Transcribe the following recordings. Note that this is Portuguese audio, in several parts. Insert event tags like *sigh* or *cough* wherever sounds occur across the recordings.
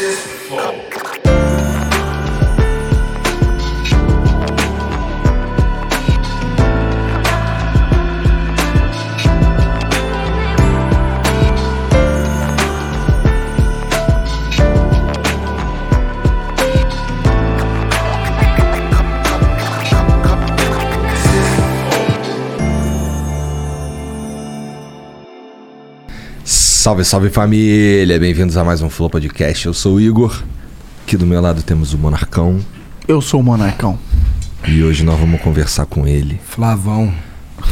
です。Salve, salve família! Bem-vindos a mais um Flow Podcast. Eu sou o Igor. Aqui do meu lado temos o Monarcão. Eu sou o Monarcão. E hoje nós vamos conversar com ele. Flavão.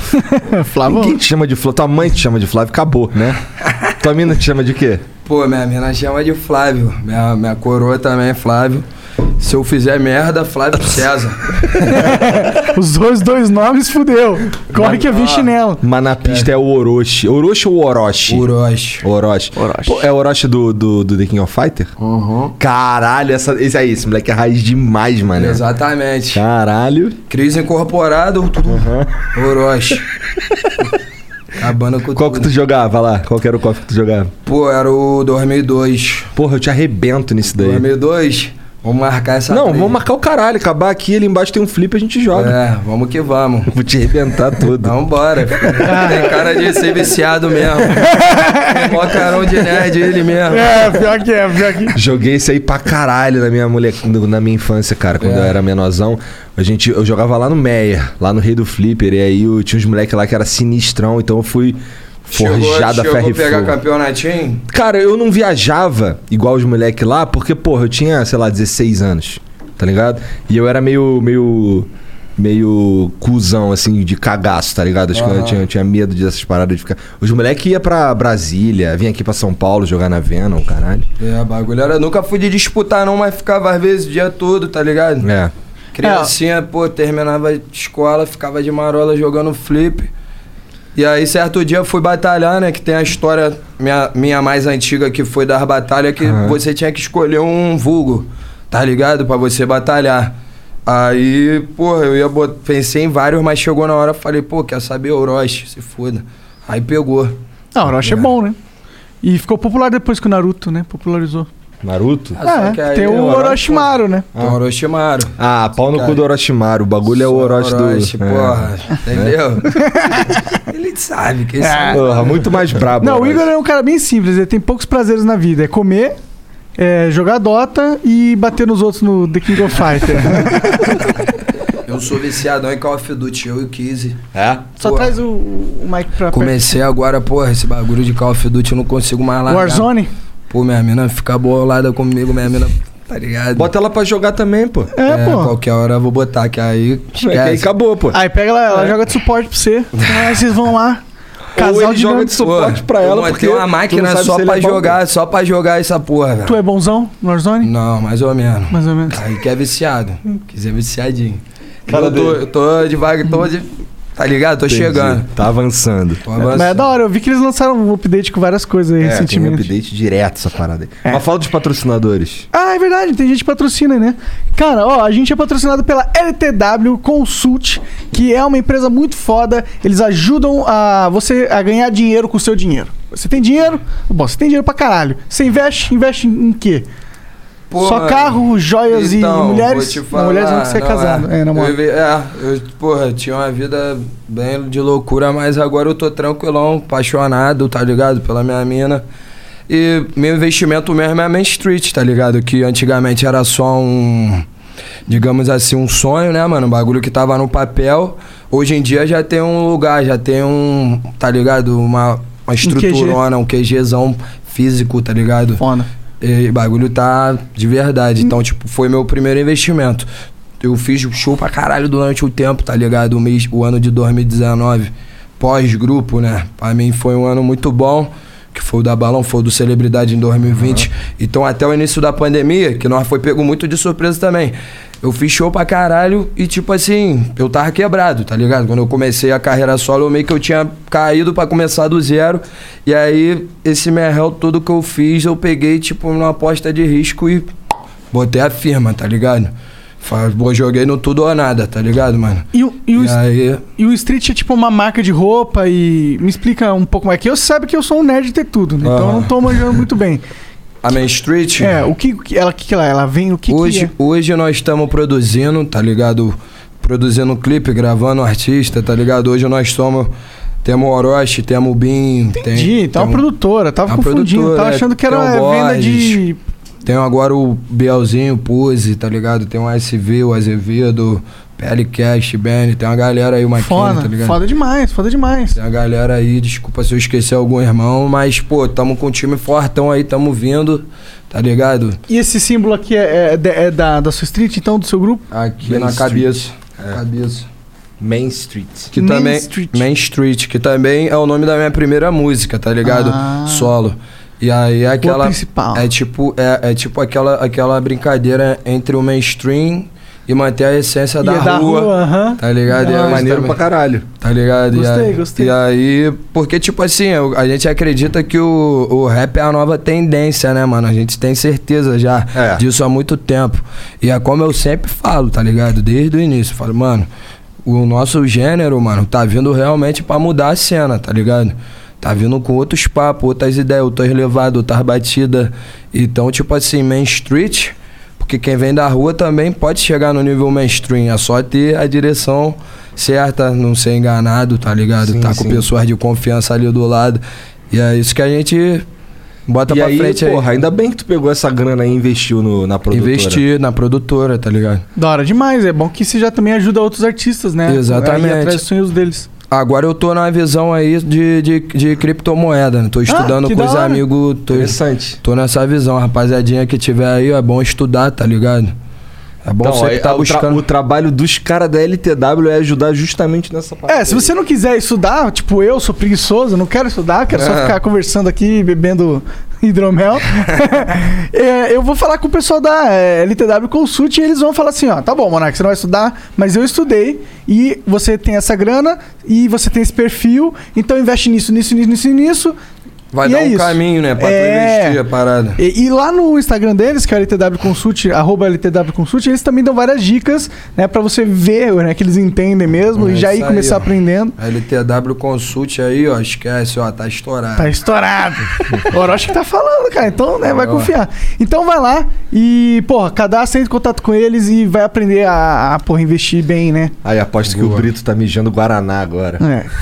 *laughs* Flávio? Ninguém te chama de Flávio. Tua mãe te chama de Flávio, acabou, né? *laughs* Tua mina te chama de quê? Pô, minha mina chama de Flávio. Minha, minha coroa também é Flávio. Se eu fizer merda, Flávio César. *laughs* Os dois, dois nomes fudeu. Corre que eu vi chinelo. Mas na pista é, o Orochi. Orochi ou Orochi? Orochi. Orochi. Orochi. Pô, é o Orochi do, do, do The King of Fighter? Uhum. Caralho, essa, esse aí, esse moleque é raiz demais, mano. Exatamente. Caralho. Cris incorporado, tudo. Orochi. *laughs* Acabando com Qual que tu tudo. jogava lá? Qual que era o cofre que tu jogava? Pô, era o 2002. Porra, eu te arrebento nisso daí. 2002? Vamos marcar essa Não, trilha. vamos marcar o caralho. Acabar aqui, ali embaixo tem um flip a gente joga. É, vamos que vamos. Vou te arrebentar todo. Vambora. *laughs* Tem cara de ser viciado mesmo. Tem mó carão de nerd ele mesmo. É, pior que é, pior que. Joguei isso aí pra caralho na minha mulher, na minha infância, cara, quando É. eu era menorzão. A gente, eu jogava lá no Meyer, lá no Rei do Flipper, e aí eu, tinha uns moleques lá que era sinistrão, então eu fui forjado a chegou, ferro chegou e a pegar fogo. campeonatinho? Cara, eu não viajava igual os moleques lá, porque, porra, eu tinha, sei lá, 16 anos, tá ligado? E eu era meio, meio, meio cuzão, assim, de cagaço, tá ligado? Acho que eu tinha, eu tinha medo dessas paradas de ficar... Os moleques iam pra Brasília, vinha aqui pra São Paulo jogar na Venom, caralho. É, bagulho era. Nunca fui de disputar, não, mas ficava às vezes o dia todo, tá ligado? É. Criancinha, pô, terminava a escola, ficava de marola jogando flip. E aí, certo dia, eu fui batalhar, né? Que tem a história minha, minha mais antiga, que foi das batalhas, que Aham. você tinha que escolher um vulgo, tá ligado? Pra você batalhar. Aí, porra, eu ia bot... pensei em vários, mas chegou na hora, falei, pô, quer saber Orochi? Se foda. Aí pegou. O Orochi é. É. bom, né? E ficou popular depois que o Naruto, né? Popularizou. Naruto? Ah, é, aí tem o o Orochi, Orochimaru, né? Tem o Orochimaru. Ah, pau no cu do Orochimaru. O bagulho é o Só Orochi do... Orochi, É. porra. Entendeu? *laughs* Ele sabe que esse É. Porra, muito mais brabo. Não, o Orochi. Igor é um cara bem simples, ele tem poucos prazeres na vida. É comer, é jogar Dota e bater nos outros no The King of Fighter. *laughs* Eu sou viciadão em Call of Duty, eu e o Kizzy. É? Só traz o, o mic pra Comecei agora, porra, esse bagulho de Call of Duty eu não consigo mais perto. lá. Warzone? Pô, minha mina fica bolada comigo, minha mina, tá ligado? Bota ela pra jogar também, pô. É, pô. qualquer hora eu vou botar, que aí É que aí acabou, pô. Aí pega ela, ela joga de suporte pra você. Aí vocês vão lá. Ou Casal ele de joga de suporte pra ela, eu porque montei uma máquina só pra é bom, jogar, só pra jogar essa porra, velho. Tu é bonzão no Warzone? Não, mais ou menos. Mais ou menos. Aí que é viciado. Quiser viciadinho. Cara eu, tô, eu tô devagar, tô de, Tá ligado? Tô Entendi. chegando. Tá avançando. Tô Mas é avançando. da hora, eu vi que eles lançaram um update com várias coisas aí É, tem um recentemente. update direto essa parada aí. É. Mas fala dos patrocinadores. Ah, é verdade, tem gente que patrocina, né? Cara, ó, a gente é patrocinado pela LTW Consult, que é uma empresa muito foda. Eles ajudam a você a ganhar dinheiro com o seu dinheiro. Você tem dinheiro? Bom, você tem dinheiro pra caralho. Você investe, investe em, em quê? Pô, Só mano, carro, joias então, e mulheres? Não, falar, mulheres não, que você é casado. É, namora. Eu, é, eu, porra, tinha uma vida bem de loucura, mas agora eu tô tranquilão, apaixonado, tá ligado? Pela minha mina. E meu investimento mesmo é a Main Street, tá ligado? Que antigamente era só um, digamos assim, um sonho, né, mano? Um bagulho que tava no papel. Hoje em dia já tem um lugar, já tem um, tá ligado? Uma, uma estruturona, um QGzão físico, tá ligado? Foda. E o bagulho tá de verdade. Então, tipo, foi meu primeiro investimento. Eu fiz show pra caralho durante o tempo, tá ligado? O, mês, o ano de 2019, pós-grupo, né? Pra mim foi um ano muito bom. que foi o da Balão, foi o do Celebridade em 2020. Então, até o início da pandemia, que nós foi pego muito de surpresa também. Eu fiz show pra caralho e, tipo assim, eu tava quebrado, tá ligado? Quando eu comecei a carreira solo, eu meio que eu tinha caído pra começar do zero. E aí, esse merrel todo que eu fiz, eu peguei, tipo, numa aposta de risco e botei a firma, tá ligado? Joguei no tudo ou nada, tá ligado, mano? E, o- e o, E aí, e o Street é tipo uma marca de roupa e... Me explica um pouco mais. Que eu sabe que eu sou um nerd de ter tudo, né? Então eu não tô manjando muito bem. *laughs* a Main Street. É, o que, que ela, que ela, ela vem, o que hoje, que é? hoje nós estamos produzindo, tá ligado? Produzindo clipe, gravando artista, tá ligado? Hoje nós somos. Temos o Orochi, temos o Bin. Entendi, tem, tá uma tem, produtora, tava uma confundindo, produtora, tava é, achando que era tem o venda de... tem agora o Bielzinho, Pose, tá ligado? Tem o SV, o Azevedo, PL Cash, Ben, tem uma galera aí, Maquina, Foda, tá ligado? foda demais, foda demais. Tem a galera aí, desculpa se eu esqueci algum irmão, mas, pô, tamo com um time fortão aí, tamo vindo, tá ligado? E esse símbolo aqui é, é é da, da sua street, então, do seu grupo? Aqui Main na Street. cabeça. É. Cabeça. Main Street. Que Main também. Street. Main Street, que também é o nome da minha primeira música, tá ligado? Ah. Solo. E aí é aquela. principal. É tipo, é, é tipo aquela, aquela brincadeira entre o mainstream e manter a essência da, é da rua. rua, aham. Tá ligado? E É maneiro também- pra caralho. Tá ligado? Gostei, e aí, gostei. E aí, porque, tipo assim, a gente acredita que o, o rap é a nova tendência, né, mano? A gente tem certeza já É. disso há muito tempo. E é como eu sempre falo, tá ligado? Desde o início. Falo, mano, o nosso gênero, mano, tá vindo realmente pra mudar a cena, tá ligado? Tá vindo com outros papos, outras ideias, outras levadas, outras batidas. Então, tipo assim, Main Street, porque quem vem da rua também pode chegar no nível mainstream. É só ter a direção certa, não ser enganado, tá ligado? Sim, tá sim. com pessoas de confiança ali do lado. E é isso que a gente bota e pra aí, frente porra, aí. ainda bem que tu pegou essa grana aí e investiu no, na produtora. Investir na produtora, tá ligado? Da hora demais, é bom que você já também ajuda outros artistas, né? Exatamente. A ir atrás dos sonhos deles. Agora eu tô na visão aí de, de, de criptomoeda, né? Tô estudando Ah, com os amigos. Tô, Interessante. tô nessa visão, rapaziadinha que tiver aí, é bom estudar, tá ligado? É bom Então, você tá o, tra- buscando. o trabalho dos caras da LTW é ajudar justamente nessa parte. É, se você não quiser estudar, tipo eu sou preguiçoso, não quero estudar, quero só É. ficar conversando aqui, bebendo *laughs* hidromel. *laughs* É, eu vou falar com o pessoal da é, LTW Consult e eles vão falar assim, ó, tá bom, Monark, você não vai estudar, mas eu estudei e você tem essa grana e você tem esse perfil, então investe nisso, nisso, nisso, nisso, nisso. Vai e dar é um isso. caminho, né? Pra tu É. investir a parada. E, e lá no Instagram deles, que é o LTW Consult, arroba LTW Consult, eles também dão várias dicas, né, pra você ver, né, que eles entendem mesmo É e já ir aí, começar ó. aprendendo. A LTW Consult aí, ó, esquece, ó, tá estourado. Tá estourado. *laughs* o Orochi que tá falando, cara. Então, né, vai Ó. confiar. Então vai lá e, porra, cadastra, entre em contato com eles e vai aprender a, a porra, investir bem, né? Aí aposto que o Boa. Brito tá mijando Guaraná agora. É. *laughs*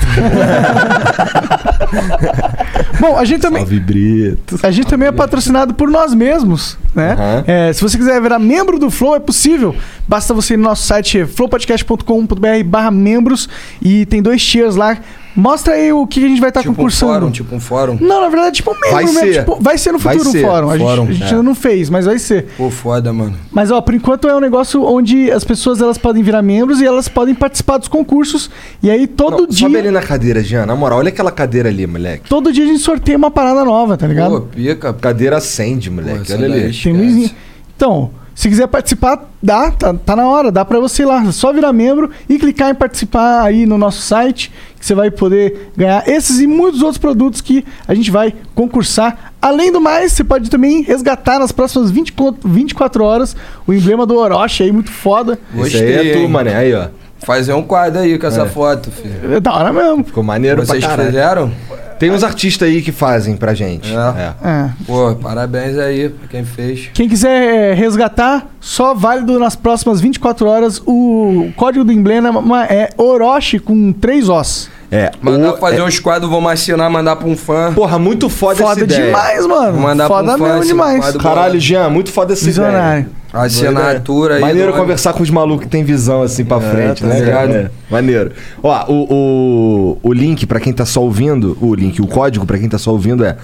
*laughs* Bom, a gente também. Salve, Brito. A gente também é patrocinado por nós mesmos, né? Aham. É, se você quiser virar membro do Flow, é possível. Basta você ir no nosso site flowpodcast.com.br barra membros e tem dois tiers lá. Mostra aí o que a gente vai estar tipo um concursando. fórum, tipo um fórum. Não, na verdade, tipo um membro Vai mesmo. ser. Tipo, vai ser no Vai futuro ser. o fórum. A gente, Fórum, a gente é. ainda não fez, mas vai ser. Pô, foda, mano. Mas, ó, por enquanto é um negócio onde as pessoas elas podem virar membros e elas podem participar dos concursos. E aí todo Não, dia. Sobe ali na cadeira, Jean. Na moral, olha aquela cadeira ali, moleque. Todo dia a gente sorteia uma parada nova, tá ligado? Pô, pica. Cadeira acende, Pô, moleque. essa olha ali. esquece. Tem luzinha. Então, se quiser participar, dá, tá, tá na hora, dá pra você ir lá, É só virar membro e clicar em participar aí no nosso site, que você vai poder ganhar esses e muitos outros produtos que a gente vai concursar. Além do mais, você pode também resgatar nas próximas 20, co- 24 horas o emblema do Orochi aí, muito foda. Isso aí é Gostei, tu, hein? É. Aí, ó. Fazer um quadro aí com essa foto, filho. É da hora mesmo. Ficou maneiro Vocês pra caralho. fizeram? Tem uns artistas aí que fazem pra gente. É. É. É. Pô, parabéns aí pra quem fez. Quem quiser é, resgatar, só válido nas próximas 24 horas. O código do emblema é Orochi com 3 Os. É. Mandar O- fazer é- uns quadros, vou macinar, mandar pra um fã. Porra, muito foda, essa Foda ideia. demais, mano. Mandar Foda pra um fã mesmo demais. Caralho, Jean, muito foda essa Visionário. ideia. A assinatura aí. Maneiro do- conversar com os malucos que tem visão assim pra frente, tá né, ligado? É, Maneiro. Ó, o, o, o link pra quem tá só ouvindo, o link, o código pra quem tá só ouvindo é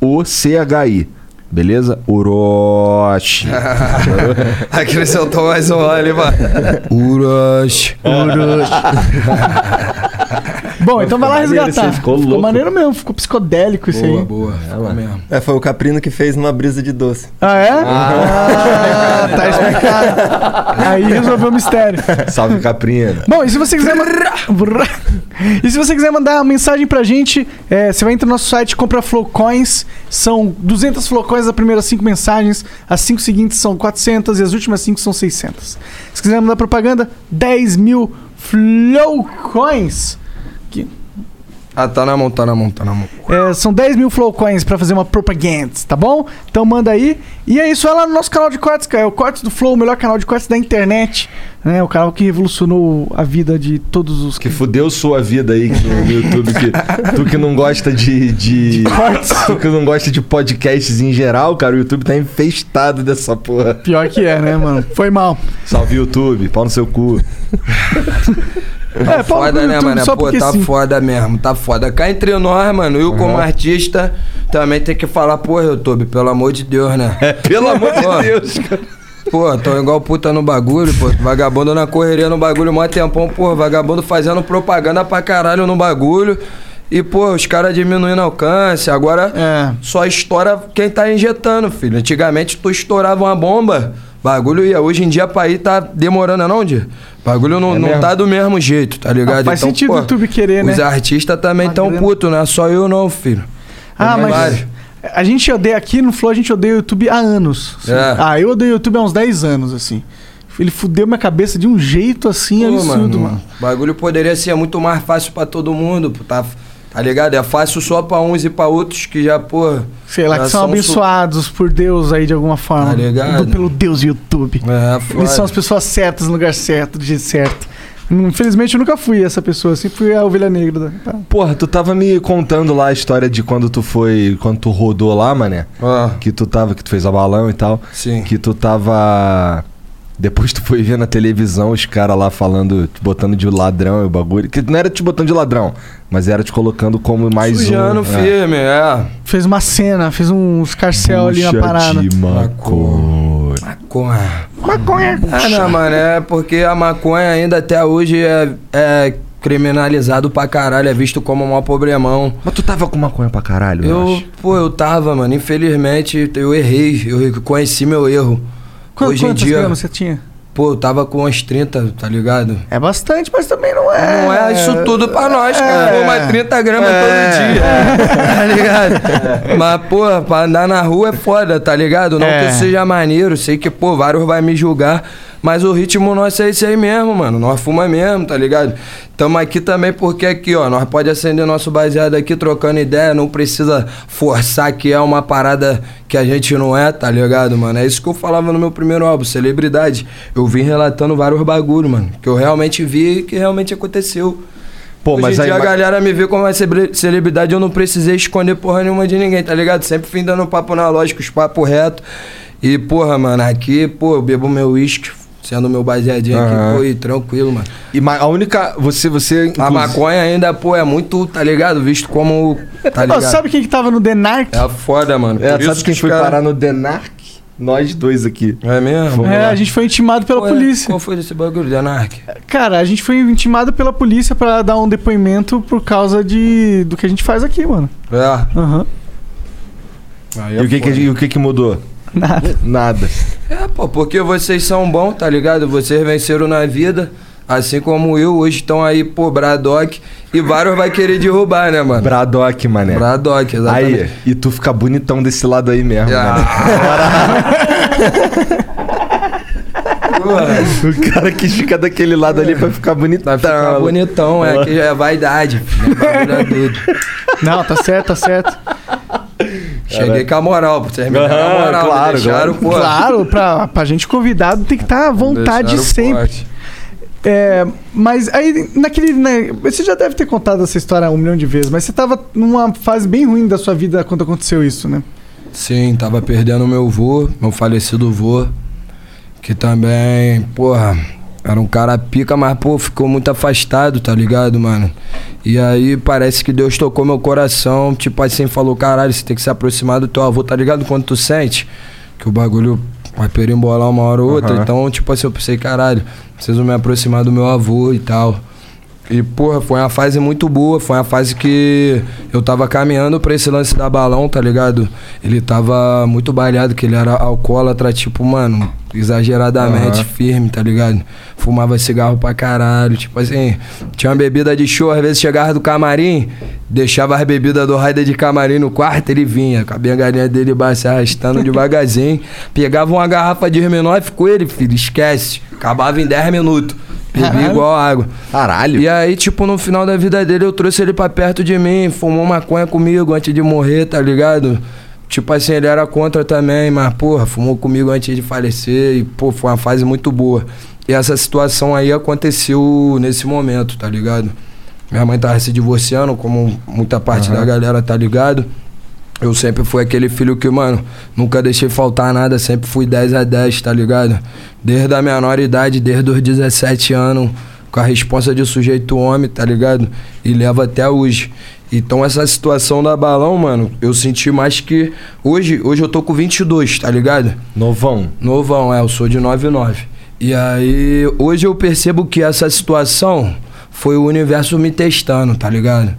O-R-O-O-O-C-H-I. Beleza? Orochi. *laughs* Acrescentou mais um ali, mano. Urosh. *laughs* Bom, então vai lá maneiro, resgatar. você ficou louco. maneiro mesmo, ficou psicodélico isso Boa, aí. boa. Ficou mesmo. É, foi o Caprino que fez numa brisa de doce. Ah, é? Ah, tá explicado. *laughs* Aí resolveu o mistério. Salve Caprina. Bom, e se você quiser mandar. *laughs* e se você quiser mandar uma mensagem pra gente, é, você vai entrar no nosso site, compra Flowcoins. São 200 Flowcoins as primeiras 5 mensagens. As 5 seguintes são 400 e as últimas 5 são 600. Se quiser mandar propaganda, 10 mil Flowcoins. Que, Ah, tá na mão, tá na mão, tá na mão. é, são 10 mil Flowcoins pra fazer uma propaganda, tá bom? Então manda aí. E é isso, vai lá no nosso canal de cortes, cara. É o Cortes do Flow, o melhor canal de cortes da internet. Né? O canal que revolucionou a vida de todos os Que fudeu sua vida aí no YouTube. Que, tu que não gosta de. de tu que não gosta de podcasts em geral, cara, o YouTube tá infestado dessa porra. Pior que é, né, mano? Foi mal. Salve YouTube, pau no seu cu. É, pau no foda, né, mano? Pô, tá sim. foda mesmo, tá foda. Cá entre nós, mano, eu como artista também tem que falar, pô, YouTube, pelo amor de Deus, né? É, pelo amor de Deus, cara. Pô, tô igual puta no bagulho, pô. Vagabundo na correria no bagulho, mó tempão, pô. Vagabundo fazendo propaganda pra caralho no bagulho. E, pô, os caras diminuindo alcance. Agora É. só estoura quem tá injetando, filho. Antigamente tu estourava uma bomba, bagulho ia. Hoje em dia pra ir tá demorando, não? Bagulho não, É não tá do mesmo jeito, tá ligado? Ah, faz sentido o YouTube querer, né? Os artistas também Uma tão putos, não é só eu não, filho. Ah, Tem mas. vários. A gente odeia aqui no Flow, a gente odeia o YouTube há anos. assim. É. Ah, eu odeio o YouTube há uns 10 anos, assim. Ele fudeu minha cabeça de um jeito assim Pô, absurdo, mano. O bagulho poderia ser muito mais fácil pra todo mundo, pô, tá, tá ligado? É fácil só pra uns e pra outros que já, pô. Sei lá, que são su- abençoados por Deus aí de alguma forma. Tá ligado? Do- pelo Deus YouTube. É, foda. Eles são as pessoas certas no lugar certo, do jeito certo. Infelizmente eu nunca fui essa pessoa, sempre fui a ovelha negra. Tá. Porra, tu tava me contando lá a história de quando tu foi. Quando tu rodou lá, mané. Ah, Que tu tava, que tu fez a balão e tal. sim. Que tu tava. Depois tu foi ver na televisão os caras lá falando, te botando de ladrão e o bagulho. Que não era te botando de ladrão, mas era te colocando como mais Sujando um. firme, é. Fez uma cena, fez um escarcel ali na parada. de maconha. Maconha. Maconha. Ah, não, mano, é porque a maconha ainda até hoje é, é criminalizado pra caralho, é visto como um maior problemão. Mas tu tava com maconha pra caralho, eu, Eu, acho. pô, eu tava, mano, infelizmente eu errei, eu reconheci meu erro. Quanto, Hoje em quantos dia, gramas você tinha? pô, eu tava com uns 30, tá ligado? É bastante, mas também não é. Não é isso tudo pra nós, cara. Pô, mas 30 gramas todo dia. *laughs* Tá ligado? Mas, pô, pra andar na rua é foda, tá ligado? Não É. que seja maneiro, sei que, pô, vários vai me julgar. Mas o ritmo nosso é esse aí mesmo, mano. Nós fuma mesmo, tá ligado? Tamo aqui também porque aqui, ó, nós pode acender nosso baseado aqui trocando ideia, não precisa forçar que é uma parada que a gente não é, tá ligado, mano? É isso que eu falava no meu primeiro álbum, celebridade. Eu vim relatando vários bagulho, mano, que eu realmente vi e que realmente aconteceu. Pô, Hoje mas em aí. dia a galera me vê como uma celebridade, eu não precisei esconder porra nenhuma de ninguém, tá ligado? Sempre fim dando papo na lógica, os papo reto. E, porra, mano, aqui, pô, eu bebo meu uísque, sendo meu baseadinho Aham. aqui, pô, e tranquilo, mano. E a única. Você. você A inclusive- maconha ainda, pô, é muito, tá ligado? Visto como. Tá ligado? sabe quem que tava no Denark? É foda, mano. É, Por sabe quem que foi cara- parar no Denark? Nós dois aqui. É mesmo? Vamos É, lá. a gente foi intimado pela Qual é- polícia. Qual foi desse bagulho, Denark? Cara, a gente foi intimado pela polícia pra dar um depoimento por causa de do que a gente faz aqui, mano. É. Aham. Aí E o que, que, o que que mudou? Nada. Nada. É, pô, porque vocês são bons, tá ligado? Vocês venceram na vida, assim como eu, hoje estão aí, pô, Bradock, e vários vai querer derrubar, né, mano? Bradock, mané. Bradock, exatamente. Aí, e tu fica bonitão desse lado aí mesmo, Ah. Mané. O cara quis ficar daquele lado ali pra ficar bonitão. vai ficar bonitão, é que é vaidade. é. Não, tá certo, tá certo. Cheguei com a moral, me deram a moral, claro, deixaram, pô. Claro, pra, pra gente convidado tem que estar à vontade sempre. forte. É, mas aí, naquele. Né, você já deve ter contado essa história um milhão de vezes, mas você tava numa fase bem ruim da sua vida quando aconteceu isso, né? Sim, tava perdendo meu vô, meu falecido vô, que também, porra, era um cara pica, mas, pô, ficou muito afastado, tá ligado, mano? E aí parece que Deus tocou meu coração, tipo assim, falou, caralho, você tem que se aproximar do teu avô, tá ligado? Quando tu sente que o bagulho vai perimbolar uma hora ou outra, Aham. então, tipo assim, eu pensei, caralho, preciso me aproximar do meu avô e tal. E, porra, foi uma fase muito boa. Foi uma fase que eu tava caminhando pra esse lance da balão, tá ligado? Ele tava muito balhado, que ele era alcoólatra, tipo, mano, exageradamente Aham. firme, tá ligado? Fumava cigarro pra caralho. Tipo assim, tinha uma bebida de show, às vezes chegava do camarim, deixava as bebidas do Raider de camarim no quarto, ele vinha, com a bengalinha dele se arrastando devagarzinho. *laughs* Pegava uma garrafa de Herminoff com ele, filho, esquece. Acabava em 10 minutos. Bebia Caralho. igual água. Caralho. E aí, tipo, no final da vida dele, eu trouxe ele pra perto de mim, fumou maconha comigo antes de morrer, tá ligado? Tipo assim, ele era contra também, mas, porra, fumou comigo antes de falecer e, pô, foi uma fase muito boa. E essa situação aí aconteceu nesse momento, tá ligado? Minha mãe tava se divorciando, como muita parte da galera tá ligado. Eu sempre fui aquele filho que, mano, nunca deixei faltar nada, sempre fui 10 a 10, tá ligado? Desde a menor idade, desde os 17 anos, com a responsa de sujeito homem, tá ligado? E levo até hoje. Então essa situação da balão, mano, eu senti mais que. Hoje, hoje eu tô com 22, tá ligado? Novão. Novão, é, eu sou de 99. E aí, hoje eu percebo que essa situação foi o universo me testando, tá ligado?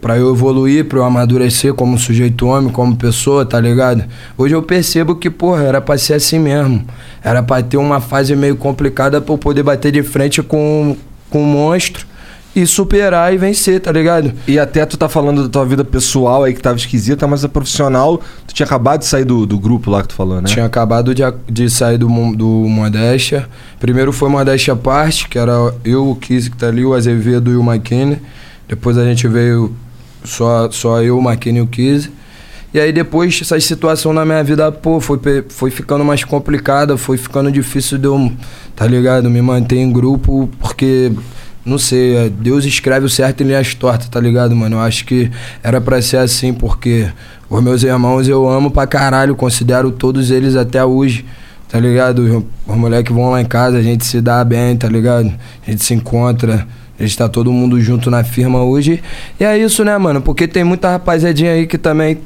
Pra eu evoluir, pra eu amadurecer como sujeito homem, como pessoa, tá ligado? Hoje eu percebo que, porra, era pra ser assim mesmo. Era pra ter uma fase meio complicada pra eu poder bater de frente com, com um monstro e superar e vencer, tá ligado? E até tu tá falando da tua vida pessoal aí que tava esquisita, mas a profissional, tu tinha acabado de sair do, do grupo lá que tu falou, né? Tinha acabado de, de sair do, do Modéstia. Primeiro foi Modéstia Parte, que era eu, o Kiss que tá ali, o Azevedo e o McKinney. Depois a gente veio só, só eu, o McKinney e o Kiss. E aí depois essa situação na minha vida, pô, foi, foi ficando mais complicada, foi ficando difícil de eu, tá ligado? Me manter em grupo, porque, não sei, é, Deus escreve o certo em linhas tortas, tá ligado, mano? Eu acho que era pra ser assim, porque os meus irmãos eu amo pra caralho, considero todos eles até hoje, tá ligado? Os, os moleques vão lá em casa, a gente se dá bem, tá ligado? A gente se encontra. A gente tá todo mundo junto na firma hoje. E é isso, né, mano? Porque tem muita rapaziadinha aí que também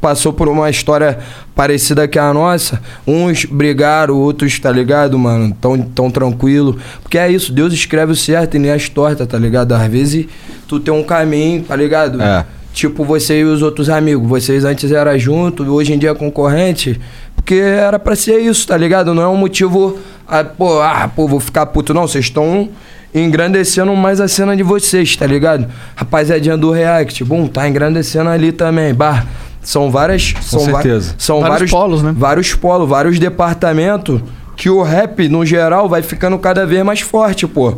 passou por uma história parecida que a nossa. Uns brigaram, outros, tá ligado, mano? Tão, tão tranquilo. Porque é isso, Deus escreve o certo e nem as tortas, tá ligado? Às vezes tu tem um caminho, tá ligado? É. Tipo, você e os outros amigos. Vocês antes eram juntos, hoje em dia é concorrente. Porque era pra ser isso, tá ligado? Não é um motivo. Ah, pô, ah, pô, vou ficar puto. Não, vocês estão engrandecendo mais a cena de vocês, tá ligado? Rapaziadinha do React, bom, tá engrandecendo ali também. Bah, são várias. são va- certeza. são Vários vários, polos, né? Vários polos, vários departamentos que o rap, no geral, vai ficando cada vez mais forte, pô.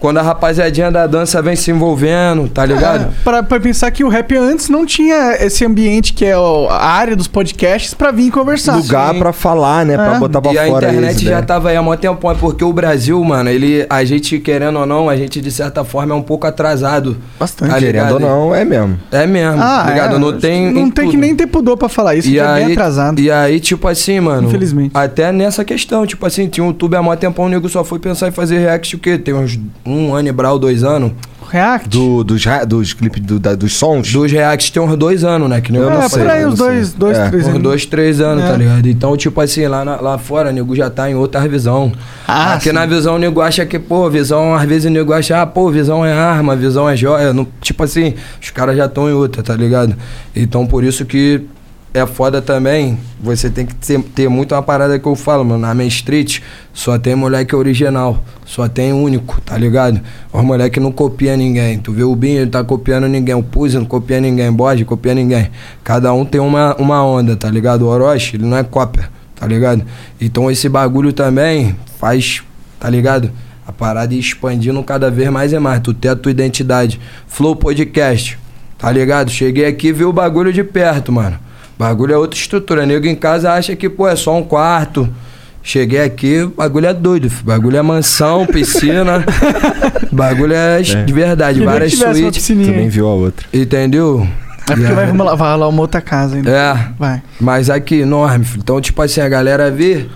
Quando a rapaziadinha da dança vem se envolvendo, tá ligado? É, pra, pra pensar que o rap antes não tinha esse ambiente que é a área dos podcasts pra vir conversar. Lugar sim. pra falar, né? Pra É. botar pra e a fora internet isso, já né? tava aí há muito tempo, é porque o Brasil, mano, ele, a gente, querendo ou não, a gente de certa forma é um pouco atrasado. Bastante. tá ligado? Querendo ou não, é mesmo. É mesmo, Ah, tá ligado? é, não tem. Não em tem que nem ter pudor pra falar isso, E que é aí, bem atrasado. e aí, tipo assim, mano. Infelizmente. Até nessa questão, tipo assim, tinha um YouTube há mó tempão, o nego só foi pensar em fazer react o quê? Tem uns um ano e brau, dois anos. React? Do, dos, dos clipes do- da- dos sons? Dos reacts tem uns dois anos, né? Que nem Eu eu não é, sei, por aí uns dois, dois É. três Uns anos. dois, três anos, É. tá ligado? Então, tipo assim, lá, na- lá fora, o nego já tá em outra visão. Ah, Aqui sim. na visão, o nego acha que, pô, visão, às vezes o nego acha, ah, pô, visão é arma, visão é joia. Não, tipo assim, os caras já estão em outra, tá ligado? Então, por isso que é foda também. Você tem que ter, ter muito uma parada que eu falo, mano. Na Main Street só tem moleque original. Só tem único, tá ligado? Os moleque não copia ninguém. Tu vê o Binho, ele tá copiando ninguém. O Puzi não copia ninguém. Bode copia ninguém. Cada um tem uma, uma onda, tá ligado? O Orochi, ele não é cópia, tá ligado? Então esse bagulho também faz, tá ligado? A parada ir expandindo cada vez mais e mais. Tu ter a tua identidade. Flow Podcast, tá ligado? Cheguei aqui e vi o bagulho de perto, mano. Bagulho é outra estrutura. Nego em casa acha que, pô, é só um quarto. Cheguei aqui, bagulho é doido. filho. Bagulho é mansão, *laughs* piscina. bagulho é, de verdade, Queria várias suítes. nem viu a outra. Entendeu? É porque E vai vai rolar uma outra casa ainda. É, Vai. mas aqui, enorme. filho. Então, tipo assim, a galera vê,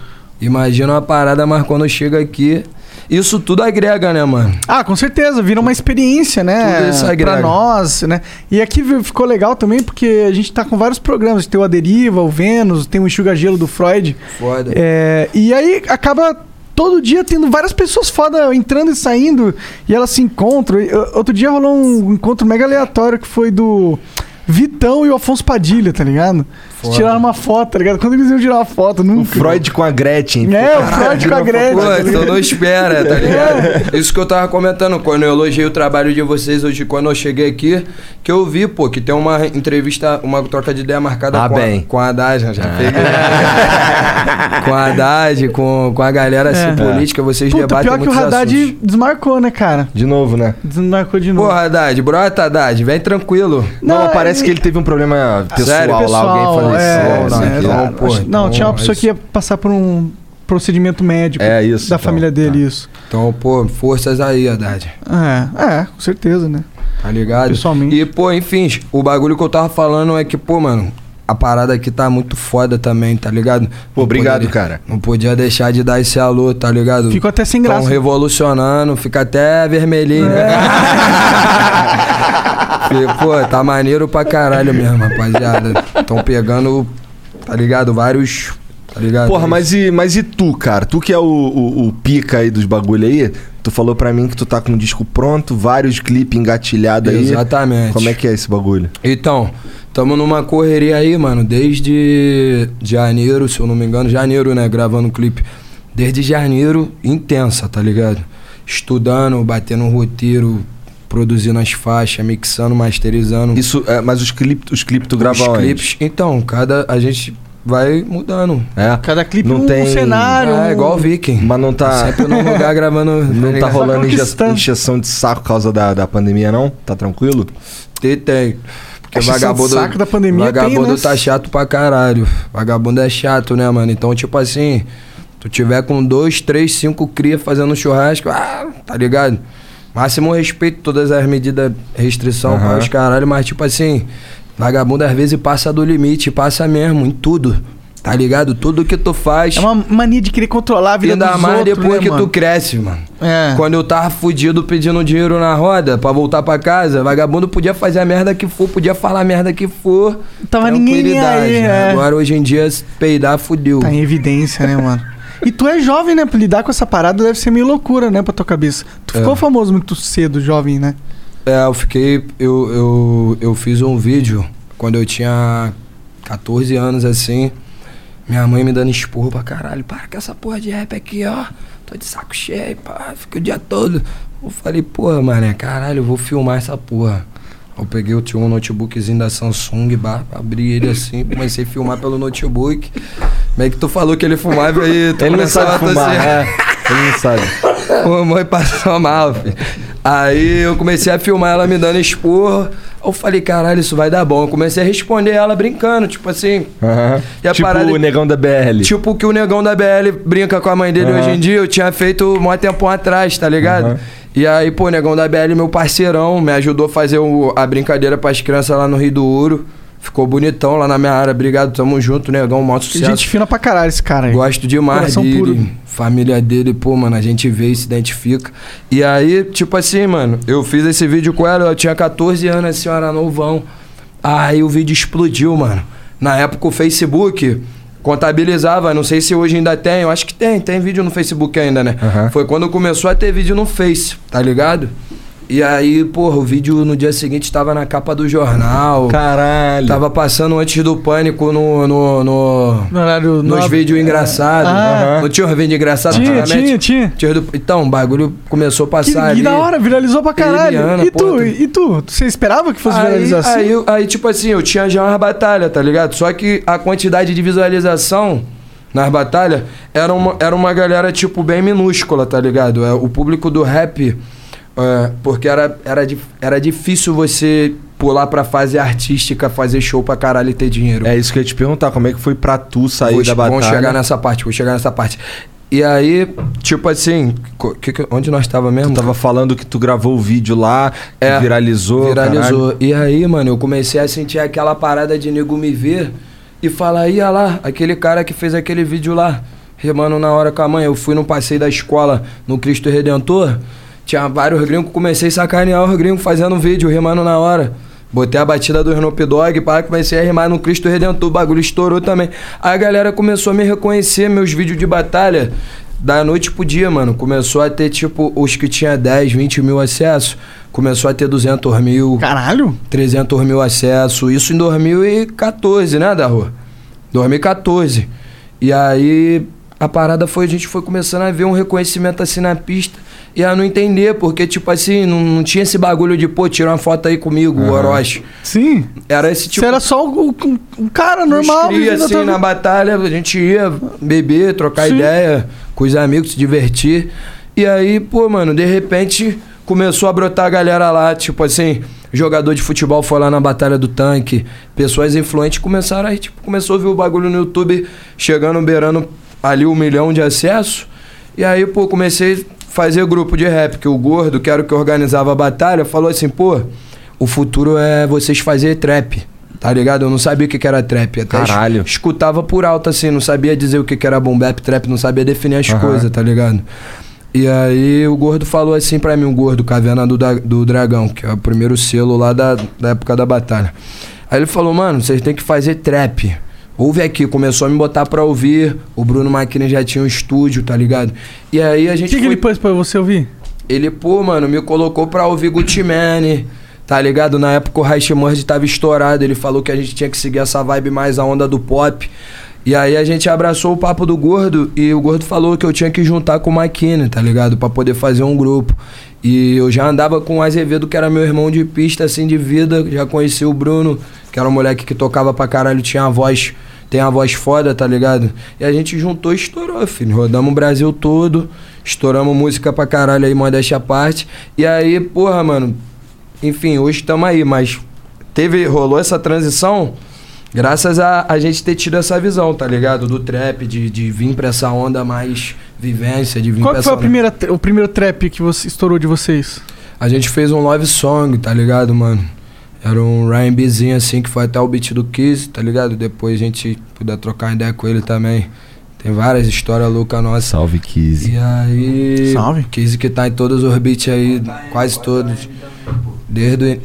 imagina uma parada, mas quando chega aqui, isso tudo agrega, né, mano? Ah, com certeza, vira uma experiência, né? Tudo isso agrega. pra nós, né? E aqui ficou legal também porque a gente tá com vários programas. Tem o A Deriva, o Vênus, tem o Enxuga Gelo do Freud. Foda. É, e aí acaba todo dia tendo várias pessoas foda entrando e saindo e elas se encontram. Outro dia rolou um encontro mega aleatório que foi do Vitão e o Afonso Padilha, tá ligado? Eles tiraram uma foto, tá ligado? Quando eles iam tirar uma foto, nunca. O Freud com a Gretchen. É, o Freud com a Gretchen. Pô, tá então não espera, tá ligado? Isso que eu tava comentando, quando eu elogiei o trabalho de vocês hoje, quando eu cheguei aqui, que eu vi, pô, que tem uma entrevista, uma troca de ideia marcada Ah, com, bem. A, com a Haddad, já peguei. *laughs* com a Haddad, com, com a galera assim, É. política, vocês Puta, debatem pior que o Haddad assuntos. desmarcou, né, cara? De novo, né? Desmarcou de novo. Pô, Haddad, brota, Haddad, vem tranquilo. Não, Não, parece ele- que ele teve um problema pessoal Sério? lá, alguém Pessoal, faleceu. é, não é, que lá. não, pô, não, então, tinha uma pessoa que ia passar por um procedimento médico É, isso, da então, família dele, tá. isso. Então, pô, forças aí, Haddad. É, é, com certeza, né? Tá ligado? Pessoalmente. E, pô, enfim, o bagulho que eu tava falando é que, pô, mano, a parada aqui tá muito foda também, tá ligado? Pô, obrigado, poderia- cara. Não podia deixar de dar esse alô, tá ligado? Fico até sem Tão graça. revolucionando, fica até vermelhinho. É. *laughs* Pô, tá maneiro pra caralho mesmo, rapaziada. Tão pegando, tá ligado? Vários. Tá ligado? Porra, mas e, mas e tu, cara? Tu que é o, o, o pica aí dos bagulho aí, tu falou pra mim que tu tá com um disco pronto, vários clipes engatilhados aí. Exatamente. Como é que é esse bagulho? Então, tamo numa correria aí, mano, desde janeiro, se eu não me engano, janeiro, né, gravando o clipe. Desde janeiro, intensa, tá ligado? Estudando, batendo um roteiro, produzindo as faixas, mixando, masterizando. Isso, é, mas os clipes os clipe tu grava os onde? clipes. Então, cada a gente vai mudando. É. Cada clipe Não um tem- cenário. É, igual o Viking. Mas não tá. Sempre num lugar gravando. *laughs* Não tá rolando injeção de saco por causa da, da pandemia, não? Tá tranquilo? Tem, tem. Porque vagabundo. saco da pandemia vagabundo tem, né? tá chato pra caralho. Vagabundo é chato, né, mano? Então, tipo assim, tu tiver com dois, três, cinco cria fazendo churrasco, ah, tá ligado? Máximo respeito todas as medidas, restrição Aham. para os caralho, mas tipo assim, vagabundo às vezes passa do limite, passa mesmo em tudo. Tá ligado? Tudo que tu faz. É uma mania de querer controlar a vida Ainda dos mais outros, depois né, que mano? tu cresce, mano. É. Quando eu tava fudido pedindo dinheiro na roda pra voltar pra casa, vagabundo podia fazer a merda que for, podia falar a merda que for. Tava ninguém aí, é. Agora hoje em dia, peidar, fudeu. Tá em evidência, né, mano? E tu é jovem, né? Pra lidar com essa parada deve ser meio loucura, né, pra tua cabeça. Tu É. ficou famoso muito cedo, jovem, né? É, eu fiquei. Eu, eu, eu fiz um vídeo quando eu tinha 14 anos assim. Minha mãe me dando esporro pra caralho. Para com essa porra de rap aqui, ó. Tô de saco cheio, pá. Fiquei o dia todo. Eu falei, porra, mané, caralho, eu vou filmar essa porra. Eu peguei, eu tinha um notebookzinho da Samsung, bah, abri ele assim, comecei a filmar pelo notebook. Meio que tu falou que ele fumava e *laughs* tu Ele começava a tossir. *laughs* Ele não sabe. Ô, mãe passou mal, filho. Aí eu comecei a filmar ela me dando esporro. Eu falei, caralho, isso vai dar bom. Eu comecei a responder ela brincando, tipo assim. A tipo parada- o negão da BL. Tipo que o negão da BL brinca com a mãe dele Aham. hoje em dia, eu tinha feito um tempão atrás, tá ligado? Aham. E aí, pô, o negão da BL, meu parceirão, me ajudou a fazer o- a brincadeira pras crianças lá no Rio do Ouro. Ficou bonitão lá na minha área. Obrigado, tamo junto, negão, maior sucesso. Gente fina pra caralho esse cara aí. Gosto demais Coração dele. puro. Família dele, pô, mano, a gente vê e se identifica. E aí, tipo assim, mano, eu fiz esse vídeo com ela, eu tinha 14 anos, a senhora novão. Aí o vídeo explodiu, mano. Na época o Facebook contabilizava, não sei se hoje ainda tem, eu acho que tem, tem vídeo no Facebook ainda, né? Aham. Foi quando começou a ter vídeo no Face, tá ligado? E aí, porra, o vídeo no dia seguinte tava na capa do jornal. Caralho. Tava passando antes do pânico no, no, no, No horário nos vídeos engraçados. Ah. Não tinha uns vídeos engraçados Tinha, tinha, tinha. Tinha do- Então, o bagulho começou a passar que ali. da hora, viralizou pra caralho. Eliana, e tu, e tu? Você esperava que fosse Aí, viralizar assim? aí, aí, tipo assim, eu tinha já umas batalhas, tá ligado? Só que a quantidade de visualização nas batalhas era uma, era uma galera, tipo, bem minúscula, tá ligado? É, o público do rap, é, porque era, era, era difícil você pular pra fase artística, fazer show pra caralho e ter dinheiro. É isso que eu ia te perguntar, como é que foi pra tu sair Vou- da batalha? Vamos chegar nessa parte, vou chegar nessa parte. E aí, tipo assim, que que- onde nós tava mesmo? Tu tava falando que tu gravou o vídeo lá, É, viralizou. Viralizou. E aí, mano, eu comecei a sentir aquela parada de nego me ver e falar, ia lá, aquele cara que fez aquele vídeo lá, remando na hora com a mãe. Eu fui no passeio da escola no Cristo Redentor, tinha vários gringos, comecei a sacanear os gringos fazendo vídeo, remando na hora. Botei a batida do Snoop Dogg, pá, comecei a rimar no Cristo Redentor, o bagulho estourou também. Aí a galera começou a me reconhecer, meus vídeos de batalha. da noite pro dia, mano, começou a ter, tipo, os que tinha 10, 20 mil acessos, começou a ter 200 mil, Caralho. 300 mil acessos. Isso em 2014, né, da rua? 2014. E aí a parada foi, a gente foi começando a ver um reconhecimento assim na pista e a não entender, porque, tipo assim, não, não tinha esse bagulho de, pô, tira uma foto aí comigo, o Orochi. Sim. Era esse tipo Você era só o, o- um cara normal. Cria, assim, tua na batalha, a gente ia beber, trocar Sim. ideia com os amigos, se divertir. E aí, pô, mano, de repente começou a brotar a galera lá, tipo assim, jogador de futebol foi lá na Batalha do Tanque, pessoas influentes começaram aí, tipo, começou a ver o bagulho no YouTube chegando, beirando ali um milhão de acessos. E aí, pô, comecei a fazer grupo de rap, que o Gordo, que era o que organizava a batalha, falou assim, pô, o futuro é vocês fazer trap. Tá ligado? Eu não sabia o que que era trap. Até Caralho. escutava por alto, assim, não sabia dizer o que que era boom bap, trap, não sabia definir as Aham. coisas, tá ligado? E aí o Gordo falou assim pra mim, o Gordo, Caverna do, do Dragão, que é o primeiro selo lá da, da época da batalha. Aí ele falou, mano, vocês têm que fazer trap. Ouve aqui, começou a me botar pra ouvir. O Bruno Maquina já tinha um estúdio, tá ligado? E aí a O gente que, que foi- ele pôs pra você ouvir? ele, pô, mano, me colocou pra ouvir Gucci Mane, tá ligado? Na época o Raish Murd tava estourado, ele falou que a gente tinha que seguir essa vibe mais a onda do pop. E aí a gente abraçou o papo do Gordo e o Gordo falou que eu tinha que juntar com o Maquine, tá ligado? Pra poder fazer um grupo. E eu já andava com o Azevedo, que era meu irmão de pista, assim, de vida. Já conheci o Bruno, que era um moleque que tocava pra caralho, tinha a voz, tem a voz foda, tá ligado? E a gente juntou e estourou, filho. Rodamos o Brasil todo, estouramos música pra caralho aí, modéstia à parte. E aí, porra, mano, enfim, hoje estamos aí, mas teve, rolou essa transição graças a a gente ter tido essa visão, tá ligado? Do trap, de, de vir pra essa onda mais vivência, de vir Qual que foi a primeira, o primeiro trap que você estourou de vocês? a gente fez um love song, tá ligado, mano? Era um Ryan Bzinho assim, que foi até o beat do Kiss, tá ligado? Depois a gente puder trocar ideia com ele também. Tem várias histórias loucas nossas. Salve, Kizzy. E aí. Salve. Kiss que tá em todos os beats aí, quase todos. Desde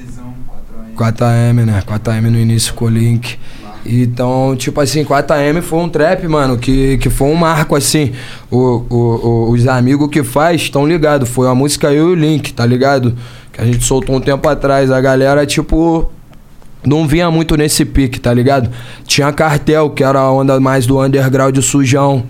o 4AM, né? 4AM no início com o Link. Então, tipo assim, 4AM foi um trap, mano, que, que foi um marco, assim. O, o, o- os amigos que faz estão ligados. Foi uma música eu e o Link, tá ligado? Que a gente soltou um tempo atrás. A galera, tipo, não vinha muito nesse pique, tá ligado? Tinha cartel, que era a onda mais do underground sujão.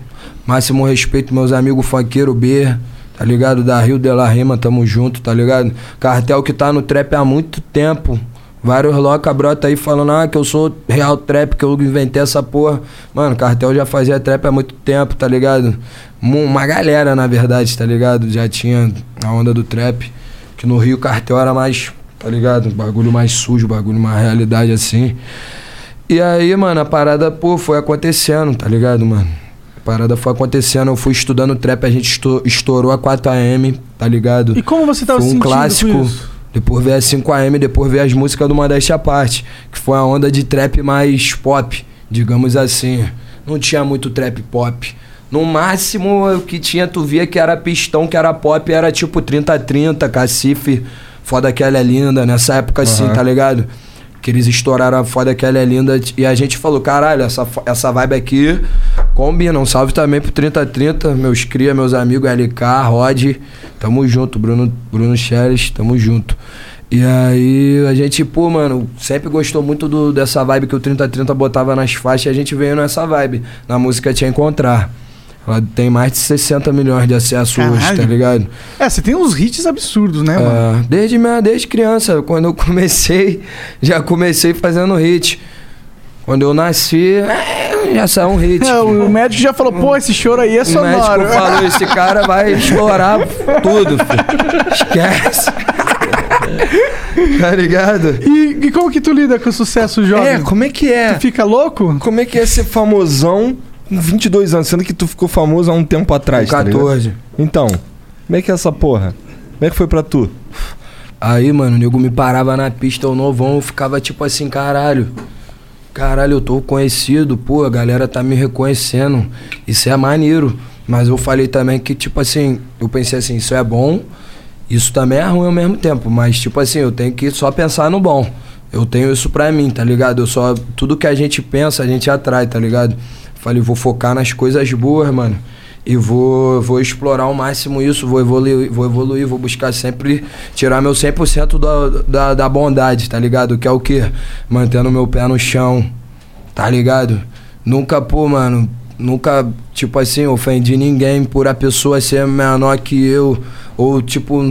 Máximo respeito, meus amigos funkeiro B, tá ligado? Da Rio de la Rima, tamo junto, tá ligado? Cartel que tá no trap há muito tempo. Vários loca brota aí falando, ah, que eu sou real trap, que eu inventei essa porra. Mano, cartel já fazia trap há muito tempo, tá ligado? Uma galera, na verdade, tá ligado? Já tinha a onda do trap. Que no Rio cartel era mais, tá ligado? Bagulho mais sujo, bagulho mais realidade assim. E aí, mano, a parada, pô, foi acontecendo, tá ligado, mano? A parada foi acontecendo, eu fui estudando trap, a gente esto- estourou a 4AM, tá ligado? E como você tava Foi um sentindo clássico. Depois veio a 5AM, depois veio as músicas do Modéstia à Parte, que foi a onda de trap mais pop, digamos assim. Não tinha muito trap pop. No máximo, o que tinha, tu via que era pistão, que era pop, era tipo 30-30, Cacife, Foda que ela é linda, nessa época assim, Aham. tá ligado? Que eles estouraram a Foda que ela é linda e a gente falou, caralho, essa, essa vibe aqui combina. Um salve também pro 3030, meus cria, meus amigos LK, Rod, tamo junto, Bruno, Bruno Cheres, tamo junto. E aí a gente, pô, mano, sempre gostou muito do, dessa vibe que o 3030 botava nas faixas e a gente veio nessa vibe, na música Te Encontrar. Ela tem mais de 60 milhões de acessos hoje, Caralho. tá ligado? É, você tem uns hits absurdos, né, mano? É, desde, minha, desde criança, quando eu comecei, *laughs* já comecei fazendo hit. Quando eu nasci, é, já saiu um hit. É, o, o médico já falou, pô, esse choro aí é O sonoro. médico falou, esse cara vai explorar *laughs* tudo, filho. Esquece. tá ligado? E, e como que tu lida com o sucesso jovem? É, como é que é? Tu fica louco? Como é que é ser famosão com 22 anos, sendo que tu ficou famoso há um tempo atrás, Com tá ligado? 14. Então, como é que é essa porra? Como é que foi pra tu? Aí, mano, o nego me parava na pista, eu novão, eu ficava tipo assim, caralho. Caralho, eu tô conhecido, pô, a galera tá me reconhecendo. Isso é maneiro. Mas eu falei também que, tipo assim, eu pensei assim, isso é bom, isso também é ruim ao mesmo tempo. Mas, tipo assim, eu tenho que só pensar no bom. Eu tenho isso pra mim, tá ligado? Eu só. Tudo que a gente pensa, a gente atrai, tá ligado? Falei, vou focar nas coisas boas, mano. E vou, vou explorar ao máximo isso, vou evoluir, vou evoluir, vou buscar sempre tirar meu 100% da, da, da bondade, tá ligado? Que é o quê? Mantendo meu pé no chão, tá ligado? Nunca, pô, mano, nunca, tipo assim, ofendi ninguém por a pessoa ser menor que eu, ou tipo,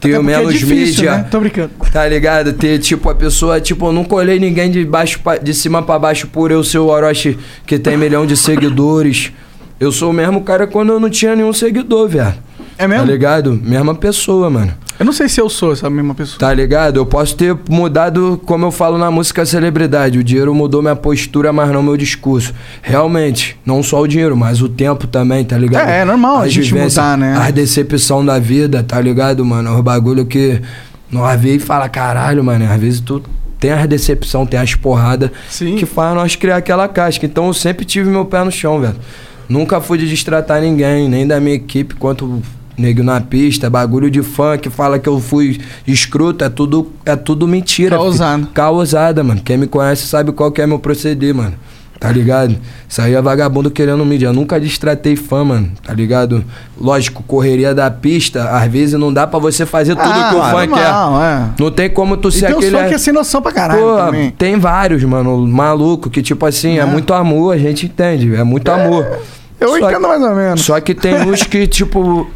s- Até ter porque é menos difícil, mídia. né? Tô brincando. Tá ligado? Ter, tipo, a pessoa, tipo, eu nunca olhei ninguém de, baixo pra- de cima pra baixo por eu ser o Orochi que tem milhão de seguidores. Eu sou o mesmo cara quando eu não tinha nenhum seguidor, velho. É mesmo? Tá ligado? Mesma pessoa, mano. Eu não sei se eu sou essa mesma pessoa. Tá ligado? Eu posso ter mudado, como eu falo na música celebridade. O dinheiro mudou minha postura, mas não meu discurso. Realmente, não só o dinheiro, mas o tempo também, tá ligado? É, é normal a As gente vivências, mudar, né? As decepção da vida, tá ligado, mano? Os bagulho que nós vê e fala, caralho, mano. Às vezes tu tem as decepção, tem as porradas que faz nós criar aquela casca. Então eu sempre tive meu pé no chão, velho. Nunca fui de destratar ninguém, nem da minha equipe, quanto nego na pista, bagulho de fã que fala que eu fui escroto, é tudo, é tudo mentira. Causado. fi. Causada, mano. Quem me conhece sabe qual que é meu proceder, mano. Tá ligado? É vagabundo querendo mídia. Eu nunca destratei fã, mano. Tá ligado? Lógico, correria da pista, às vezes não dá pra você fazer tudo Ah, que o fã quer. normal, é. Não tem como tu E ser tem aquele. fãs que é sem noção pra caralho Pô, também. tem vários, mano, maluco, que tipo assim, é, É. muito amor, a gente entende, é muito amor. Eu Só entendo que- mais ou menos. Só que tem uns que, tipo,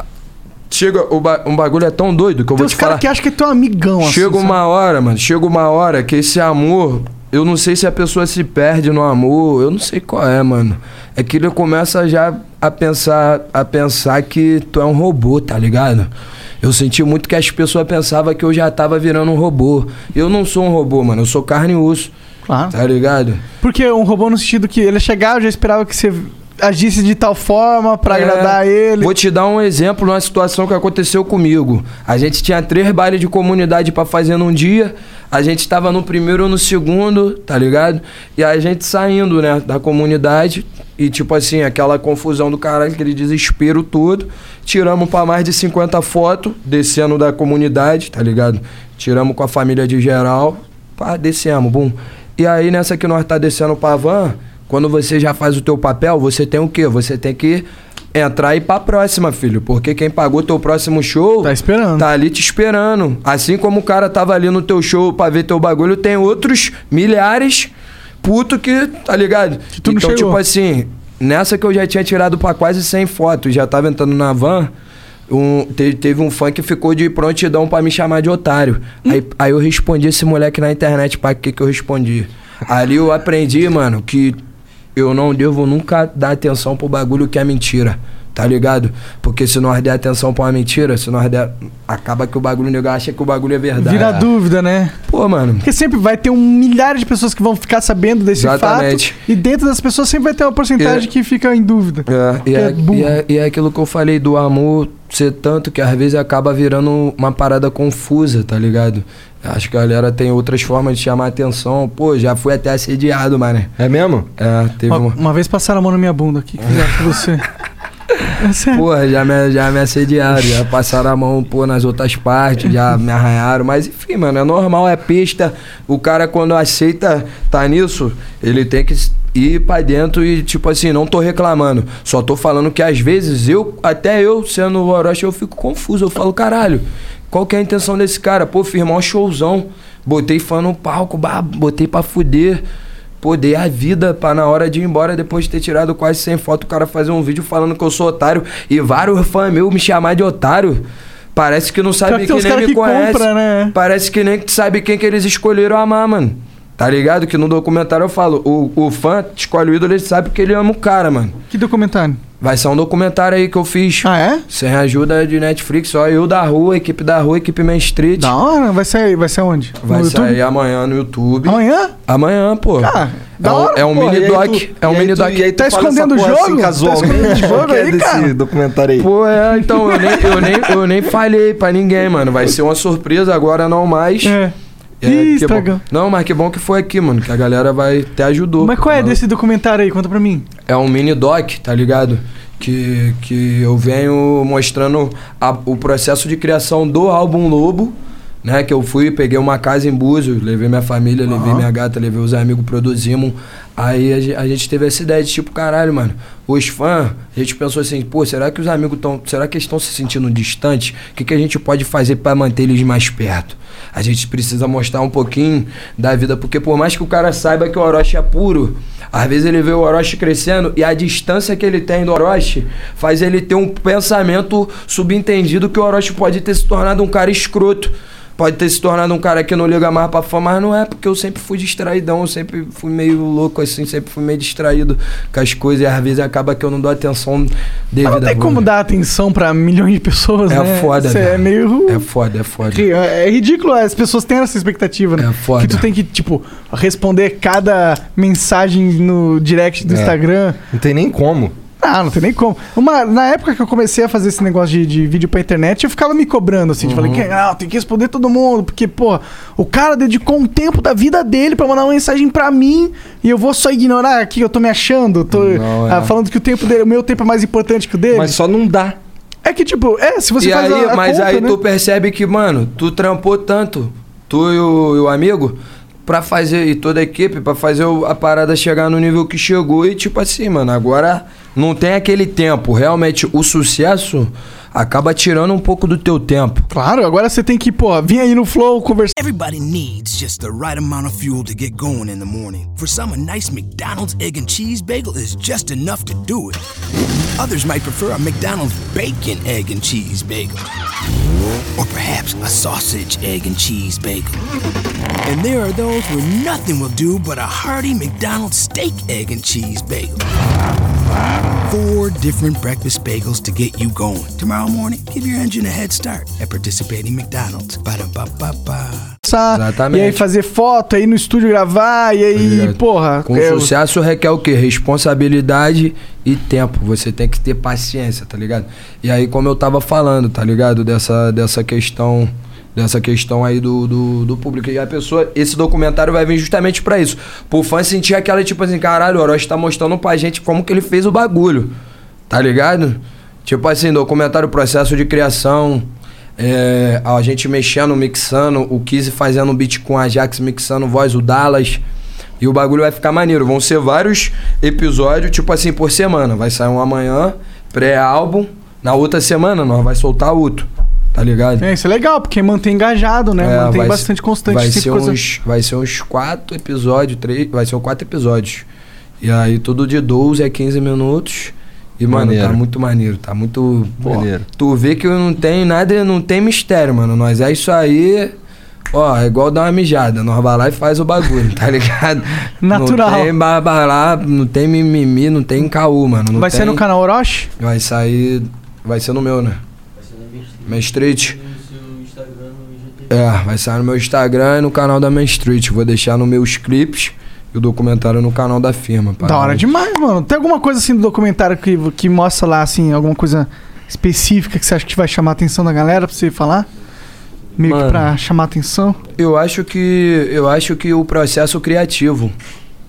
chega, o ba- um bagulho é tão doido que eu Tem vou te falar. caras que acham que é teu amigão, assim. Chega sabe? uma hora, mano, chega uma hora que esse amor, eu não sei se a pessoa se perde no amor, eu não sei qual é, mano. É que ele começa já a pensar, a pensar que tu é um robô, tá ligado? Eu senti muito que as pessoas pensavam que eu já tava virando um robô. Eu não sou um robô, mano, eu sou carne e osso, Claro. tá ligado? Porque um robô no sentido que ele chegava, já esperava que você agisse de tal forma pra É, agradar ele. Vou te dar um exemplo numa situação que aconteceu comigo. A gente tinha três bailes de comunidade pra fazer num dia. A gente tava no primeiro ou no segundo, tá ligado? E a gente saindo, né, da comunidade. E tipo assim, aquela confusão do caralho, aquele desespero todo. Tiramos pra mais de 50 fotos, descendo da comunidade, tá ligado? Tiramos com a família de geral. Pá, descemos, bum. E aí nessa que nós tá descendo pra van, quando você já faz o teu papel, você tem o quê? Você tem que entrar e ir pra próxima, filho. Porque quem pagou teu próximo show Tá esperando. tá ali te esperando. Assim como o cara tava ali no teu show pra ver teu bagulho, tem outros milhares puto que, tá ligado? tu não então, tipo assim, nessa que eu já tinha tirado pra quase 100 fotos, já tava entrando na van, um, te- teve um fã que ficou de prontidão pra me chamar de otário. Aí, aí eu respondi esse moleque na internet, pra que que eu respondi? Ali eu aprendi, mano, que eu não devo nunca dar atenção pro bagulho que é mentira. Tá ligado? Porque se nós der atenção pra uma mentira, se nós der. Acaba que o bagulho o nego acha que o bagulho é verdade. Vira dúvida, né? Pô, mano. Porque sempre vai ter um milhares de pessoas que vão ficar sabendo desse Exatamente. fato. E dentro das pessoas sempre vai ter uma porcentagem É. que fica em dúvida. É, e, é é, e, é, e é aquilo que eu falei do amor ser tanto que às vezes acaba virando uma parada confusa, tá ligado? Acho que a galera tem outras formas de chamar atenção. Pô, já fui até assediado, mano. É mesmo? É, teve Uma, uma. uma vez passaram a mão na minha bunda aqui. Que fizeram com você. *laughs* Porra, já me, já me assediaram, já passaram a mão, pô, nas outras partes, já me arranharam. Mas enfim, mano, é normal, é pista. O cara, quando aceita tá nisso, ele tem que ir pra dentro e, tipo assim, não tô reclamando. Só tô falando que às vezes eu, até eu, sendo o Orochi, eu fico confuso. Eu falo, caralho, qual que é a intenção desse cara? Pô, firmar um showzão. Botei fã no palco, botei pra fuder. Pô, dei a vida pra na hora de ir embora, depois de ter tirado quase 100 fotos, o cara fazer um vídeo falando que eu sou otário e vários fãs meus me chamar de otário. Parece que não sabe que que, tem uns nem me que conhece. compra, né? Parece que nem sabe quem que eles escolheram amar, mano. Tá ligado? Que no documentário eu falo, o, o fã escolhe o ídolo, ele sabe que ele ama o cara, mano. Que documentário? Vai ser um documentário aí que eu fiz. Ah, é? Sem ajuda de Netflix, só eu da rua, equipe da rua, equipe Main Street. Da hora? Vai sair, vai ser onde? Vai no sair YouTube? amanhã no YouTube. Amanhã? Amanhã, pô. Ah, é da um, hora, é um Porra, mini aí doc. tu- é um mini tu- doc. E aí Tá escondendo o jogo? Assim, Tá casualmente. escondendo o *laughs* jogo é aí, desse cara? documentário aí? Pô, é, então, eu nem, eu, nem, eu nem falei pra ninguém, mano. Vai ser uma surpresa agora, não mais. É. É, Ih, que bom. Não, mas que bom que foi aqui, mano. Que a galera vai te ajudou. Mas qual é Mano, desse documentário aí? Conta pra mim. É um mini doc, tá ligado? Que, que eu venho mostrando a- o processo de criação do álbum Lobo né? Que eu fui, peguei uma casa em Búzios, levei minha família, levei minha gata, levei os amigos, produzimos. Aí a a gente teve essa ideia de tipo, caralho, mano, os fãs, a gente pensou assim, pô, será que os amigos estão. Será que estão se sentindo distantes? O que, que a gente pode fazer pra manter eles mais perto? A gente precisa mostrar um pouquinho da vida, porque por mais que o cara saiba que o Orochi é puro, às vezes ele vê o Orochi crescendo e a distância que ele tem do Orochi faz ele ter um pensamento subentendido que o Orochi pode ter se tornado um cara escroto. Pode ter se tornado um cara que não liga mais pra fama, mas não é, porque eu sempre fui distraidão, eu sempre fui meio louco assim, sempre fui meio distraído com as coisas e às vezes acaba que eu não dou atenção Mas devida. não tem como dar atenção pra milhões de pessoas, É né? foda, Isso é meio... É foda, é foda. É é ridículo, as pessoas têm essa expectativa, né? É foda. Que tu tem que, tipo, responder cada mensagem no direct do É. Instagram. Não tem nem como. Ah, não tem nem como. Uma, na época que eu comecei a fazer esse negócio de, de vídeo pra internet, eu ficava me cobrando, assim. de Falei, Uhum. não, tem que responder todo mundo, porque, pô, o cara dedicou um tempo da vida dele pra mandar uma mensagem pra mim e eu vou só ignorar aqui, eu tô me achando, tô Não, é. ah, falando que o tempo dele, o meu tempo é mais importante que o dele. Mas só não dá. É que, tipo, é, se você e faz aí, a, a mas conta, aí né? tu percebe que, mano, tu trampou tanto, tu e o, e o amigo, pra fazer, e toda a equipe, pra fazer a parada chegar no nível que chegou. E tipo assim, mano, agora não tem aquele tempo. Realmente, o sucesso acaba tirando um pouco do teu tempo. Claro, agora você tem que, pô, vir aí no Flow conversar. Everybody needs just the right amount of fuel to get going in the morning. For some, a nice McDonald's egg and cheese bagel is just enough to do it. Others might prefer a McDonald's bacon egg and cheese bagel. Or perhaps a sausage egg and cheese bagel. And there are those where nothing will do but a hearty McDonald's steak egg and cheese bagel. Four different breakfast bagels to get you going. Tomorrow morning, give your engine a head start at participating McDonald's. Ba-da-ba-ba-ba. Exatamente. E aí fazer foto, aí no estúdio gravar, e aí, porra. Com eu- sucesso requer o quê? Responsabilidade e tempo. Você tem que ter paciência, tá ligado? E aí, como eu tava falando, tá ligado? Dessa, dessa questão. Dessa questão aí do, do, do público. E a pessoa, esse documentário vai vir justamente pra isso. Pro fã sentir aquela, tipo assim, caralho, o Orochi tá mostrando pra gente como que ele fez o bagulho. Tá ligado? Tipo assim, documentário processo de criação. é, a gente mexendo, mixando, o Kizzy fazendo um beat com a Ajax, mixando voz, o Dallas. E o bagulho vai ficar maneiro. Vão ser vários episódios, tipo assim, por semana. Vai sair um amanhã, pré-álbum. Na outra semana, nós vai soltar outro. Tá ligado? É, isso é legal, porque mantém engajado, né? É, mantém bastante ser- constante. Vai sempre ser, coisa- uns, vai ser uns quatro episódios, três. Vai ser quatro episódios. E aí tudo de 12 a 15 minutos. E, mano, Maneiro. tá muito maneiro, tá muito. pô, Maneiro. Tu vê que não tem nada, não tem mistério, mano. Nós é isso aí. Ó, é igual dar uma mijada. Nós vai lá e faz o bagulho, tá *laughs* ligado? Natural. Não tem babalá, não tem mimimi, não tem caô, mano. não Vai ser tem- no canal Orochi? Vai sair. Vai ser no meu, né? Main Street. É, vai sair no meu Instagram e no canal da Main Street. Vou deixar nos meus clipes e o documentário no canal da firma. Da hora demais, mano. Tem alguma coisa assim do documentário que, que mostra lá, assim, alguma coisa específica que você acha que vai chamar a atenção da galera pra você falar? Meio que Mano. pra chamar a atenção? Eu acho que. Eu acho que o processo criativo,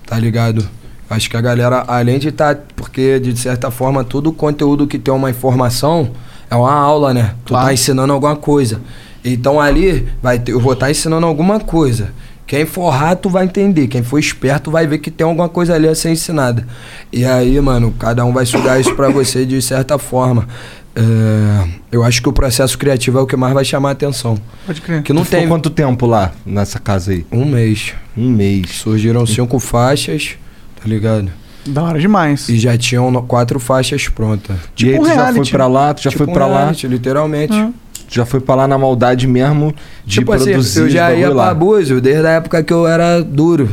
tá ligado? Acho que a galera, além de estar. porque, de certa forma, todo conteúdo que tem uma informação é uma aula, né? Tu Claro. tá ensinando alguma coisa. Então ali, vai ter, eu vou estar ensinando alguma coisa. Quem for rato vai entender. Quem for esperto vai ver que tem alguma coisa ali a ser ensinada. E aí, mano, cada um vai sugar isso pra você de certa forma. É, eu acho que o processo criativo é o que mais vai chamar a atenção. Pode crer. Que não Tu ficou tem quanto tempo lá, nessa casa aí? um mês. Um mês. Surgiram cinco faixas, tá ligado? Da hora demais. E já tinham quatro faixas prontas. e aí um tu já reality. foi pra lá, tu já Tipo foi um pra lá, reality, literalmente. Ah. Já foi pra lá na maldade mesmo de tipo assim, produzir eu os já ia lá. pra Búzio desde a época que eu era duro,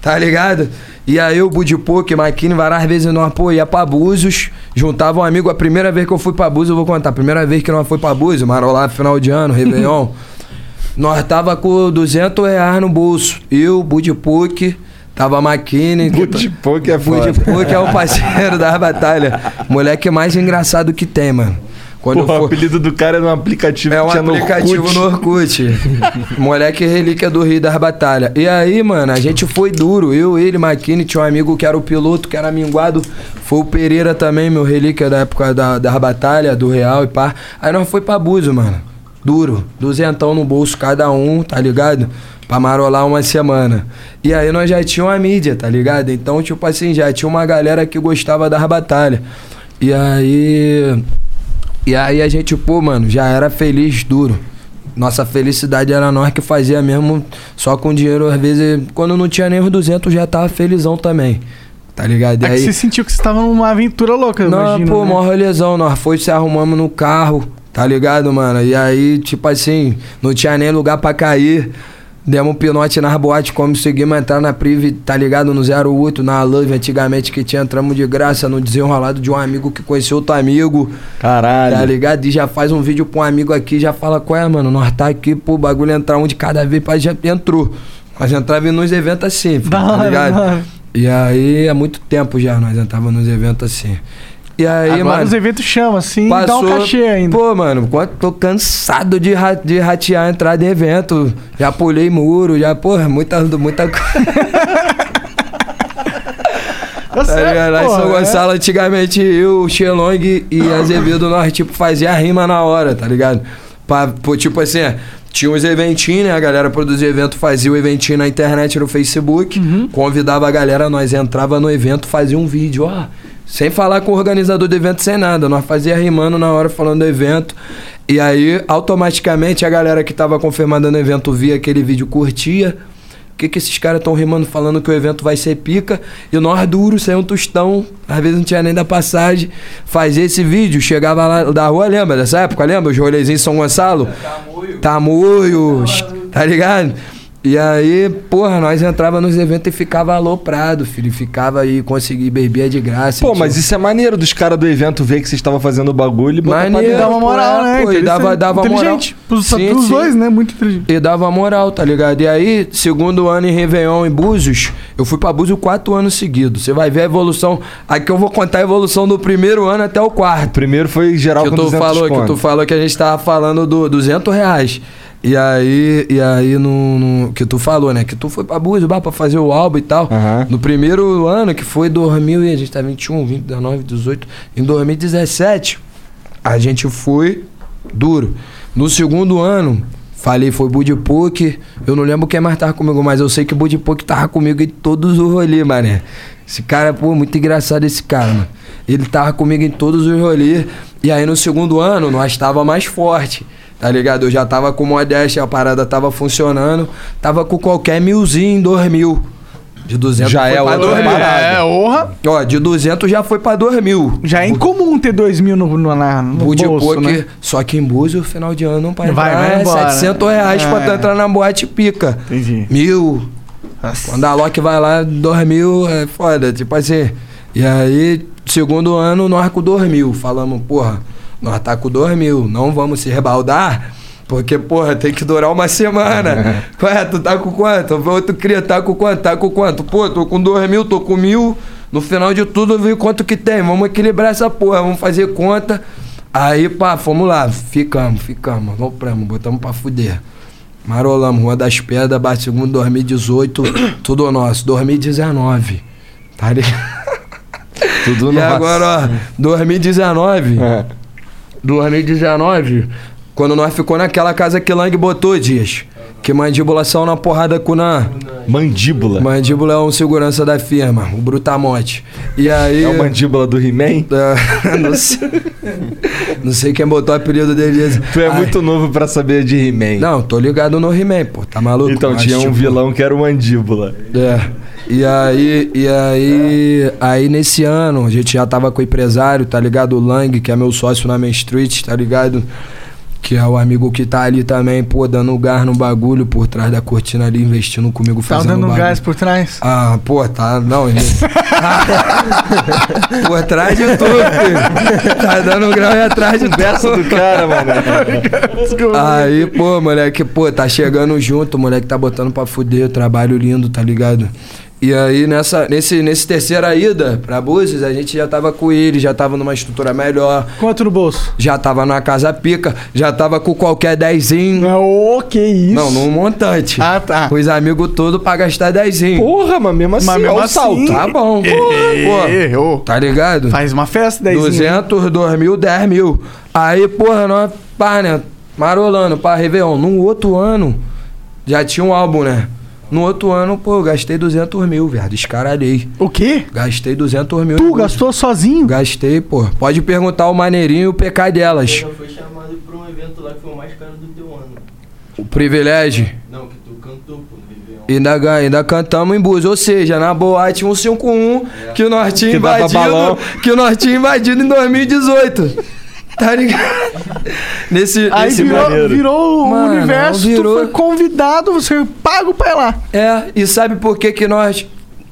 tá ligado? E aí eu, Budipoque, Maquine, várias vezes nós, pô, ia pra Búzios, juntava um amigo. A primeira vez que eu fui pra Búzios, eu vou contar. A primeira vez que nós foi pra Búzios, Marolá, final de ano, Réveillon. *laughs* nós tava com 200 reais no bolso. Eu, Budipoque, tava Maquine. Budipoque é foda. Budipoque é o parceiro da batalha. Moleque mais engraçado que tem, mano. Quando Porra, eu o for... apelido do cara é um aplicativo É que um tinha no aplicativo Orkut. no Orkut. *laughs* Moleque relíquia do Rio das Batalhas. E aí, mano, a gente foi duro. Eu, ele, Maquine, tinha um amigo que era o piloto, que era minguado. Foi o Pereira também, meu relíquia da época da, das batalhas, do Real e pá. Aí nós foi pra Búzio, mano. duro. Duzentão no bolso cada um, tá ligado? Pra marolar uma semana. E aí nós já tínhamos a mídia, tá ligado? Então, tipo assim, já tinha uma galera que gostava das batalhas. E aí. E aí a gente, pô, mano, já era feliz duro. Nossa felicidade era nós que fazia mesmo só com dinheiro. Às vezes, quando não tinha nem os 200, já tava felizão também. Tá ligado? E É que aí, você sentiu que você tava numa aventura louca, eu não, imagino. pô, né? mó rolezão. Nós foi se arrumamos no carro, tá ligado, mano? E aí, tipo assim, não tinha nem lugar pra cair. Demos um pinote nas boates, como seguimos entrar na Prive, tá ligado? No 08, na Love, antigamente que tinha, entramos de graça no desenrolado de um amigo que conheceu outro amigo. Caralho. Tá ligado? E já faz um vídeo pra um amigo aqui, já fala qual é, mano. Nós tá aqui, pô, o bagulho entrar um de cada vez, pai, já entrou. Nós entrava nos eventos assim, tá ligado? E aí, há muito tempo já, nós entrava nos eventos assim. E aí, Agora mano. os eventos chamam, assim, dá Passou, um cachê ainda. Pô, mano, tô cansado de, ra- de ratear a entrada em evento. Já pulei muro, já, porra, muita, muita coisa. *laughs* Tá certo? Lá em São é. Gonçalo, antigamente, eu, o Xelong e Azevedo, nós, tipo, fazia rima na hora, tá ligado? Pra, pô, tipo assim, tinha uns eventinhos, né? A galera produzia evento, fazia o eventinho na internet, no Facebook, Uhum. convidava a galera, nós entrava no evento, fazia um vídeo, ó. Sem falar com o organizador do evento, sem nada. Nós fazia rimando na hora, falando do evento. E aí, automaticamente, a galera que tava confirmada no evento via aquele vídeo, curtia. O que, que esses caras estão rimando falando que o evento vai ser pica? E nós duro, sem um tostão, às vezes não tinha nem da passagem. Fazia esse vídeo, chegava lá da rua, lembra dessa época? Lembra? Os rolezinhos em São Gonçalo? Tamoio, tá ligado? E aí, porra, nós entrava nos eventos e ficava aloprado, filho. Ficava aí, conseguia beber de graça. Pô, tinha- mas isso é maneiro dos caras do evento ver que vocês estavam fazendo o bagulho e botar pra uma moral, né? pô, e dava- dava moral. inteligente. Pros, Sim, pros sim. dois, né? Muito inteligente. E dava moral, tá ligado? E aí, segundo ano em Réveillon em Búzios, eu fui pra Búzios quatro anos seguidos. Você vai ver a evolução. Aqui eu vou contar a evolução do primeiro ano até o quarto. Primeiro foi geral Que com tu 200 falou, que tu falou que a gente tava falando do 200 reais. E aí, e aí no, no- que tu falou, né? Que tu foi pra Búzios, pra fazer o álbum e tal. Aham. No primeiro ano, que foi 2000, e a gente tá 21, 20, 19, 18. Em 2017, a gente foi duro. No segundo ano, falei, foi Budipuk. Eu não lembro quem mais tava comigo, mas eu sei que Budipuk tava comigo em todos os rolês, mané. Esse cara, pô, muito engraçado esse cara, mano. Ele tava comigo em todos os rolês. E aí no segundo ano, nós tava mais forte. Tá ligado? Eu já tava com modéstia, a parada tava funcionando. Tava com qualquer milzinho em 2000. De 200 Já foi é pra outra 2000. parada. É, honra. Ó, de 200 já foi pra 2000. Já é incomum ter dois mil no, no, na, no bolso, Poker, né? só que em Búzios, final de ano, pra Vai, vai é embora. 700 reais pra tu É. entrar na boate pica. Entendi. Mil. Quando a Loki vai lá, 2 mil, é foda. Tipo assim. E aí, segundo ano, nós com 2 mil. Falamos, porra, nós tá com 2 mil, não vamos se rebaldar. Porque, porra, tem que durar uma semana. *laughs* Ué, tu tá com quanto? Outro cria, tá com quanto? Tá com quanto? Pô, tô com 2 mil, tô com mil. No final de tudo, eu vi quanto que tem. Vamos equilibrar essa porra, vamos fazer conta. Aí, pá, fomos lá. Ficamos, ficamos. Alopramos, botamos pra fuder. Marolamos, Rua das Pedras, Bate Segundo 2018, *coughs* tudo nosso. 2019. Tá ligado? Tudo E nosso. agora, ó, 2019. É. 2019, quando nós ficou naquela casa que Lang botou, Dias. Que mandíbula saiu na porrada com o Nan. Mandíbula. Mandíbula é um segurança da firma, o Brutamonte. E aí. É o mandíbula do He-Man? É, *laughs* não, sei, não sei quem botou o apelido dele. Tu é Ai, muito novo pra saber de He-Man. Não, tô ligado no He-Man, pô, tá maluco? Então Mas, tinha um tipo, vilão que era o mandíbula. É. E aí, e aí, aí nesse ano, a gente já tava com o empresário, tá ligado? O Lang, que é meu sócio na Main Street, tá ligado? Que é o amigo que tá ali também, pô, dando gás no bagulho por trás da cortina ali, investindo comigo, Tá fazendo dando um bagulho. gás por trás. Ah, pô, tá. Não, ele. *laughs* por trás de tudo, filho. Tá dando grau e atrás de Essa tudo. do cara, mano. *laughs* Aí, pô, moleque, pô, tá chegando junto, moleque tá botando pra fuder, trabalho lindo, tá ligado? E aí, nessa, nesse, nesse terceira ida pra Búzios, a gente já tava com ele, já tava numa estrutura melhor, Quanto no bolso? já tava numa casa pica, já tava com qualquer dezinho. Ô, que isso? Não, num montante. Ah, tá. Com os amigos todos pra gastar dezinho. Porra, mas mesmo assim, Mas mesmo assim- salto. Tá bom. Pô, ô. tá ligado? Faz uma festa daí. 200, 2 mil, 10 mil. Aí, porra, nós, pá, né? marolando pra Réveillon. No outro ano, já tinha um álbum, né? No outro ano, pô, eu gastei 200 mil, viado. Escaralhei. O quê? Gastei 200 mil. Tu gastou sozinho? Gastei, pô. Pode perguntar o Maneirinho e o PK delas. Já foi chamado pra um evento lá que foi o mais caro do teu ano. O privilégio. Não, que tu cantou, pô. Ainda, ainda cantamos em bus, ou seja, na boate 151 que o dava invadido, que o nós tinha invadido em 2018. Tá ligado? Nesse, Aí nesse virou, maneiro. virou o Mano, universo, virou. tu foi convidado, você foi pago pra ir lá. É, e sabe por que que nós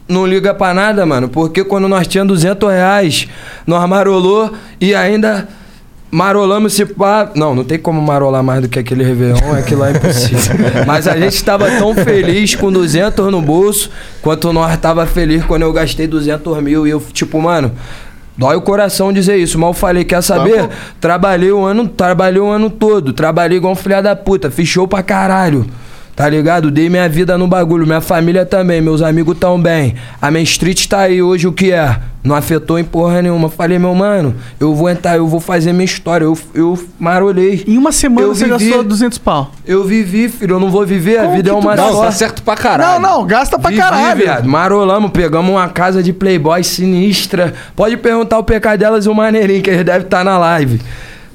não liga pra nada, mano? Porque quando nós tínhamos 200 reais, nós marolou e ainda marolamos se pá... Não, não tem como marolar mais do que aquele Réveillon, aquilo lá é impossível. *laughs* Mas a gente tava tão feliz com 200 no bolso, quanto nós tava feliz quando eu gastei 200 mil e eu, tipo, mano... Dói o coração dizer isso, mas eu falei, quer saber? Trabalhei o ano, trabalhei o ano todo, trabalhei igual um filho da puta, show pra caralho. Tá ligado? Dei minha vida no bagulho, minha família também, meus amigos tão bem. A Main Street tá aí hoje o que é? Não afetou em porra nenhuma. Falei, meu mano, eu vou entrar, eu vou fazer minha história. Eu, eu marolei. Em uma semana Eu você vivi. gastou 200 pau. Eu vivi, filho, eu não vou viver, a Como vida é uma Não, só. tá certo pra caralho. Não, não, gasta pra Vivi, caralho. viado. Marolamos, pegamos uma casa de playboy sinistra. Pode perguntar o PK delas e o Maneirinho, que eles devem estar na live.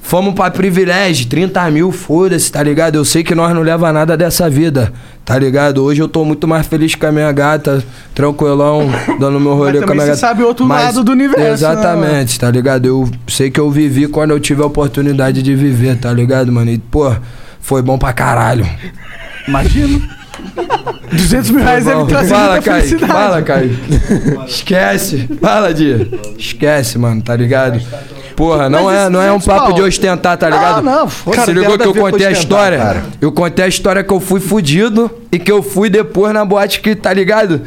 Fomos pra privilégio, 30 mil, foda-se, tá ligado? Eu sei que nós não leva nada dessa vida, tá ligado? Hoje eu tô muito mais feliz com a minha gata, tranquilão, dando meu rolê com a minha você gata. sabe o outro lado do universo, né, Exatamente, tá ligado? Eu sei que eu vivi quando eu tive a oportunidade de viver, tá ligado, mano? E, pô, foi bom pra caralho. Imagina. *laughs* 200 mil reais deve Bom, trazer fala, muita Kaique, felicidade. fala, Kaique. *laughs* Esquece. Fala, Dia. Esquece, mano, tá ligado? Porra, não Mas é, não é um 200 papo pau- de ostentar, tá ligado? Ah, não. Você Cara, ligou tem que eu contei a história? cara. Eu contei a história que eu fui fudido e que eu fui depois na boate que, tá ligado?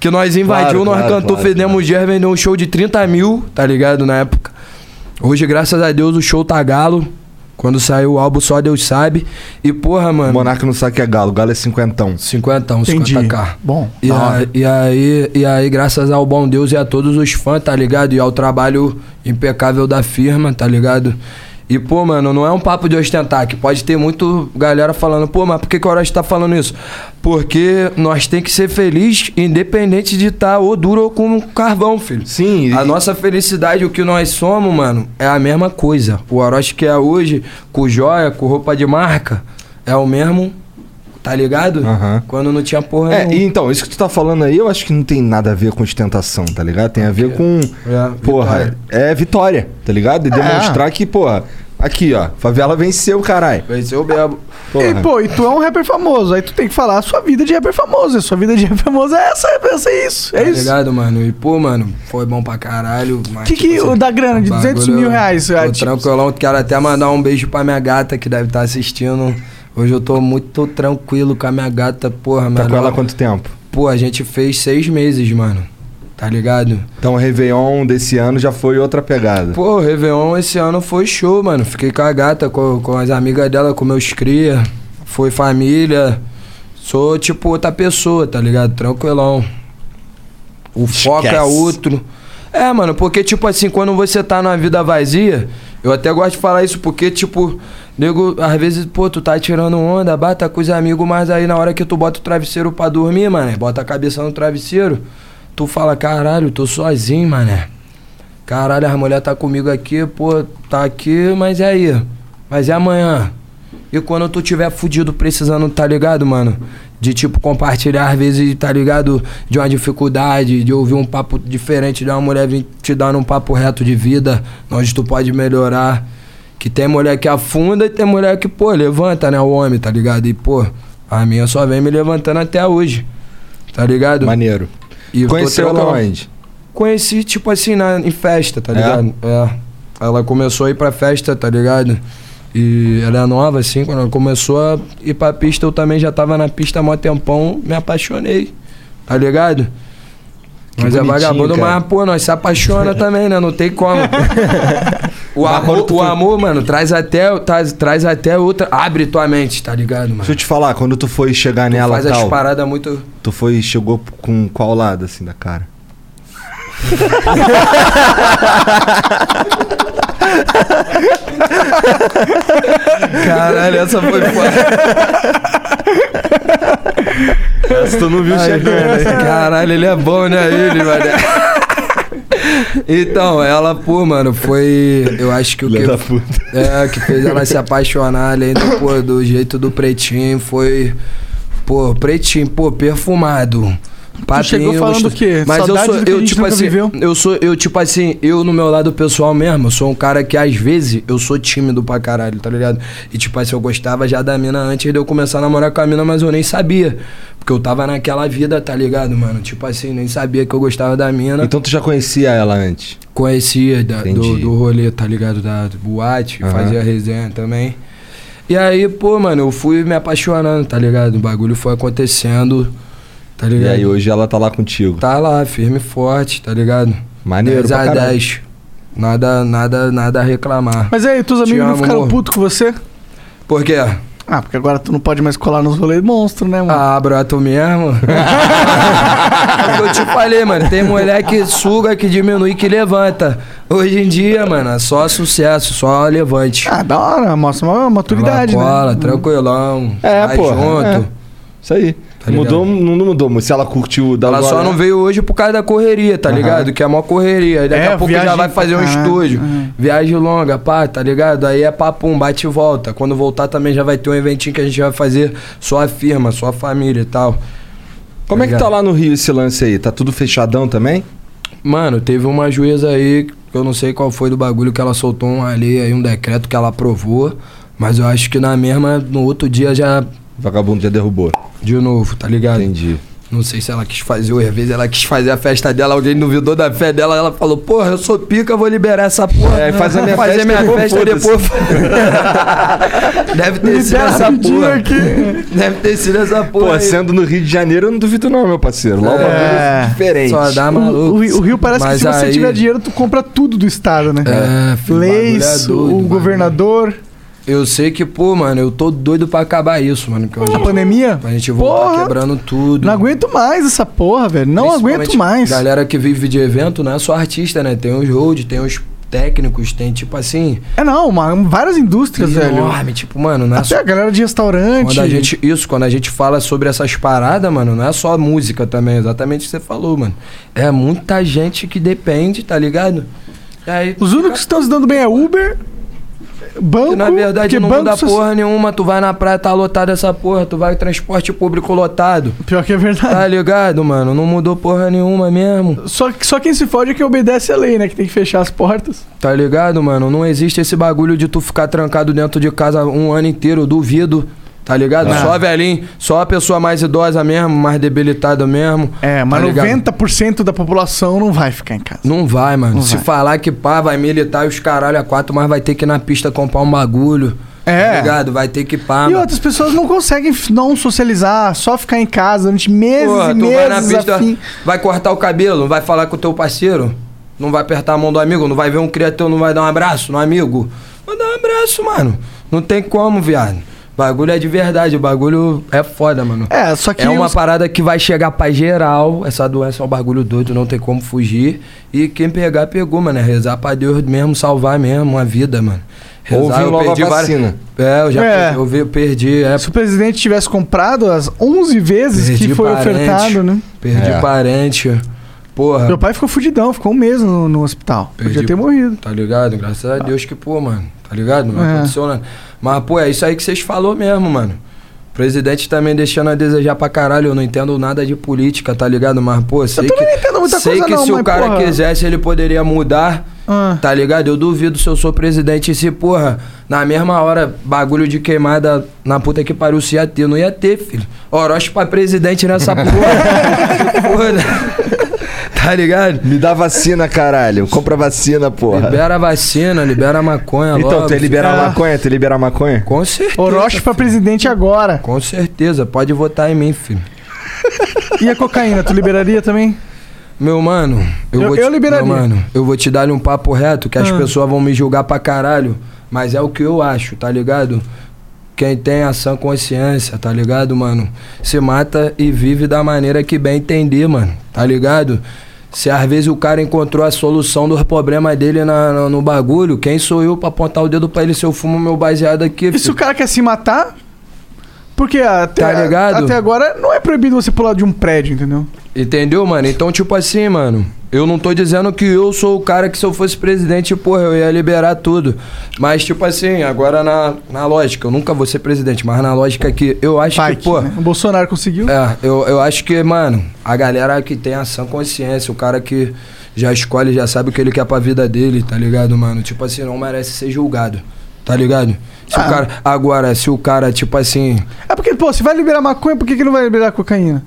Que nós invadimos, nós claro, cantou, claro, fizemos o Ger, vendeu um show de 30 mil, tá ligado? Na época. Hoje, graças a Deus, o show tá galo. Quando saiu o álbum, só Deus sabe. E, porra, mano. Monarca não sabe que é galo, galo é cinquentão. 50, uns Entendi. 50k. Bom, E, a- e aí, e aí, graças ao bom Deus e a todos os fãs, tá ligado? E ao trabalho impecável da firma, tá ligado? E, pô, mano, não é um papo de ostentar, que pode ter muito galera falando, pô, mas por que, que o Orochi tá falando isso? Porque nós tem que ser feliz, independente de estar ou duro ou com carvão, filho. Sim, A e- nossa felicidade, o que nós somos, mano, é a mesma coisa. O Orochi que é hoje, com joia, com roupa de marca, é o mesmo, tá ligado? Aham. Quando não tinha porra É, nenhuma. então, isso que tu tá falando aí, eu acho que não tem nada a ver com ostentação, tá ligado? Tem a ver com. É, porra, vitória. é vitória, tá ligado? E demonstrar que, porra, aqui, ó, favela venceu, caralho. Ser o bebo. Porra. E, pô, e tu é um rapper famoso, aí tu tem que falar a sua vida de rapper famoso. A sua vida de rapper famoso é essa, é essa, é isso. É Tá isso. ligado, mano? E, pô, mano, foi bom pra caralho. O Que que o da grana de 200 mil reais, Tô ah, tipo- tranquilão. Quero até mandar um beijo pra minha gata que deve estar assistindo. Hoje eu tô muito tranquilo com a minha gata, porra, Tá melhor. com ela há quanto tempo? Pô, a gente fez seis meses, mano. Tá ligado? Então o Réveillon desse ano já foi outra pegada. Pô, o Réveillon esse ano foi show, mano. Fiquei com a gata, com, com as amigas dela, com meus cria. Foi família. Sou tipo outra pessoa, tá ligado? Tranquilão. O foco é Esquece. outro. É, mano, porque, tipo assim, quando você tá numa vida vazia, eu até gosto de falar isso, porque, tipo, nego, às vezes, pô, tu tá tirando onda, bata com os amigos, mas aí na hora que tu bota o travesseiro pra dormir, mano, bota a cabeça no travesseiro, tu fala, caralho, tô sozinho, mané. Caralho, a mulher tá comigo aqui, pô, tá aqui, mas e aí? Mas e amanhã? E quando tu tiver fudido precisando, tá ligado, mano? De tipo compartilhar, às vezes, tá ligado? De uma dificuldade, de ouvir um papo diferente de uma mulher vir te dando um papo reto de vida, onde tu pode melhorar. Que tem mulher que afunda e tem mulher que, pô, levanta, né? O homem, tá ligado? E, pô, a minha só vem me levantando até hoje. Tá ligado? Maneiro. E Conheceu ela onde? Conheci, tipo assim, na, em festa, tá É? ligado? É. Ela começou a ir pra festa, tá ligado? E ela é nova, assim, quando ela começou a ir pra pista, eu também já tava na pista há mó tempão, me apaixonei, tá ligado? Mas é vagabundo, cara. mas, pô, nós se apaixona *laughs* também, né? Não tem como. *laughs* o, amor, o amor, mano, traz até, traz, traz até outra. Abre tua mente, tá ligado, mano? Deixa eu te falar, quando tu foi chegar Tu nela faz e as tal, paradas muito. tu foi, chegou com qual lado, assim, da cara? *laughs* Caralho, essa foi foda. Essa tu não viu chegando, hein? Caralho, ele é bom, né? Ele, mano. Então, ela, pô, mano, foi. Eu acho que o que. É, que fez ela se apaixonar além do, pô, do jeito do pretinho foi. Pô, pretinho, pô, perfumado. Chegou falando gostoso. o quê? Mas eu Saudade sou, do que a eu gente tipo nunca assim, viveu? eu sou, eu tipo assim, eu no meu lado pessoal mesmo, eu sou um cara que às vezes eu sou tímido pra caralho, tá ligado? E tipo assim, eu gostava já da mina antes de eu começar a namorar com a mina, mas eu nem sabia. Porque eu tava naquela vida, tá ligado, mano? Tipo assim, nem sabia que eu gostava da mina. Então tu já conhecia ela antes? Conhecia da- do, do rolê, tá ligado? Da do boate, Aham. fazia resenha também. E aí, pô, mano, eu fui me apaixonando, tá ligado? O bagulho foi acontecendo, tá E ligado? aí hoje ela tá lá contigo. Tá lá, firme e forte, tá ligado? Maneiro 10 pra a caralho. 10. Nada, nada, nada a reclamar. Mas aí, teus Te amigos não ficaram amor. putos com você? Por quê? Ah, porque agora tu não pode mais colar nos rolês monstro, né, mano? Ah, bro, tu mesmo? *laughs* é eu te falei, mano. Tem mulher que suga, que diminui, que levanta. Hoje em dia, mano, é só sucesso, só levante. Ah, da hora, mostra uma maturidade, Ela cola, né? tranquilão. É, porra, junto. é. Isso aí. Tá mudou, não, não mudou, mas se ela curtiu da Ela só não veio hoje por causa da correria, tá Aham. ligado? Que é uma correria. Aí daqui É, a pouco já viagem- vai fazer um Ah, estúdio. ah. Viagem longa, pá, tá ligado? Aí é papum, bate e volta. Quando voltar também já vai ter um eventinho que a gente vai fazer só a firma, só a família e tal. Como é que tá lá no Rio esse lance aí? Tá tudo fechadão também? Mano, teve uma juíza aí, que eu não sei qual foi do bagulho que ela soltou uma lei aí, um decreto que ela aprovou. Mas eu acho que na mesma, no outro dia já. Vagabundo já derrubou. De novo, tá ligado? Entendi. Não sei se ela quis fazer, ou às vezes ela quis fazer a festa dela, alguém duvidou da fé dela, ela falou, porra, eu sou pica, vou liberar essa porra. É, faz a minha fazer festa minha e festa depois. *laughs* *laughs* Deve ter sido essa porra. aqui. Deve ter sido essa porra. Pô, aí. sendo no Rio de Janeiro, eu não duvido não, meu parceiro. Lá o bagulho é É. diferente. Só dá O, maluco. o Rio- o Rio parece Mas que se você aí- tiver dinheiro, tu compra tudo do estado, né? É, filho, Leis, é doido, o governador, Eu sei que, pô, mano, eu tô doido pra acabar isso, mano. A pandemia. Pra gente voltar Porra, quebrando tudo. Não aguento mais essa porra, velho. Não aguento mais. Galera que vive de evento não é só artista, né? Tem os road, tem os técnicos, tem tipo assim. É não, uma- várias indústrias, velho. Enorme, tipo, mano, não é Até só. a galera de restaurante. Quando a gente, isso, quando a gente fala sobre essas paradas, mano, não é só música também, exatamente o que você falou, mano. É muita gente que depende, tá ligado? Aí, Os únicos que estão se dando bem é Uber, banco. que na verdade não muda só- porra nenhuma, tu vai na praia, tá lotado essa porra, tu vai transporte público lotado. Pior que é verdade. Tá ligado, mano? Não mudou porra nenhuma mesmo. Só, só quem se fode é que obedece a lei, né? Que tem que fechar as portas. Tá ligado, mano? Não existe esse bagulho de tu ficar trancado dentro de casa um ano inteiro, duvido. Tá ligado? Não. Só velhinho, só a pessoa mais idosa mesmo, mais debilitada mesmo. É, mas Tá ligado? 90% da população não vai ficar em casa. Não vai, mano. Não Se vai. falar que pá, vai militar e os caralho a quatro, mas vai ter que ir na pista comprar um bagulho. É. Tá ligado? Vai ter que pá, E mano. outras pessoas não conseguem não socializar, só ficar em casa durante meses Porra, e tu vai na meses pista, fim. vai cortar o cabelo, não vai falar com o teu parceiro, não vai apertar a mão do amigo, não vai ver um criador, não vai dar um abraço no amigo. Vai dar um abraço, mano. Não tem como, viado. Bagulho é de verdade, o bagulho é foda, mano. É, só que É uma os- parada que vai chegar pra geral. Essa doença é um bagulho doido, não tem como fugir. E quem pegar, pegou, mano. É rezar pra Deus mesmo, salvar mesmo a vida, mano. Ou vir eu logo a perdi várias- vacina. É, eu já É. perdi, eu vi- eu perdi, é, se o presidente tivesse comprado as 11 vezes Perdi que foi parente. ofertado, né? perdi É. parente. Porra. Meu pai ficou fudidão, ficou um mês no, no hospital. Podia Perdi- ter morrido. Tá ligado? Graças a Deus que, pô, mano. Tá ligado? Não É. aconteceu nada. Mas, pô, é isso aí que vocês falou mesmo, mano. Presidente também deixando a desejar pra caralho. Eu não entendo nada de política, tá ligado? Mas, pô, sei também que. não entendo muita sei coisa que não, se o cara porra. quisesse, ele poderia mudar. Ah. Tá ligado? Eu duvido se eu sou presidente e se, porra, na mesma hora, bagulho de queimada na puta que pariu, se ia ter. Não ia ter, filho. Orochi pra presidente nessa *laughs* porra. porra. *laughs* Tá ligado? Me dá vacina, caralho. Compra vacina, porra. Libera a vacina, libera a maconha então, logo. tu libera a maconha? Tu libera a maconha? Com certeza. Orochi pra presidente agora. Com certeza, pode votar em mim, filho. *laughs* E a cocaína, tu liberaria também? Meu mano, eu, Eu- vou eu te, liberaria. Meu mano, eu vou te dar um papo reto que as Ah. pessoas vão me julgar pra caralho, mas é o que eu acho, tá ligado? Quem tem ação consciência, tá ligado, mano? Se mata e vive da maneira que bem entender, mano, tá ligado? Se às vezes o cara encontrou a solução do problema dele na, no, no bagulho, quem sou eu pra apontar o dedo pra ele se eu fumo meu baseado aqui? E se filho? o cara quer se matar? Porque até, Tá ligado? até agora não é proibido você pular de um prédio, entendeu? Entendeu, mano? Então, tipo assim, mano, eu não tô dizendo que eu sou o cara que se eu fosse presidente, porra, eu ia liberar tudo. Mas, tipo assim, agora na, na lógica, eu nunca vou ser presidente, mas na lógica que eu acho Vai que, pô. né? O Bolsonaro conseguiu. É, eu, eu acho que, mano, a galera que tem ação consciência, o cara que já escolhe, já sabe o que ele quer pra vida dele, tá ligado, mano? Tipo assim, não merece ser julgado, tá ligado? Se Ah. o cara. Agora, se o cara, tipo assim. É porque, pô, se vai liberar maconha, por que, que não vai liberar cocaína?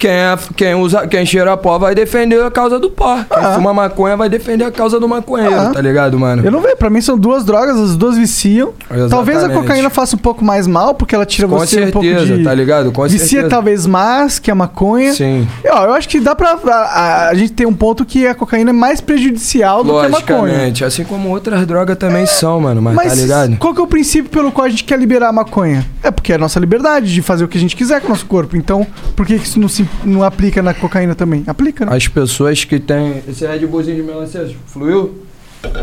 Quem, é, quem, usa, quem cheira pó vai defender a causa do pó. Quem Ah. fuma maconha vai defender a causa do maconheiro, Ah. tá ligado, mano? Eu não vejo, pra mim são duas drogas, as duas viciam. Exatamente. Talvez a cocaína faça um pouco mais mal, porque ela tira Com você um pouco certeza, de... tá ligado? Com Vicia certeza. talvez mais que a maconha. Sim. E, ó, eu acho que dá pra. A, a- a gente tem um ponto que a cocaína é mais prejudicial do que a maconha. Logicamente. Assim como outras drogas também são, mano. Mas, Mas tá ligado? qual que é o princípio pelo qual a gente quer liberar a maconha? É porque é a nossa liberdade de fazer o que a gente quiser com o nosso corpo. Então, por que que isso não, se, não aplica na cocaína também? Aplica, né? As pessoas que tem. Esse Red Bullzinho de melancia fluiu?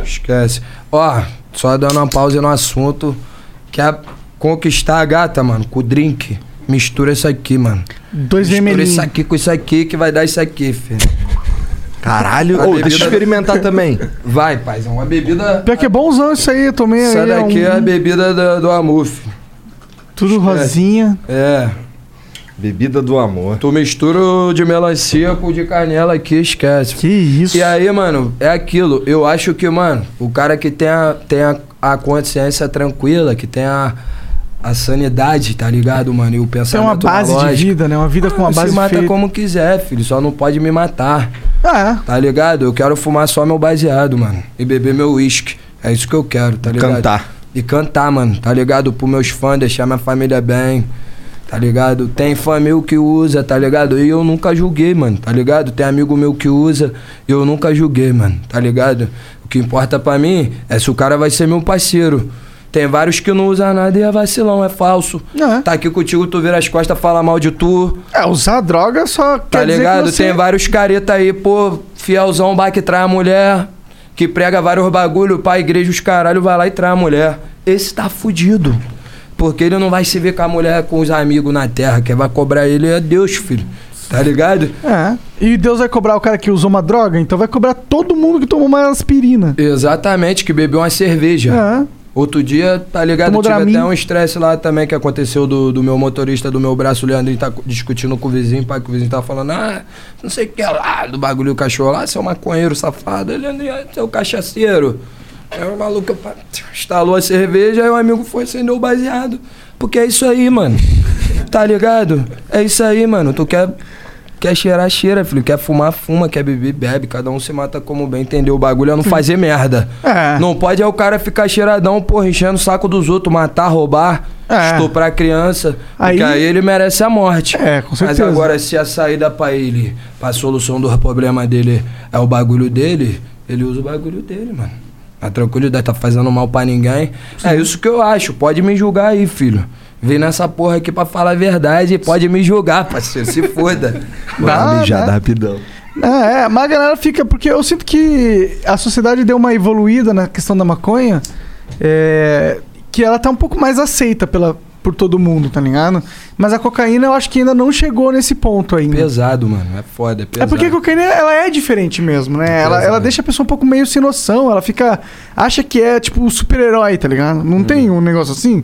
Esquece. Ó, só dando uma pausa no assunto. Quer conquistar a gata, mano, com o drink. Mistura isso aqui, mano. Dois Mistura vermelhinhos. isso aqui com isso aqui que vai dar isso aqui, filho. Caralho. A Ô, bebida- deixa eu experimentar também. *laughs* Vai, paizão. Uma bebida. Pior que é bonzão isso aí, eu tomei Essa aí. é daqui é a um- bebida do, do filho. Tudo rosinha. É. Bebida do amor. Tu mistura de melancia com o de canela aqui, esquece. Que isso. E aí, mano, é aquilo. Eu acho que, mano, o cara que tem a, tem a, a consciência tranquila, que tem a, a sanidade, tá ligado, mano? E o Isso é pensamento uma base de vida, né? Uma vida com uma base Se mata feita. como quiser, filho. Só não pode me matar. Ah, Tá ligado? Eu quero fumar só meu baseado, mano. E beber meu uísque. É isso que eu quero, tá ligado? Cantar. E cantar, mano, tá ligado? Pros meus fãs, deixar minha família bem. Tá ligado? Tem fã meu que usa, tá ligado? E eu nunca julguei, mano, tá ligado? Tem amigo meu que usa e eu nunca julguei, mano, tá ligado? O que importa pra mim é se o cara vai ser meu parceiro. Tem vários que não usam nada e é vacilão, é falso. É. Tá aqui contigo, tu vira as costas, fala mal de tu. é, usar droga só Tá ligado? que você... Tem vários careta aí, pô, fielzão, vai que trai a mulher, que prega vários bagulho pra igreja, os caralho, vai lá e trai a mulher. Esse tá fudido. Porque ele não vai se ver com a mulher, com os amigos na terra. Quem vai cobrar ele é Deus, filho. Tá ligado? É. E Deus vai cobrar o cara que usou uma droga, então vai cobrar todo mundo que tomou uma aspirina. Exatamente, que bebeu uma cerveja. É. Outro dia, tá ligado? Tomou Tive Dramin. até um estresse lá também que aconteceu do, do meu motorista do meu braço, o Leandrinho, tá discutindo com o vizinho, pai, que o vizinho tá falando, ah, não sei o que lá, do bagulho do cachorro lá, seu maconheiro safado, é seu cachaceiro. Aí o maluco pá, instalou a cerveja, aí o amigo foi acender o baseado. Porque é isso aí, mano. Tá ligado? É isso aí, mano. Tu quer. Quer cheirar, cheira, filho. Quer fumar, fuma. Quer beber, bebe. Cada um se mata como bem, entendeu? O bagulho é não fazer merda. É. Não pode é o cara ficar cheiradão, porra, enchendo o saco dos outros, matar, roubar, É. estuprar criança. Aí- Porque aí ele merece a morte. É, com Mas certeza. agora, se a saída pra ele, pra solução do problema dele é o bagulho dele, ele usa o bagulho dele, mano. A tranquilidade, tá fazendo mal pra ninguém. É isso que eu acho. Pode me julgar aí, filho. Vem nessa porra aqui pra falar a verdade e pode me julgar, parceiro. Se foda. *laughs* Dá Dá, mijada né? rapidão. É, é, mas a galera fica. Porque eu sinto que a sociedade deu uma evoluída na questão da maconha. é, que ela tá um pouco mais aceita pela, por todo mundo, tá ligado? Mas a cocaína eu acho que ainda não chegou nesse ponto ainda. Pesado, mano. É foda, é pesado. É porque a cocaína ela é diferente mesmo, né? Ela, Pesado. ela deixa a pessoa um pouco meio sem noção. Ela fica. Acha que é tipo o super-herói, tá ligado? Não tem um negócio assim?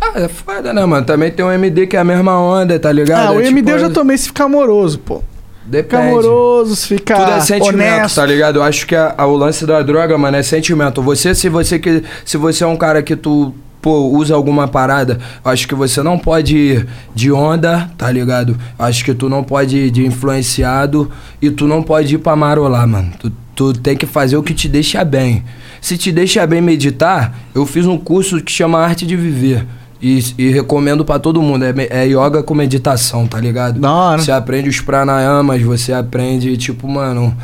Ah, é foda, né, mano? Também tem o MD que é a mesma onda, tá ligado? Ah, o É MD eu tipo, já tomei se ficar amoroso, pô. Depende. amoroso, se ficar Tudo é sentimento, honesto. tá ligado? Eu acho que a- a- o lance da droga, mano, é sentimento. Você, se você que se você é um cara que tu pô, usa alguma parada, acho que você não pode ir de onda, tá ligado? Acho que tu não pode ir de influenciado e tu não pode ir pra marolar, mano. Tu, tu tem que fazer o que te deixa bem. Se te deixa bem meditar, eu fiz um curso que chama Arte de Viver. E, e recomendo pra todo mundo. É, é yoga com meditação, tá ligado? Da hora. Você aprende os pranayamas, você aprende, tipo, mano,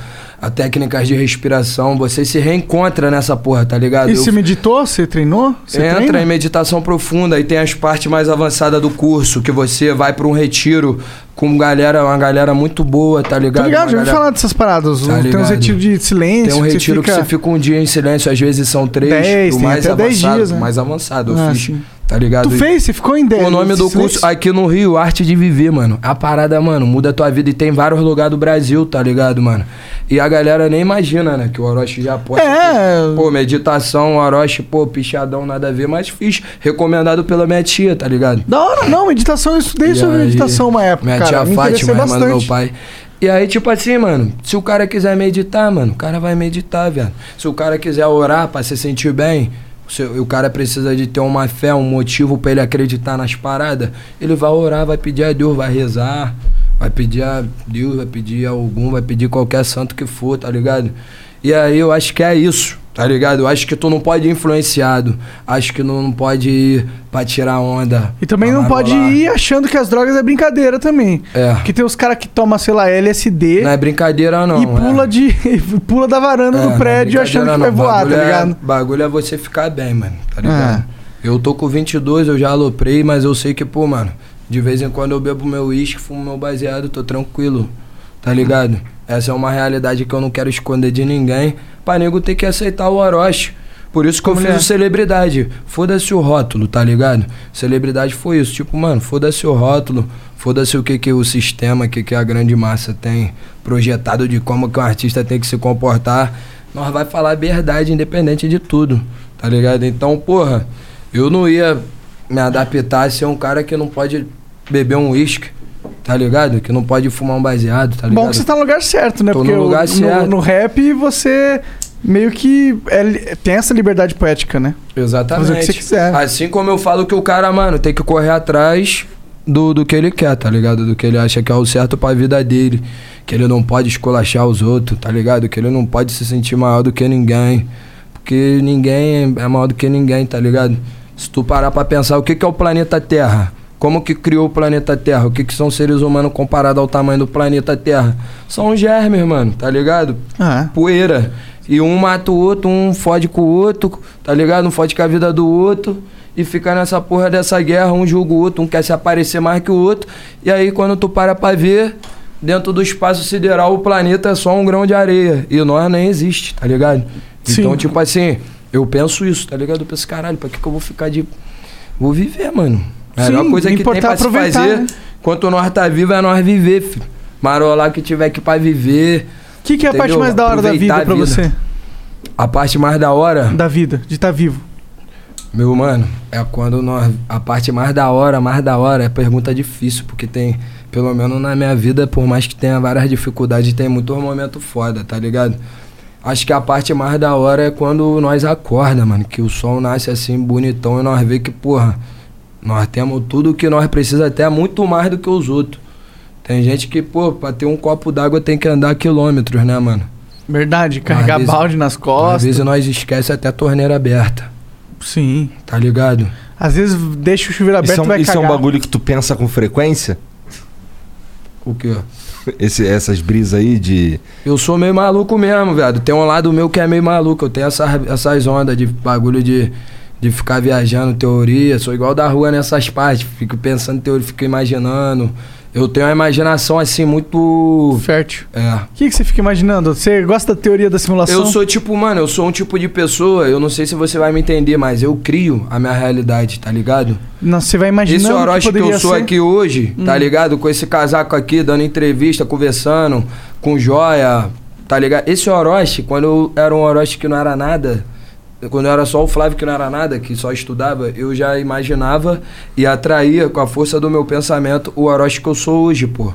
a técnicas de respiração, você se reencontra nessa porra, tá ligado? E você meditou? Você treinou? Você Entra treina? em meditação profunda, aí tem as partes mais avançadas do curso, que você vai pra um retiro com galera, uma galera muito boa, tá ligado? Tá ligado? Uma Já ouvi galera- falar dessas paradas. Tá tem uns retiros de silêncio. Tem um que você retiro que fica- você fica um dia em silêncio, às vezes são três, Dez, mais avançado, dias, né? mais avançado eu Ah, fiz, sim. tá ligado? Tu E- fez? Você ficou em 10? o nome do curso aqui no Rio, Arte de Viver, mano. A parada, mano, muda a tua vida e tem vários lugares do Brasil, tá ligado, mano? E a galera nem imagina, né? Que o Orochi já posta. É. Pô, meditação, Orochi, pô, pichadão, nada a ver, mas fiz. Recomendado pela minha tia, tá ligado? Da hora, não, meditação, eu estudei E sobre aí, meditação uma época, Minha cara. tia Fátima, irmã do bastante. meu pai. E aí, tipo assim, mano, se o cara quiser meditar, mano, o cara vai meditar, velho. Se o cara quiser orar pra se sentir bem, o cara precisa de ter uma fé, um motivo pra ele acreditar nas paradas, ele vai orar, vai pedir a Deus, vai rezar, vai pedir a Deus, vai pedir a algum, vai pedir qualquer santo que for, tá ligado? E aí eu acho que é isso, tá ligado? Eu acho que tu não pode ir influenciado, acho que não, não pode ir pra tirar onda. E também não pode ir achando que as drogas é brincadeira também. É. Porque tem os caras que tomam, sei lá, LSD Não é brincadeira, não. e pula é. de *laughs* pula da varanda É, do é prédio achando que vai não. voar, tá é- ligado? bagulho é você ficar bem, mano, tá ligado? É. Eu tô com 22, eu já aloprei, mas eu sei que, pô, mano, de vez em quando eu bebo meu uísque, fumo meu baseado, tô tranquilo, tá ligado? Essa é uma realidade que eu não quero esconder de ninguém, pra nego ter que aceitar o Orochi. Por isso que eu fiz é? o celebridade. Foda-se o rótulo, tá ligado? Celebridade foi isso. Tipo, mano, foda-se o rótulo. Foda-se o que, que o sistema, o que, que a grande massa tem projetado de como que um artista tem que se comportar. Nós vai falar a verdade, independente de tudo, tá ligado? Então, porra, eu não ia me adaptar a ser um cara que não pode beber um uísque, tá ligado? Que não pode fumar um baseado, tá ligado? Bom que você tá no lugar certo, né? Tô Porque no o- lugar certo. no rap você meio que é- tem essa liberdade poética, né? Exatamente. Fazer o que você quiser. Assim como eu falo que o cara, mano, tem que correr atrás do, do que ele quer, tá ligado? Do que ele acha que é o certo pra vida dele. Que ele não pode esculachar os outros, tá ligado? Que ele não pode se sentir maior do que ninguém. Porque ninguém é maior do que ninguém, tá ligado? Se tu parar pra pensar, o que, que é o planeta Terra? Como que criou o planeta Terra? O que, que são seres humanos comparado ao tamanho do planeta Terra? São germes, mano, tá ligado? Ah, poeira. E um mata o outro, um fode com o outro, tá ligado? Um fode com a vida do outro. E fica nessa porra dessa guerra, um julga o outro, um quer se aparecer mais que o outro. E aí quando tu para pra ver, dentro do espaço sideral o planeta é só um grão de areia. E nós nem existe, tá ligado? Sim. Então, tipo assim, eu penso isso, tá ligado? Eu penso, caralho, pra que, que eu vou ficar de. Vou viver, mano. A melhor Sim, coisa que tem pra se fazer, né? enquanto nós tá vivo, é nós viver, filho. Marolar que tiver aqui pra viver. O que, que é a parte mais da hora da vida pra vida. você? A parte mais da hora, Da vida, de estar vivo. meu mano, é quando nós. A parte mais da hora, mais da hora, é pergunta difícil, porque tem, pelo menos na minha vida, por mais que tenha várias dificuldades, tem muitos momentos foda, tá ligado? Acho que a parte mais da hora é quando nós acorda, mano, que o sol nasce assim bonitão e nós vê que, porra, nós temos tudo que nós precisamos, até muito mais do que os outros. Tem gente que, pô, pra ter um copo d'água tem que andar quilômetros, né, mano? Verdade, carregar vezes- balde nas Às costas. vezes nós esquece até a torneira aberta, Sim. tá ligado? Às vezes deixa o chuveiro aberto Isso, é um, vai isso é um cagar. bagulho que tu pensa com frequência? O quê? *laughs* Esse, essas brisas aí de. Eu sou meio maluco mesmo, viado. Tem um lado meu que é meio maluco. Eu tenho essas, essas ondas de bagulho de, de ficar viajando teoria. Sou igual da rua nessas partes. Fico pensando em teoria, fico imaginando. Eu tenho uma imaginação assim muito. Fértil. É. O que, que você fica imaginando? Você gosta da teoria da simulação? Eu sou tipo, mano, eu sou um tipo de pessoa, eu não sei se você vai me entender, mas eu crio a minha realidade, tá ligado? Não, você vai imaginando Esse Orochi que, poderia eu sou ser. aqui hoje, tá ligado? Com esse casaco aqui, dando entrevista, conversando, com joia, tá ligado? Esse Orochi, quando eu era um Orochi que não era nada, quando eu era só o Flávio que não era nada, que só estudava, eu já imaginava e atraía com a força do meu pensamento o Orochi que eu sou hoje, pô.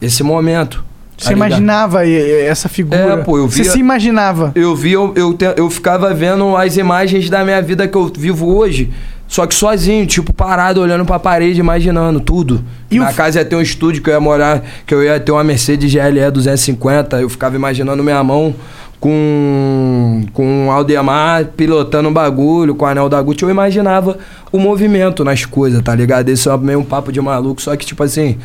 Esse momento. tá Você ligado? imaginava essa figura. É, pô, eu Você via- se imaginava. Eu vi, eu, eu, te- eu ficava vendo as imagens da minha vida que eu vivo hoje, só que sozinho, tipo, parado, olhando pra parede, imaginando tudo. E o Na f- casa ia ter um estúdio que eu ia morar, que eu ia ter uma Mercedes GLE 250, eu ficava imaginando minha mão com, com o Aldemar pilotando um bagulho, com o anel da Gucci, eu imaginava o movimento nas coisas, tá ligado? Esse é meio um papo de maluco, só que, tipo assim,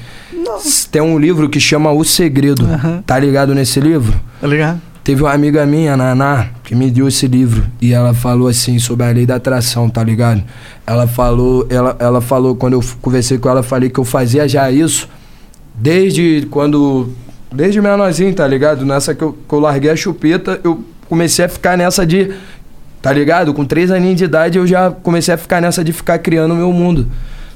tem um livro que chama O Segredo, Aham. tá ligado nesse livro? Tá ligado? Teve uma amiga minha, Naná, que me deu esse livro. E ela falou assim sobre a lei da atração, tá ligado? Ela falou, ela, ela falou, quando eu conversei com ela, falei que eu fazia já isso desde quando. Desde menorzinho, tá ligado? Nessa que eu, que eu larguei a chupeta, eu comecei a ficar nessa de. Tá ligado? Com três aninhos de idade eu já comecei a ficar nessa de ficar criando o meu mundo.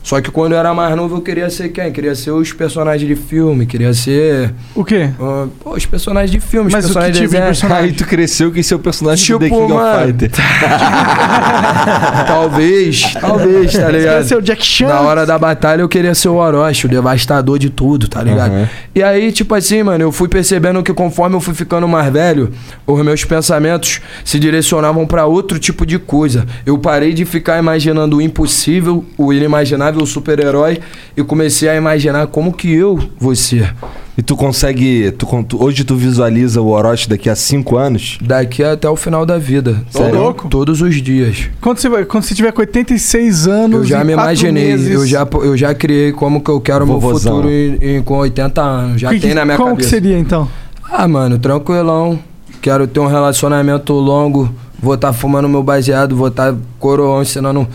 Só que quando eu era mais novo eu queria ser quem? Queria ser os personagens de filme, queria ser. O quê? ah, pô, os personagens de filme, os Mas o que personagens tipo de personagem? Aí tu cresceu e ser o personagem Tipo, do The King mano. of Fighter. *laughs* talvez, talvez, tá ligado? quer ser o Jack Chan? Na hora da batalha eu queria ser o Orochi, o devastador de tudo, tá ligado? Uhum. E aí, tipo assim, mano, eu fui percebendo que conforme eu fui ficando mais velho, os meus pensamentos se direcionavam pra outro tipo de coisa. Eu parei de ficar imaginando o impossível, o inimaginável, o super-herói e comecei a imaginar como que eu vou ser. E tu consegue. Tu, tu- hoje tu visualiza o Orochi daqui a cinco anos? Daqui até o final da vida. Ô, louco. Todos os dias. Quando você, vai- quando você tiver com 86 anos. Eu já e me imaginei, meses, eu já, eu já criei como que eu quero o meu futuro em- em- com 80 anos. Já que- tem na minha Como cabeça. que seria então? Ah, mano, tranquilão. Quero ter um relacionamento longo. Vou estar fumando meu baseado, vou estar coroão ensinando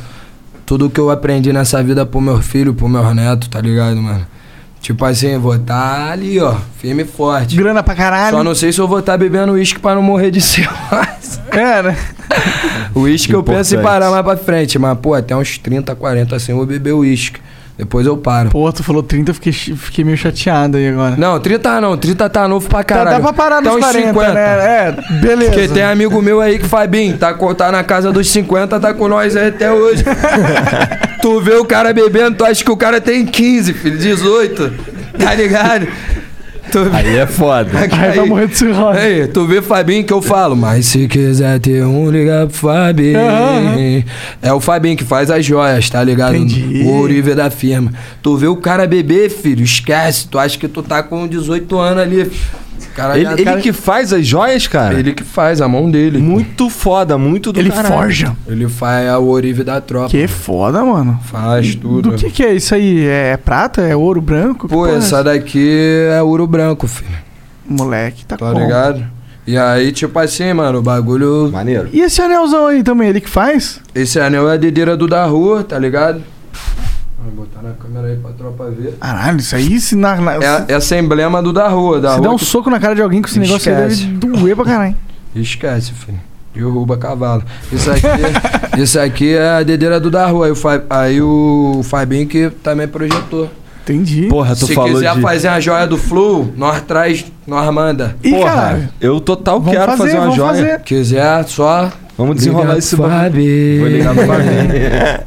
tudo que eu aprendi nessa vida pro meu filho, pro meu neto, tá ligado, mano? Tipo assim, vou estar ali, ó, firme e forte. Grana pra caralho. Só não sei se eu vou estar bebendo uísque pra não morrer de *laughs* sede. É, né? *laughs* Uísque eu penso em parar mais pra frente, mas, pô, até uns 30, 40 assim eu vou beber uísque. Depois eu paro. Pô, tu falou 30, eu fiquei, fiquei meio chateado aí agora. Não, 30 não, 30 tá novo pra Tá, caralho. dá pra parar Até nos uns 40, 50. né? É, beleza. Porque tem amigo meu aí que, Fabinho, tá, tá na casa dos 50, tá com nós aí até hoje. *laughs* tu vê o cara bebendo, tu acha que o cara tem 15, filho, 18. Tá ligado? Tu vê- Aí é foda. Aí vai morrer de cirrose. Aí, tu vê Fabinho que eu falo, mas se quiser ter um, liga pro Fabinho. Aham. É o Fabinho que faz as joias, tá ligado? Entendi. O Ourive da firma. Tu vê o cara beber, filho, esquece. Tu acha que tu tá com 18 anos ali. Cara, Ele, ele cara- que faz as joias, cara? ele que faz, a mão dele. Muito foda, muito do Ele caralho. forja. Ele faz a Ourive da tropa. Que foda, mano. Faz tudo. Do que que é isso aí? É prata? É ouro branco? Que Pô, é essa daqui é ouro branco, filho. Moleque, tá Tá bom. ligado? E aí, tipo assim, mano, o bagulho. Maneiro. E esse anelzão aí também, ele que faz? Esse anel é a dedeira do da rua, tá ligado? Vou botar na câmera aí pra tropa ver. Caralho, isso aí se, na, na- É, essa emblema do da rua, da se rua. der um que- soco na cara de alguém com esse negócio aí Esquece. deve doer pra caralho. *laughs* Esquece, filho. Derruba cavalo. Isso aqui, *laughs* isso aqui é a dedeira do da rua. Aí o, Fa- aí o Fabinho que também projetou. Entendi. Porra, tu Se falou quiser de... fazer a joia do Flow, nós traz, nós manda. Ih, Porra, caralho. eu total Vamos quero fazer, fazer, uma joia. fazer. Quiser, só. Vamos desenrolar liga esse pro bagulho. Fabinho. Vou ligar pro Fabinho.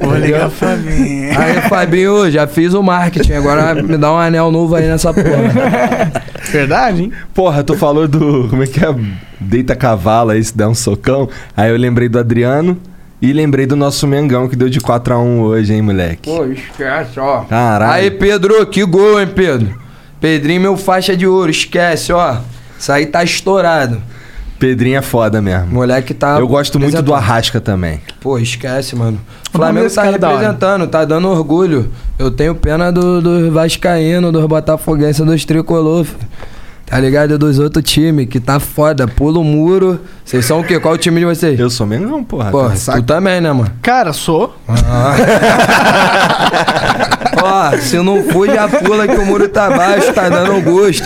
*laughs* Vou ligar pra mim. Aí, Fabinho, já fiz o marketing. Agora me dá um anel novo aí nessa porra. *laughs* Verdade, hein? Porra, tu falou do. Como é que é? Deita cavalo aí, se der um socão. Aí eu lembrei do Adriano e lembrei do nosso Mengão que deu de 4x1 hoje, hein, moleque? Pô, esquece, ó. Caralho. Aí, Pedro, que gol, hein, Pedro? Pedrinho, meu faixa de ouro, esquece, ó. Isso aí tá estourado. Pedrinho é foda mesmo. Moleque tá. eu gosto muito do. Arrasca também. Pô, esquece, mano. O Flamengo tá representando, tá dando orgulho. Eu tenho pena do, dos Vascaíno, dos Botafoguenses, dos Tricolor. filho. Tá ligado? Dos outros times, que tá foda. Pula o muro. Vocês são o quê? Qual o time de vocês? Eu sou Mengão, porra. Pô, tá tu também, né, mano? Cara, sou. *laughs* Ó, se não for, já pula que o muro tá baixo, tá dando gosto.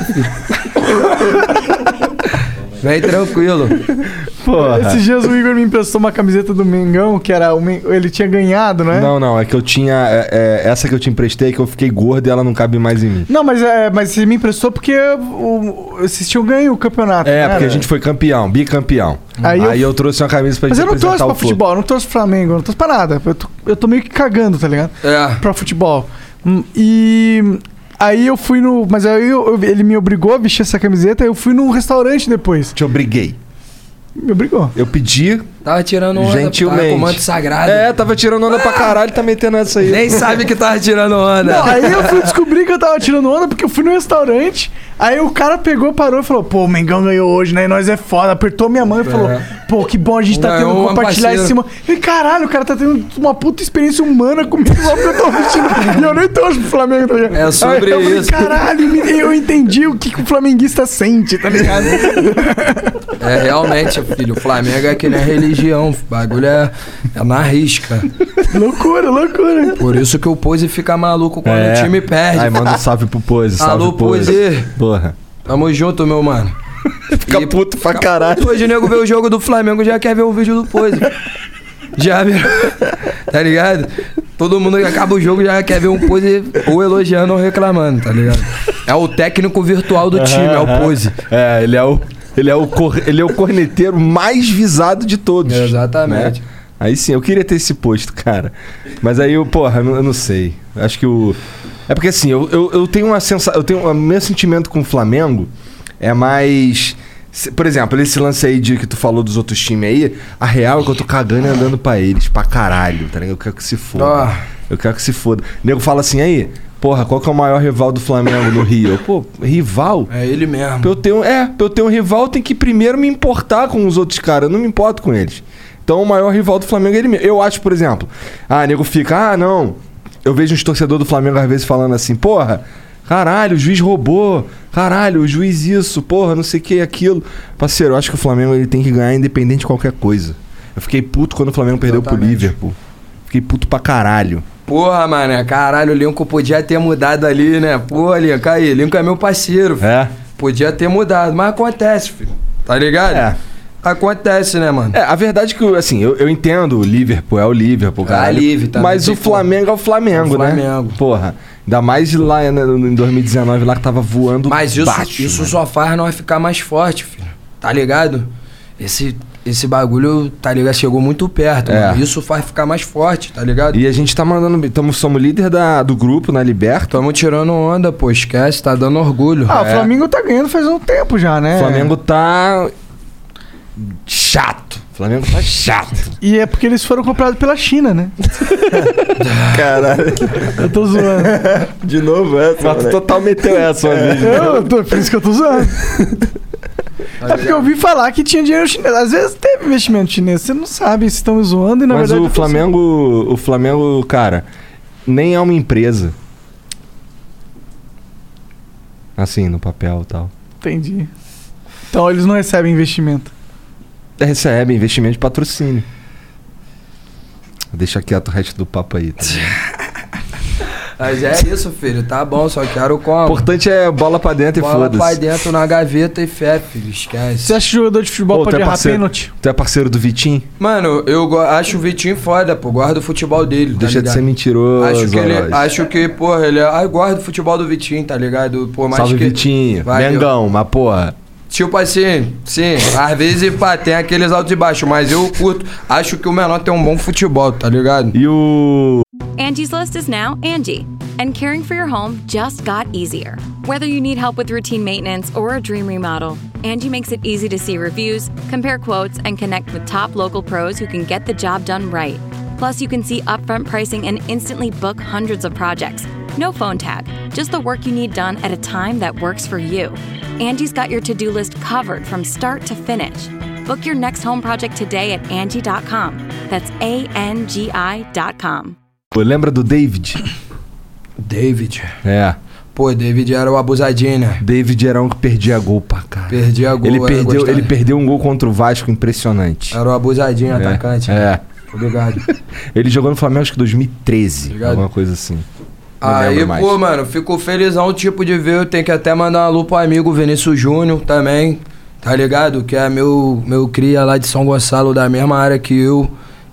Vem tranquilo. *laughs* Porra. Esses dias o Igor me emprestou uma camiseta do Mengão, que era o ele tinha ganhado, né? Não, não, é que eu tinha. é- é, essa que eu te emprestei, que eu fiquei gordo e ela não cabe mais em mim. Não, mas, é, mas você me emprestou porque o, vocês tinham ganho o campeonato. É, né? porque a gente foi campeão, bicampeão. Aí Aí, eu- eu... trouxe uma camisa pra Mas gente eu não apresentar pra futebol, eu não torço pro Flamengo, não torço pra nada. Eu tô, eu tô meio que cagando, tá ligado? É. Pra futebol. Hum, E aí eu fui no. Mas aí eu- eu- ele me obrigou a vestir essa camiseta, eu fui num restaurante depois. Te obriguei. Me obrigou. Eu pedi Tava tirando onda, Gentilmente. tava com manto sagrado. É, tava tirando onda pra caralho, tá metendo essa aí. Nem sabe que tava tirando onda. Não, aí eu fui descobrir que eu tava tirando onda porque eu fui no restaurante. Aí o cara pegou, parou e falou: Pô, o Mengão ganhou hoje, né? E nós é foda. Apertou minha mão e falou: Pô, que bom a gente tá Ganhou tendo compartilhar esse. mo-" E caralho, o cara tá tendo uma puta experiência humana comigo só porque eu tô vestindo. e eu nem torço pro Flamengo, tá? É sobre Aí eu falei, isso. Caralho, eu entendi o que, que o flamenguista sente, tá ligado? É, realmente, filho, o Flamengo é que nem a religião. O bagulho é, é na risca. loucura, loucura. Por isso que o Pose fica maluco quando É. o time perde. Ai, manda um salve pro Pose, salve Alô, Pose. Pose. Porra. Tamo junto, meu mano. *laughs* Fica E- puto pra caralho. Hoje o nego vê o jogo do Flamengo já quer ver o vídeo do Pose. Já viu? Tá ligado? Todo mundo que acaba o jogo já quer ver um Pose ou elogiando ou reclamando, tá ligado? É o técnico virtual do time, é o Pose. É, ele é o. Ele é o, cor, ele é o corneteiro mais visado de todos. Exatamente. né? Aí sim, eu queria ter esse posto, cara. Mas aí eu, porra, eu não, sei. Acho que o. É porque assim, eu, eu, eu tenho uma sensação. Eu tenho. O meu sentimento com o Flamengo é mais. Por exemplo, esse lance aí de que tu falou dos outros times aí, a real é que eu tô cagando e andando pra eles, pra caralho, tá ligado? Eu quero que se foda. Ó. Eu quero que se foda. O nego fala assim, aí, porra, qual que é o maior rival do Flamengo no Rio? Pô, rival? É ele mesmo. Pra eu ter um, é, pra eu ter um rival, tem que primeiro me importar com os outros caras. Eu não me importo com eles. Então o maior rival do Flamengo é ele mesmo. Eu acho, por exemplo, ah, nego fica, ah, não. Eu vejo uns torcedores do Flamengo às vezes falando assim, porra, caralho, o juiz roubou, caralho, o juiz isso, porra, não sei o que, aquilo. Parceiro, eu acho que o Flamengo ele tem que ganhar independente de qualquer coisa. Eu fiquei puto quando o Flamengo perdeu pro Exatamente. Liverpool. Fiquei puto pra caralho. Porra, mano, caralho, o Lincoln podia ter mudado ali, né? Porra, Lincoln, aí, Lincoln é meu parceiro. filho. É? Podia ter mudado, mas acontece, filho. Tá ligado? É. Acontece, né, mano? É, a verdade é que, assim, eu, eu entendo o Liverpool, é o Liverpool, cara. Live também, Mas tem o Flamengo é o Flamengo, É o né? Flamengo. Porra. Ainda mais lá né, em 2019, lá que tava voando Mas isso, baixo. isso mano. só faz nós ficar mais forte, filho. Tá ligado? Esse, esse bagulho, tá ligado? Chegou muito perto, É. mano. Isso faz ficar mais forte, tá ligado? E a gente tá mandando... Tamo, somos líder da, do grupo na Liberta. Tamo tirando onda, pô. Esquece, tá dando orgulho. Ah, o É. Flamengo tá ganhando faz um tempo já, né? O Flamengo tá... Chato. O Flamengo tá chato. E é porque eles foram comprados pela China, né? *laughs* Caralho. Eu tô zoando. De novo essa, Mas tu total meteu essa, uma vez. Eu, tô, por isso que eu tô zoando. É porque eu ouvi falar que tinha dinheiro chinês. Às vezes teve investimento chinês. Você não sabe se estão zoando e na Mas verdade. o eu tô Flamengo... O Flamengo, cara... Nem é uma empresa. Assim, no papel e tal. Entendi. Então eles não recebem investimento. Recebe investimento de patrocínio. Deixa quieto o resto do papo aí. Tá? *laughs* Mas é isso, filho. Tá bom, só quero O como. importante é bola pra dentro e Bola pra foda-se. dentro na gaveta e fé, filho. Esquece. Você acha que jogador de futebol Pô, pode errar parceiro- pênalti? Tu é parceiro do Vitinho? Mano, eu acho o Vitinho foda, pô. Guardo o futebol dele, tá Deixa de ser mentiroso. Acho que ele. Acho que, porra, ele é. Ai, guardo o futebol do Vitinho, tá ligado? Por mais Salve que. Vitinho. Valeu. Mengão, mas porra. Tipo assim, sim, às vezes pá, tem aqueles altos e baixos, mas eu curto. Acho que o menor tem um bom futebol, tá ligado? E o. Angie's List is now Angie, and caring for your home just got easier. Whether you need help with routine maintenance or a dream remodel, Angie makes it easy to see reviews, compare quotes, and connect with top local pros who can get the job done right. Plus, you can see upfront pricing and instantly book hundreds of projects. No phone tag, just the work you need done at a time that works for you. Angie's got your to do list covered from start to finish. Book your next home project today at Angie.com. That's A N G I.com. Pô, Lembra do David? *coughs* David. É. Pô, David era o abusadinho, né? David era um que perdia gol pra cara. Perdia gol, Ele perdeu, gostado. ele perdeu um gol contra o Vasco impressionante. Era o abusadinho, É, atacante. É. Tô ligado. *laughs* Ele jogou no Flamengo acho que 2013. Ligado. Alguma coisa assim. Aí, pô, mano, fico felizão, tipo, de ver. Eu tenho que até mandar uma alô pro amigo Vinícius Júnior também, tá ligado? Que é meu, meu cria lá de São Gonçalo, da mesma área que eu.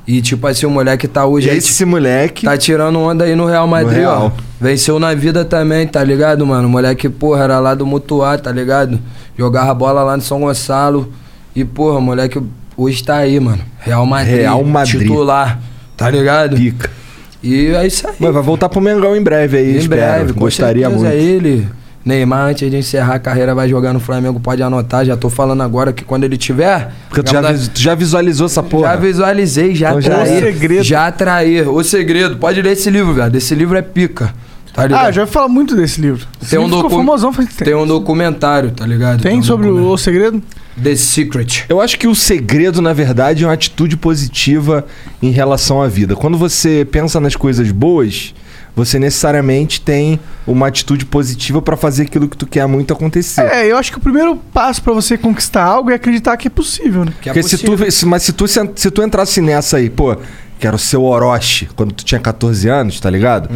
E, tipo assim, o moleque tá hoje. E aí, esse moleque. Tá tirando onda aí no Real Madrid, Real. ó. Venceu na vida também, tá ligado, mano? O moleque, porra, era lá do Mutuá, tá ligado? Jogava bola lá no São Gonçalo. E, porra, o moleque hoje tá aí, mano. Real Madrid. Real Madrid. Titular, tá ligado? Pica. E é isso aí. Mas vai voltar pro Mengão em breve aí, Em espero. breve, com Gostaria certeza, muito. ele. Neymar, antes de encerrar a carreira, vai jogar no Flamengo, pode anotar. Já tô falando agora que quando ele tiver. Porque tu já, tu já visualizou essa porra. já visualizei, já Então já é. O segredo. Já atraí. O segredo. Pode ler esse livro, velho. Esse livro é pica. Tá ligado? Ah, já ouvi falar muito desse livro. Esse Tem um, livro ficou docu- famosão faz tempo. tem um documentário, tá ligado? Tem um sobre o, documentário. o segredo? The Secret. Eu acho que o segredo, na verdade, é uma atitude positiva em relação à vida. Quando você pensa nas coisas boas, você necessariamente tem uma atitude positiva pra fazer aquilo que tu quer muito acontecer. É, eu acho que o primeiro passo pra você conquistar algo é acreditar que é possível, né? Que é Porque se tu, possível. se- mas se tu, se, se tu entrasse nessa aí, pô, quero ser o Orochi quando tu tinha 14 anos, tá ligado?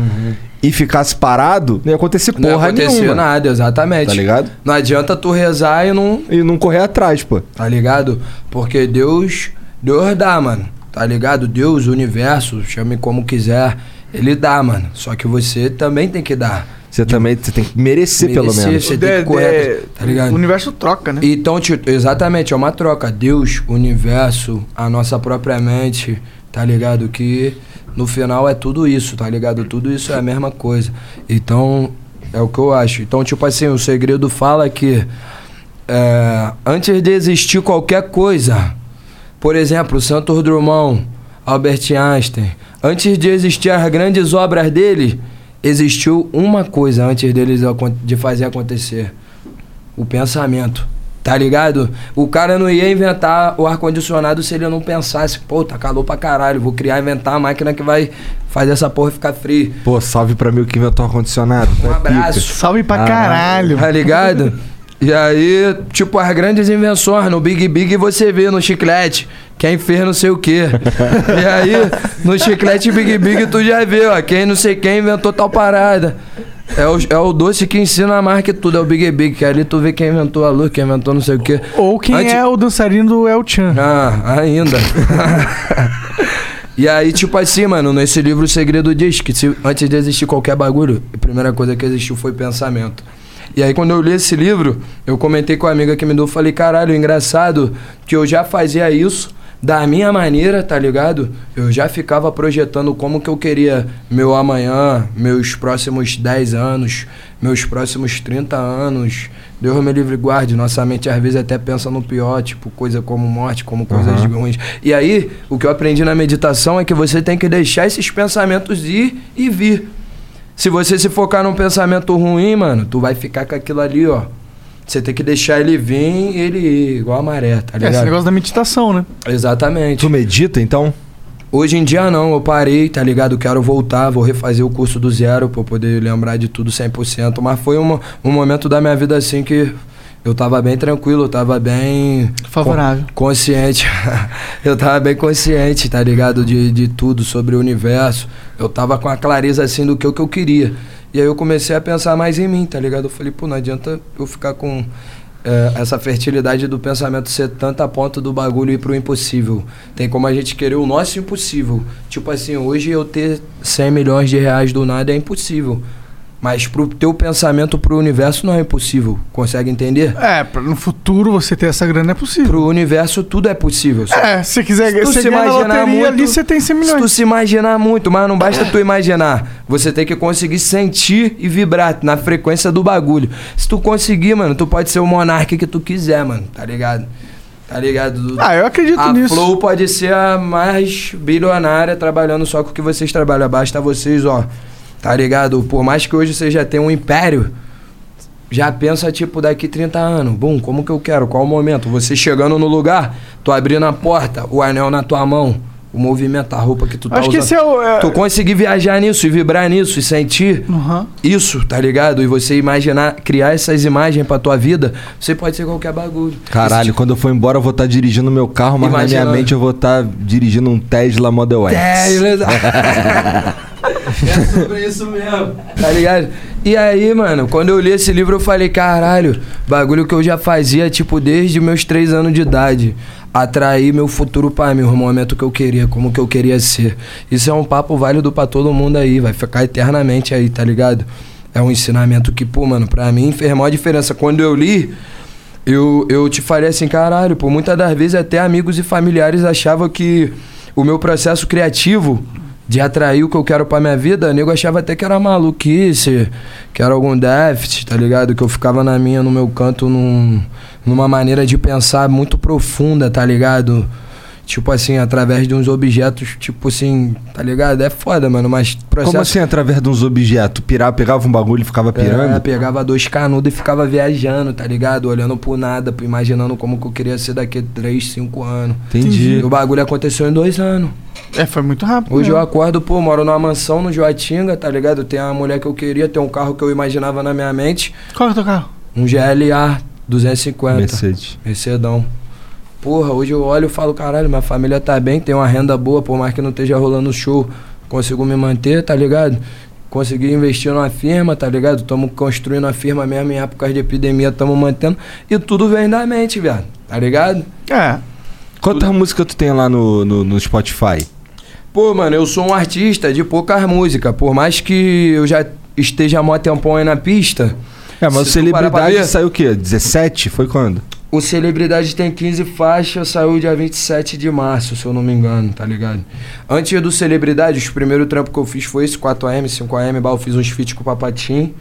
E ficasse parado, não ia acontecer Não porra aconteceu nenhuma. nada, exatamente. Tá ligado? Não adianta tu rezar e não. E não correr atrás, pô. Tá ligado? Porque Deus. Deus dá, mano. Tá ligado? Deus, o universo, chame como quiser. Ele dá, mano. Só que você também tem que dar. Você também você tem que merecer, pelo Merecer, menos. Você tem que correr. Tá ligado? O universo troca, né? Então, exatamente, é uma troca. Deus, o universo, a nossa própria mente, tá ligado? Que no final é tudo isso, tá ligado? Tudo isso é a mesma coisa. Então, é o que eu acho. Então, tipo assim, o segredo fala que é, antes de existir qualquer coisa, por exemplo, Santos Drummond, Albert Einstein, antes de existir as grandes obras dele, existiu uma coisa antes deles de fazer acontecer o pensamento. Tá ligado? O cara não ia inventar o ar-condicionado se ele não pensasse, pô, tá calor pra caralho, vou criar, inventar a máquina que vai fazer essa porra ficar fria. Pô, salve pra mim o que inventou o ar-condicionado. Um abraço. Salve pra Ah, caralho. Tá ligado? *laughs* E aí, tipo, as grandes invenções, no Big Big você vê no chiclete, quem fez não sei o quê. *laughs* e aí, no chiclete Big Big tu já vê, ó, quem não sei quem inventou tal parada. É o, é o doce que ensina mais que tudo, é o Big Big, que ali tu vê quem inventou a luz, quem inventou não sei o quê. Ou quem Antes- é o dançarino do El Chan. Ah, ainda. *laughs* e aí, tipo assim, mano, nesse livro o segredo diz que se, antes de existir qualquer bagulho, a primeira coisa que existiu foi pensamento. E aí, quando eu li esse livro, eu comentei com a amiga que me deu, falei, caralho, engraçado que eu já fazia isso da minha maneira, tá ligado? Eu já ficava projetando como que eu queria meu amanhã, meus próximos 10 anos, meus próximos 30 anos. Deus me livre guarde. Nossa mente às vezes até pensa no pior, tipo coisa como morte, como coisas ruins. E aí, o que eu aprendi na meditação é que você tem que deixar esses pensamentos ir e vir. Se você se focar num pensamento ruim, mano, tu vai ficar com aquilo ali, ó. Você tem que deixar ele vir e ele ir, igual a maré, tá É, ligado? esse negócio da meditação, né? Exatamente. Tu medita, então? Hoje em dia não, eu parei, tá ligado? Quero voltar, vou refazer o curso do zero pra eu poder lembrar de tudo 100%. Mas foi uma, um momento da minha vida assim que eu tava bem tranquilo, eu tava bem. Favorável. con- consciente. *laughs* eu tava bem consciente, tá ligado? De, de tudo sobre o universo. Eu tava com a clareza assim do que, o que eu queria. E aí eu comecei a pensar mais em mim, tá ligado? Eu falei, pô, não adianta eu ficar com é, essa fertilidade do pensamento ser tanta a ponto do bagulho ir pro impossível. Tem como a gente querer o nosso impossível. Tipo assim, hoje eu ter 100 milhões de reais do nada é impossível. Mas pro teu pensamento pro universo não é impossível. Consegue entender? É, no futuro você ter essa grana é possível. Pro universo tudo é possível. É, se você quiser Se tu você se imaginar muito, ali, você tem 100 Se milhões. tu se imaginar muito, mas não basta tu imaginar. Você tem que conseguir sentir e vibrar na frequência do bagulho. Se tu conseguir, mano, tu pode ser o monarca que tu quiser, mano. Tá ligado? Tá ligado? Ah, eu acredito a nisso. Flow pode ser a mais bilionária trabalhando só com o que vocês trabalham. Basta vocês, ó. Tá ligado? Por mais que hoje você já tenha um império, já pensa, tipo, daqui 30 anos. Bum, como que eu quero? Qual o momento? Você chegando no lugar, tu abrindo a porta, o anel na tua mão, o movimento, a roupa que tu tá Acho que usando. esse é o. é- Tu conseguir viajar nisso e vibrar nisso e sentir Aham. isso, tá ligado? E você imaginar, criar essas imagens pra tua vida, você pode ser qualquer bagulho. Caralho, quando eu for embora eu vou estar dirigindo meu carro, mas na minha mente eu vou estar dirigindo um Tesla Model S. *laughs* É, é sobre isso mesmo. Tá ligado? E aí, mano, quando eu li esse livro, eu falei, caralho, bagulho que eu já fazia, tipo, desde meus três anos de idade. Atrair meu futuro pra mim, o momento que eu queria, como que eu queria ser. Isso é um papo válido pra todo mundo aí, vai ficar eternamente aí, tá ligado? É um ensinamento que, pô, mano, pra mim fez a maior diferença. Quando eu li, eu, eu te falei assim, caralho, por muitas das vezes até amigos e familiares achavam que o meu processo criativo de atrair o que eu quero pra minha vida, nego achava até que era maluquice, que era algum déficit, tá ligado? Que eu ficava na minha, no meu canto, num, numa maneira de pensar muito profunda, tá ligado? Tipo assim, através de uns objetos, tipo assim, tá ligado? É foda, mano, mas processo... Como assim, através de uns objetos? Pirava, pegava um bagulho e ficava pirando? É, pegava dois canudos e ficava viajando, tá ligado? Olhando pro nada, imaginando como que eu queria ser daqui a 3, 5 anos. Entendi. E o bagulho aconteceu em dois anos. É, foi muito rápido. Hoje né? eu acordo, pô, moro numa mansão no Joatinga, tá ligado? Tem a mulher que eu queria, tem um carro que eu imaginava na minha mente. Qual é o teu carro? Um GLA 250. Mercedes. Mercedão. Porra, hoje eu olho e falo, caralho, minha família tá bem, tem uma renda boa, por mais que não esteja rolando show, consigo me manter, tá ligado? Consegui investir numa firma, tá ligado? Tamo construindo a firma mesmo em épocas de epidemia, tamo mantendo. E tudo vem da mente, viado. Tá ligado? É. Quantas músicas tu tem lá no, no, no Spotify? Pô, mano, eu sou um artista de poucas músicas. Por mais que eu já esteja há mó tempão aí na pista. É, mas Celebridade ver, saiu o quê? 17? Foi quando? O Celebridade tem 15 faixas, saiu dia 27 de março, se eu não me engano, tá ligado? Antes do Celebridade, os primeiros trampos que eu fiz foi esse 4AM, 5AM, bah, eu fiz uns feats com o Papatim.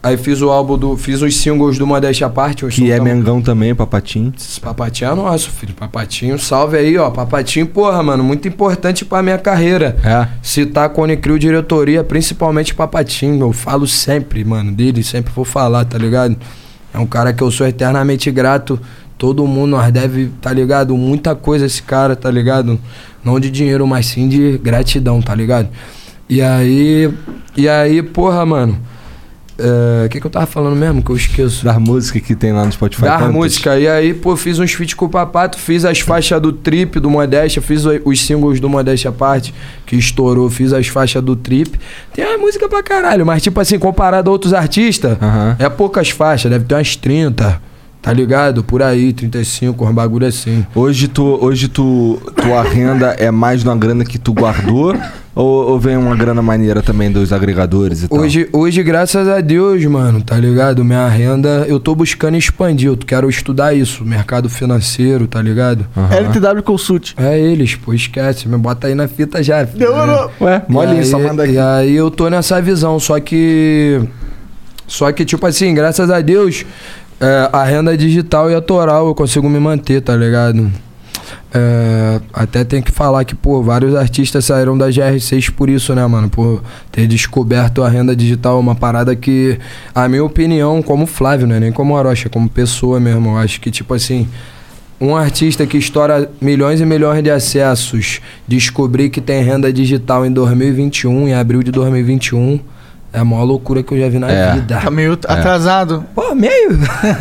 Aí fiz o álbum do. Fiz os singles do Modéstia à Parte. Que é Mengão também, Papatim. Papatinho é nosso, filho. Papatinho, salve aí, ó. Papatinho, porra, mano, muito importante pra minha carreira. É. Citar Cone Crew diretoria, principalmente Papatinho. Eu falo sempre, mano, dele, sempre vou falar, tá ligado? É um cara que eu sou eternamente grato. Todo mundo nós deve, tá ligado? Muita coisa esse cara, tá ligado? Não de dinheiro, mas sim de gratidão, tá ligado? E aí. E aí, porra, mano. O que, que eu tava falando mesmo? Que eu esqueço. Das músicas que tem lá no Spotify. Das quantas? músicas. E aí, pô, fiz uns feats com o Papato, fiz as faixas do Trip, do Modéstia, fiz os singles do Modéstia Parte, que estourou, fiz as faixas do Trip. Tem uma música pra caralho, mas tipo assim, comparado a outros artistas, Aham. é poucas faixas, deve ter umas 30, tá ligado? Por aí, 35, uns bagulho assim. Hoje tu, hoje tu, tua renda é mais uma grana que tu guardou ou, ou vem uma grana maneira também dos agregadores e tal? Hoje, hoje, graças a Deus, mano, tá ligado? Minha renda, eu tô buscando expandir, eu quero estudar isso, mercado financeiro, tá ligado? Aham. LTW Consult. É eles, pô, esquece, me bota aí na fita já. filho. Demorou. Ué, molinho, só manda aqui. E aí eu tô nessa visão, só que. Só que, tipo assim, graças a Deus, é, a renda digital e autoral eu consigo me manter, tá ligado? É, até tem que falar que, pô, vários artistas saíram da GR6 por isso, né, mano? Por ter descoberto a renda digital, uma parada que, a minha opinião, como Flávio, né? Nem como Orocha, como pessoa mesmo, eu acho que, tipo assim, um artista que estoura milhões e milhões de acessos, descobrir que tem renda digital em 2021, em abril de 2021, é a maior loucura que eu já vi na É. vida. Tá meio atrasado. Pô, meio.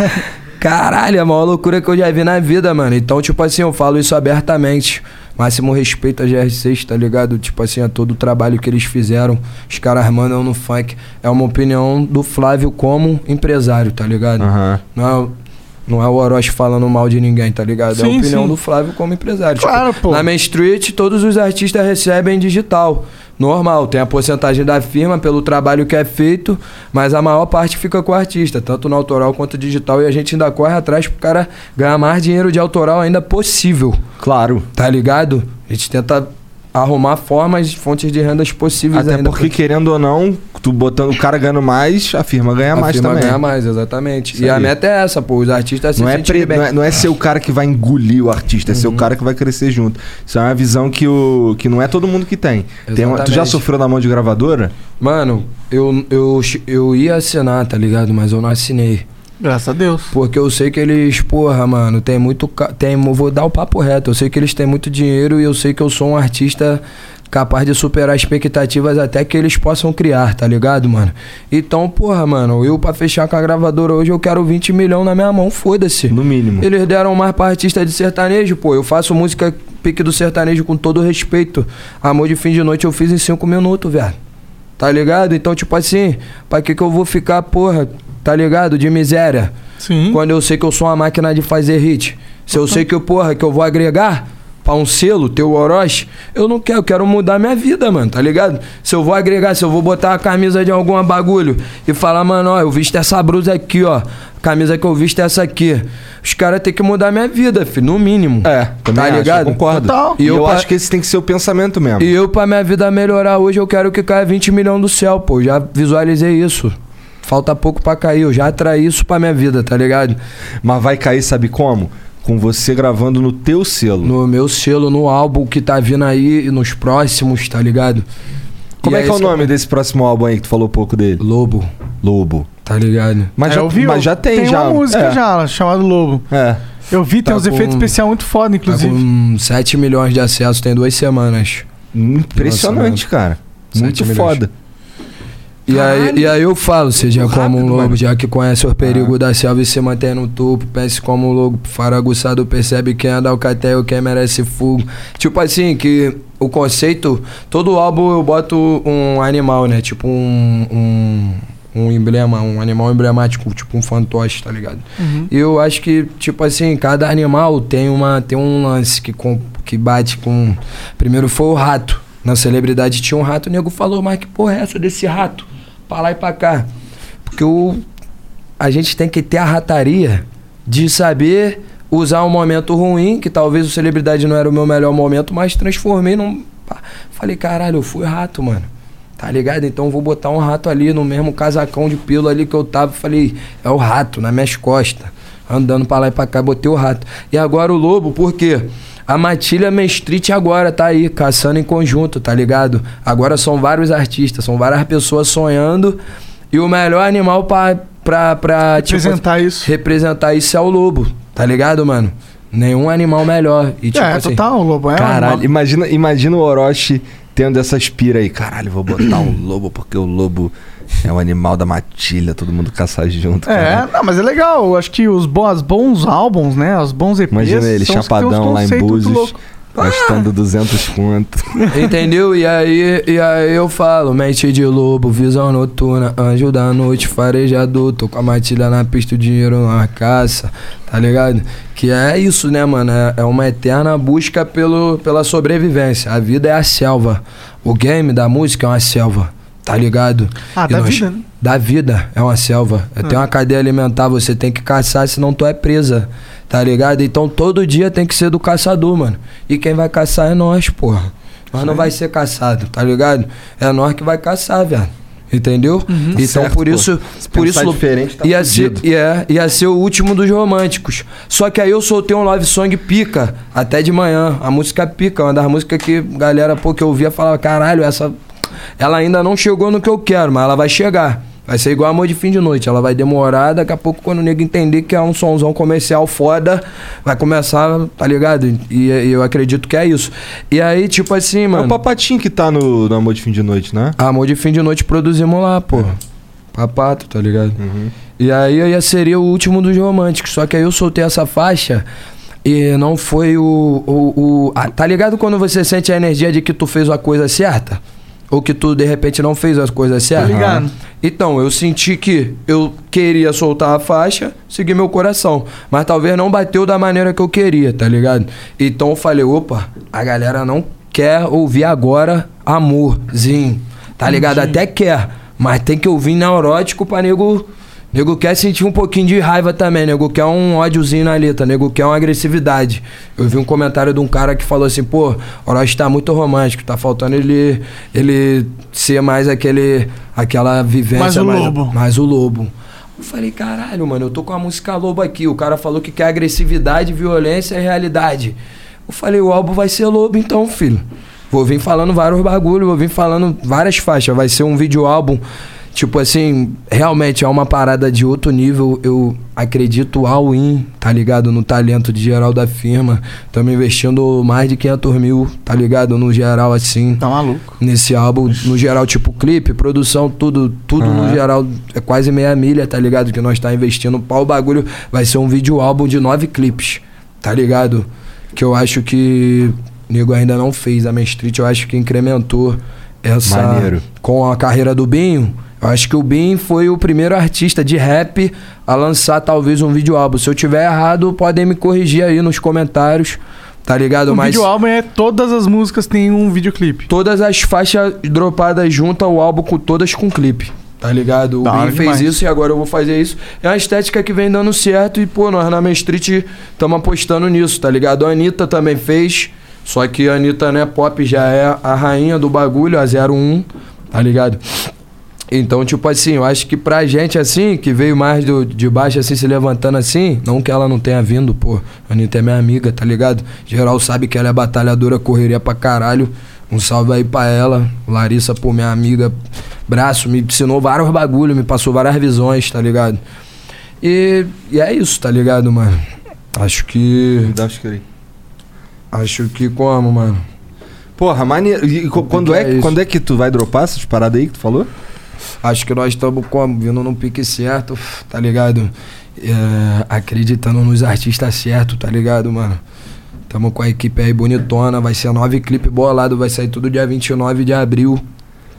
*laughs* Caralho, é a maior loucura que eu já vi na vida, mano. Então, tipo assim, eu falo isso abertamente. Máximo respeito a GR6, tá ligado? Tipo assim, a todo o trabalho que eles fizeram. Os caras mandam no funk. É uma opinião do Flávio como empresário, tá ligado? Aham. Não é, não é o Orochi falando mal de ninguém, tá ligado? é a Sim, opinião sim. do Flávio como empresário. Tipo, Claro, pô. Na Main Street, todos os artistas recebem digital. Normal, tem a porcentagem da firma pelo trabalho que é feito, mas a maior parte fica com o artista, tanto no autoral quanto digital, e a gente ainda corre atrás pro cara ganhar mais dinheiro de autoral ainda possível, Claro. tá ligado? A gente tenta arrumar formas, fontes de rendas possíveis Até porque, querendo ou não, tu botando o cara ganhando mais, a firma ganha a mais firma também. ganha mais, exatamente. Isso e a aí. meta é essa, pô, os artistas Não se é, pre- não, é, não é ser o cara que vai engolir o artista, é ser Uhum. o cara que vai crescer junto. Isso é uma visão que, o, que não é todo mundo que tem. Tem uma- tu já sofreu na mão de gravadora? Mano, eu, eu, eu ia assinar, tá ligado? Mas eu não assinei. Graças a Deus. Porque eu sei que eles, porra, mano, tem muito. Tem, eu vou dar o papo reto. Eu sei que eles têm muito dinheiro e eu sei que eu sou um artista capaz de superar expectativas até que eles possam criar, tá ligado, mano? Então, porra, mano, eu pra fechar com a gravadora hoje eu quero 20 milhões na minha mão, foda-se. No mínimo. Eles deram mais pra artista de sertanejo, pô. Eu faço música pique do sertanejo com todo respeito. Amor de fim de noite eu fiz em 5 minutos, velho. Tá ligado? Então, tipo assim, pra que que eu vou ficar, porra, tá ligado? De miséria. Sim. Quando eu sei que eu sou uma máquina de fazer hit. Se eu sei que, eu, porra, que eu vou agregar, pra um selo, ter o Orochi, eu não quero, eu quero mudar minha vida, mano, tá ligado? Se eu vou agregar, se eu vou botar a camisa de algum bagulho e falar, mano, ó, eu visto essa blusa aqui, ó. A camisa que eu visto é essa aqui. Os caras têm que mudar minha vida, filho, no mínimo. É, também Tá acho, ligado? eu concordo. Total. E eu, eu pa- acho que esse tem que ser o pensamento mesmo. E eu, pra minha vida melhorar hoje, eu quero que caia 20 milhões do céu, pô. Já visualizei isso. Falta pouco pra cair, eu já atraí isso pra minha vida, tá ligado? Mas vai cair, sabe como? Com você gravando no teu selo. No meu selo, no álbum que tá vindo aí, e nos próximos, tá ligado? Como E é que é o nome desse próximo álbum aí que tu falou pouco dele? Lobo, Lobo. tá ligado? Mas, É, já, eu vi, mas já tem, tem já. uma música é. já, chamada Lobo. É. Eu vi, tem Tá uns com- efeitos especiais muito foda, Tá inclusive. com 7 milhões de acessos, tem duas semanas. Impressionante, cara. Muito milhões. foda. E aí, e aí eu falo, seja Muito como um rápido, lobo, mano. já que conhece o perigo da selva e se mantém no topo, pense como um lobo, faraguçado, percebe quem anda ao catel, quem merece fogo. Tipo assim, que o conceito, todo álbum eu boto um animal, né? Tipo um, um, um emblema, um animal emblemático, tipo um fantoche, tá ligado? E eu acho que, tipo assim, cada animal tem, uma, tem um lance que, com, que bate com... Primeiro foi o rato. Na celebridade tinha um rato, o nego falou, mas que porra é essa desse rato? Pra lá e pra cá. Porque o, a gente tem que ter a rataria de saber usar um momento ruim, que talvez o celebridade não era o meu melhor momento, mas transformei num. Falei, caralho, eu fui rato, mano. Tá ligado? Então vou botar um rato ali no mesmo casacão de pelo ali que eu tava. Falei, é o rato, nas minhas costas. Andando pra lá e pra cá, botei o rato. E agora o lobo, por quê? A Matilha Mestrite agora tá aí, caçando em conjunto, tá ligado? Agora são vários artistas, são várias pessoas sonhando. E o melhor animal pra, pra, pra tipo, Representar isso. representar isso é o lobo, tá ligado, mano? Nenhum animal melhor. E, tipo é, assim, total, o Lobo é Caralho, imagina, imagina o Orochi tendo essa aspira aí. Caralho, vou botar um lobo porque o lobo é o animal da matilha, todo mundo caçar junto. É, caralho. não, mas é legal. Eu acho que os bons, bons álbuns, né? Os bons EPs. Imagina ele, chapadão lá em Búzios, gastando 200 conto. *laughs* Entendeu? E aí, e aí eu falo, mente de lobo, visão noturna, anjo da noite, farejador, tô com a matilha na pista, o dinheiro na caça, tá ligado? Que é isso, né, mano? É, é uma eterna busca pelo, pela sobrevivência. A vida é a selva. O game da música é uma selva, tá ligado? Ah, E da vida, né? Da vida, é uma selva. É. Tem uma cadeia alimentar, você tem que caçar, senão tu é presa. Tá ligado? Então todo dia tem que ser do caçador, mano. E quem vai caçar é nós, porra. Nós não vai ser caçado, tá ligado? É nós que vai caçar, velho. Entendeu? Então Certo, por pô. isso, Se por isso diferente, tá ia ser, ia, ia ser o último dos românticos. Só que aí eu soltei um love song pica até de manhã. A música pica, uma das músicas que galera pô que eu ouvia falava, caralho, essa ela ainda não chegou no que eu quero, mas ela vai chegar. Vai ser igual amor de fim de noite. Ela vai demorar, daqui a pouco, quando o nego entender que é um sonzão comercial foda, vai começar, tá ligado? E, e eu acredito que é isso. E aí, tipo assim, É mano. o Papatinho que tá no, no Amor de Fim de Noite, né? Amor de fim de noite produzimos lá, pô. Papato, tá ligado? Uhum. E aí aí seria o último dos românticos. Só que aí eu soltei essa faixa e não foi o. o, o- ah, tá ligado quando você sente a energia de que tu fez a coisa certa? Ou que tu de repente não fez as coisas certas? Ligado. Então, eu senti que eu queria soltar a faixa, seguir meu coração. Mas talvez não bateu da maneira que eu queria, tá ligado? Então eu falei, opa, a galera não quer ouvir agora amorzinho. Tá ligado? Até quer. Mas tem que ouvir neurótico pra nego. Nego quer sentir um pouquinho de raiva também, nego quer um ódiozinho na letra, nego quer uma agressividade. Eu vi um comentário de um cara que falou assim, pô, Orochi tá muito romântico, tá faltando ele ele ser mais aquele aquela vivência Mais o lobo. mais o lobo. Eu falei, caralho, mano, eu tô com a música lobo aqui. O cara falou que quer agressividade, violência e realidade. Eu falei, o álbum vai ser lobo então, filho. Vou vir falando vários bagulho, vou vir falando várias faixas. Vai ser um vídeo álbum. Tipo assim, realmente é uma parada de outro nível. Eu acredito all in, tá ligado? No talento de geral da firma. Estamos investindo mais de 500 mil, tá ligado? No geral, assim Tá maluco. nesse álbum, no geral, tipo clipe, produção, tudo, tudo no geral é quase meia milha, tá ligado? Que nós tá investindo pau o bagulho. Vai ser um vídeo álbum de nove clipes, tá ligado? Que eu acho que o nego ainda não fez. A Main Street eu acho que incrementou essa. Maneiro. Com a carreira do Binho. Acho que o Bin foi o primeiro artista de rap a lançar talvez um vídeo álbum. Se eu tiver errado, podem me corrigir aí nos comentários. tá ligado? O Mas vídeo álbum é todas as músicas têm um videoclipe. todas as faixas dropadas junto ao álbum, com todas com clipe. Tá ligado? O Da hora Bin fez demais. isso e agora eu vou fazer isso. É uma estética que vem dando certo e, pô, nós na Main Street estamos apostando nisso, tá ligado? A Anitta também fez, só que a Anitta, né, pop já é a rainha do bagulho, a 01, tá ligado? Então, tipo assim, eu acho que pra gente, assim, que veio mais do, de baixo, assim, se levantando assim, não que ela não tenha vindo, pô. A Anitta é minha amiga, tá ligado? Geral sabe que ela é batalhadora, correria pra caralho. Um salve aí pra ela. Larissa, pô, minha amiga, braço, me ensinou vários bagulho, me passou várias visões, tá ligado? E, e é isso, tá ligado, mano? Acho que. Dá os querer. Acho que como, mano? Porra, maneiro. E quando, que é, é quando é que tu vai dropar essas paradas aí que tu falou? Acho que nós estamos como? Vindo num pique certo, tá ligado? É, acreditando nos artistas certos, tá ligado, mano? Tamo com a equipe aí bonitona, vai ser nove clipe bolado, vai sair tudo dia 29 de abril,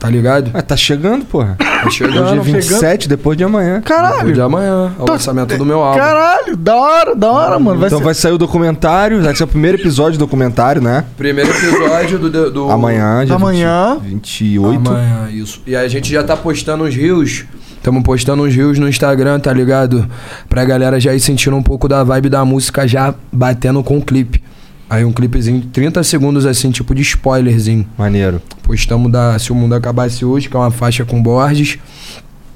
tá ligado? Ah, tá chegando, porra. Tá chegando. Hoje é 27, depois de amanhã. Caralho! Depois de amanhã, é o lançamento do meu álbum. Caralho, da hora, da hora, mano. Vai então ser... vai sair o documentário, vai ser o primeiro episódio do documentário, né? Primeiro episódio do. do Amanhã, dia Amanhã. 20 28. Amanhã, isso. E a gente já tá postando uns rios. Estamos postando uns rios no Instagram, tá ligado? Pra galera já ir sentindo um pouco da vibe da música já batendo com o clipe. Aí um clipezinho, 30 segundos assim, tipo de spoilerzinho. Maneiro. Postamos da Se o Mundo Acabasse Hoje, que é uma faixa com Borges.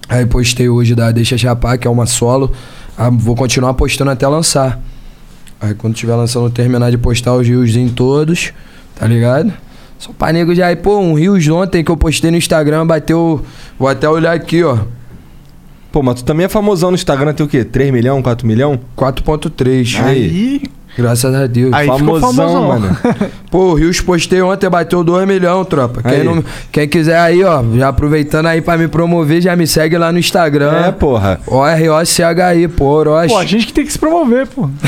Aí postei hoje da Deixa Chapar, que é uma solo. Ah, vou continuar postando até lançar. Aí quando tiver lançando, eu terminar de postar os riozinhos todos, tá ligado? Só pra nego já aí, pô, um rios ontem que eu postei no Instagram, bateu. Vou até olhar aqui, ó. Pô, mas tu também é famosão no Instagram, tem o quê? 3 milhão, 4 milhão? 4.3. Aí. Graças a Deus. Aí ficou famosão, famosão. mano. *laughs* Pô, o Rios postei ontem, bateu 2 milhões, tropa. Quem, não- quem quiser aí, ó, já aproveitando aí pra me promover, já me segue lá no Instagram. É, porra. O-R-O-C-H-I, pô, Orochi. Pô, a gente que tem que se promover, pô. *laughs*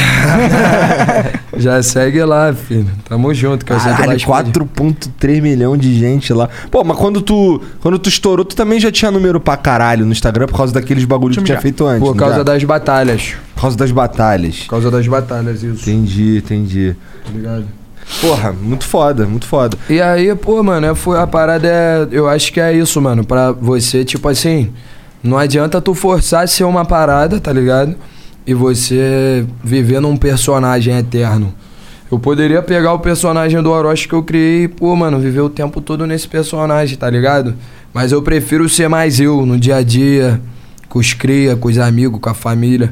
Já segue lá, filho. Tamo junto, Caralho, explodir. 4.3 milhão de gente lá. Pô, mas quando tu, quando tu estourou, tu também já tinha número pra caralho no Instagram por causa daqueles bagulhos que tu tinha feito antes. Por causa já? das batalhas. Por causa das batalhas. Por causa das batalhas, isso. Entendi, entendi. Tá ligado? Porra, muito foda, muito foda. E aí, pô, mano, é- foi, a parada é. Eu acho que é isso, mano. Pra você, tipo assim. Não adianta tu forçar a ser uma parada, tá ligado? E você viver num personagem eterno. Eu poderia pegar o personagem do Orochi que eu criei e, pô, mano, viver o tempo todo nesse personagem, tá ligado? Mas eu prefiro ser mais eu, no dia a dia, com os cria, com os amigos, com a família,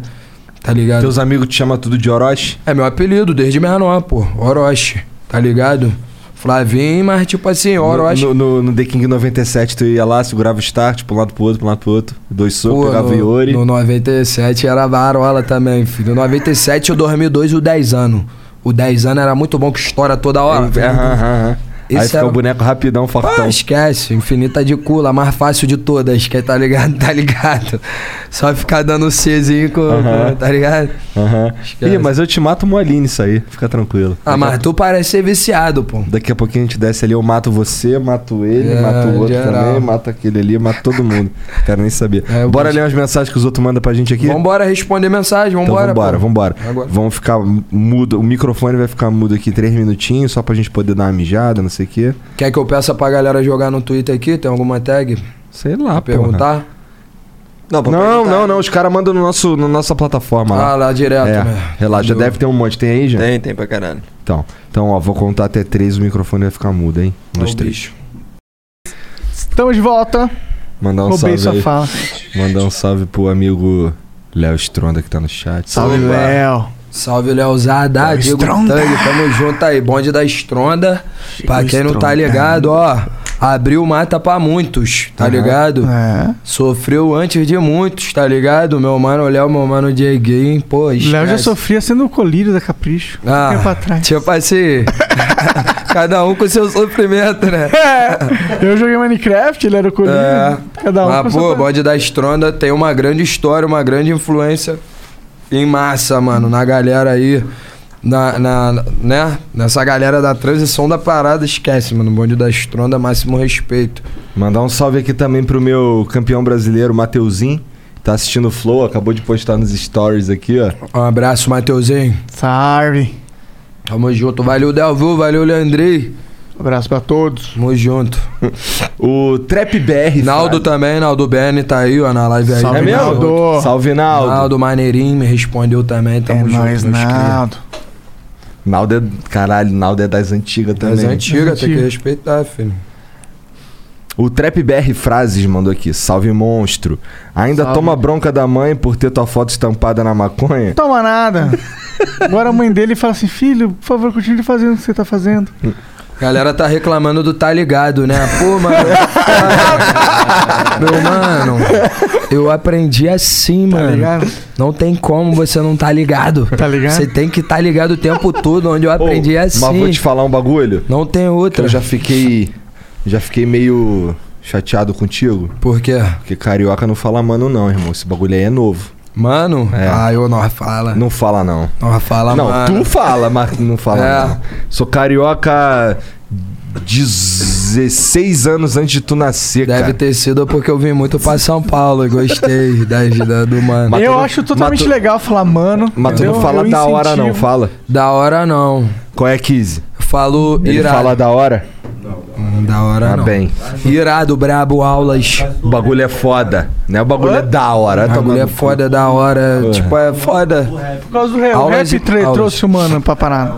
tá ligado? Teus amigos te chamam tudo de Orochi? É meu apelido desde menor, pô. Orochi, tá ligado? Flavinho, mas tipo assim, Orochi. No, no, no The King 97, tu ia lá, segurava o start, pra um lado pro outro, pra um lado pro outro. Dois socos, pegava o no, Iori. no 97 era varola também, filho. No 97 eu dormi dois o 10 anos. O 10 anos era muito bom que estoura toda hora. É, aham, aham, aham. Aí Esse fica o boneco rapidão, fortão. Ah, esquece, infinita de cula, a mais fácil de todas, que tá ligado, *laughs* tá ligado? Só ficar dando Czinho com, tá ligado? Aham. Ih, mas eu te mato molinho nisso aí, fica tranquilo. Ah, mas tu parece ser viciado, pô. Daqui a pouquinho a gente desce ali, eu mato você, mato ele, É, mato o outro geral. também, mato aquele ali, mato todo mundo. Quero nem saber. É, Bora ler umas mensagens que os outros mandam pra gente aqui? Vambora responder mensagem, Então vambora. vambora, pô. vambora. Agora. Vamos ficar mudo, o microfone vai ficar mudo aqui três minutinhos, só pra gente poder dar uma mijada, não sei o quê. Quer que eu peça pra galera jogar no Twitter aqui? Tem alguma tag? Sei lá, porra. Perguntar? Não, pra Não, perguntar. não, não, os caras mandam no nosso, na nossa plataforma Ah, lá. lá direto, É, né? relaxa, já deve ter um monte. Tem aí, já? Tem, tem pra caralho. Então, então, ó, vou contar até três, o microfone vai ficar mudo, hein? Um, Ó, dois, três. Estamos de volta. Mandar um Roubei salve sua aí. fala. Mandar um salve pro amigo Léo Stronda que tá no chat. Salve. Léo. Salve, Leozada, Léo Diego Stronda. Tang, tamo junto aí, bonde da Estronda. pra quem não tá ligado, ó, abriu mata pra muitos, tá Aham. ligado? É. Sofreu antes de muitos, tá ligado? Meu mano Léo, meu mano Dieguinho, pô, Léo já sofria sendo o colírio da Capricho. Ah, tempo atrás. tipo assim, *laughs* cada um com seu sofrimento, né? *laughs* É, eu joguei Minecraft, ele era o colírio. É. Cada um com Mas, sua pô, bode da Estronda tem uma grande história, uma grande influência em massa, mano, na galera aí. Na, na- né? Nessa galera da transição da parada, esquece, mano. Bonde da Estronda, máximo respeito. Mandar um salve aqui também pro meu campeão brasileiro, Mateuzinho. Tá assistindo o Flow, acabou de postar nos stories aqui, ó. Um abraço, Mateuzinho. Salve. Tamo junto. Valeu, Delvio. Valeu, Leandrei. Abraço pra todos. Tamo junto. O Trap BR. Naldo também, Naldo Bene tá aí, ó, na live aí. Salve, É mesmo? Naldo. Salve, Naldo. Naldo Maneirinho me respondeu também. Tamo É junto. nóis. Naldo. Naldo é. Caralho, Naldo é das antigas também. Das antigas, tem que respeitar, filho. O Trap BR Frases mandou aqui. Salve, monstro. Ainda Salve. toma bronca da mãe por ter tua foto estampada na maconha? Toma nada. *laughs* Agora a mãe dele fala assim: filho, por favor, continue fazendo o que você tá fazendo. *laughs* Galera tá reclamando do tá ligado, né? Pô, mano. *laughs* Meu mano, eu aprendi assim, Tá mano. ligado? Não tem como você não tá ligado. Tá ligado? Você tem que tá ligado o tempo todo, onde eu aprendi Ô, assim. Mas vou te falar um bagulho. Não tem outra. eu já fiquei. Já fiquei meio chateado contigo. Por quê? Porque carioca não fala mano, não, irmão. Esse bagulho aí é novo. Mano, É. ah, eu não fala. Não fala, não. Não fala, não, mano. tu fala, mas não fala, É. não. Sou carioca 16 anos antes de tu nascer, Deve cara. ter sido porque eu vim muito pra São Paulo e gostei *laughs* da vida do mano. Mas eu tu não- acho totalmente legal falar, mano. Mas tu não fala da hora, não, incentivo. fala. Da hora não. Qual é, Kizzy? Falo Ele irado. fala da hora? Hum, Da hora Tá não. bem. Irado, brabo, aulas. O bagulho é foda, né? O bagulho é da hora. O Tá bagulho é maluco? foda, da hora. É. Tipo, é foda. Por causa do rap. O Aulas rap e- tre- aulas. trouxe o mano pra parada.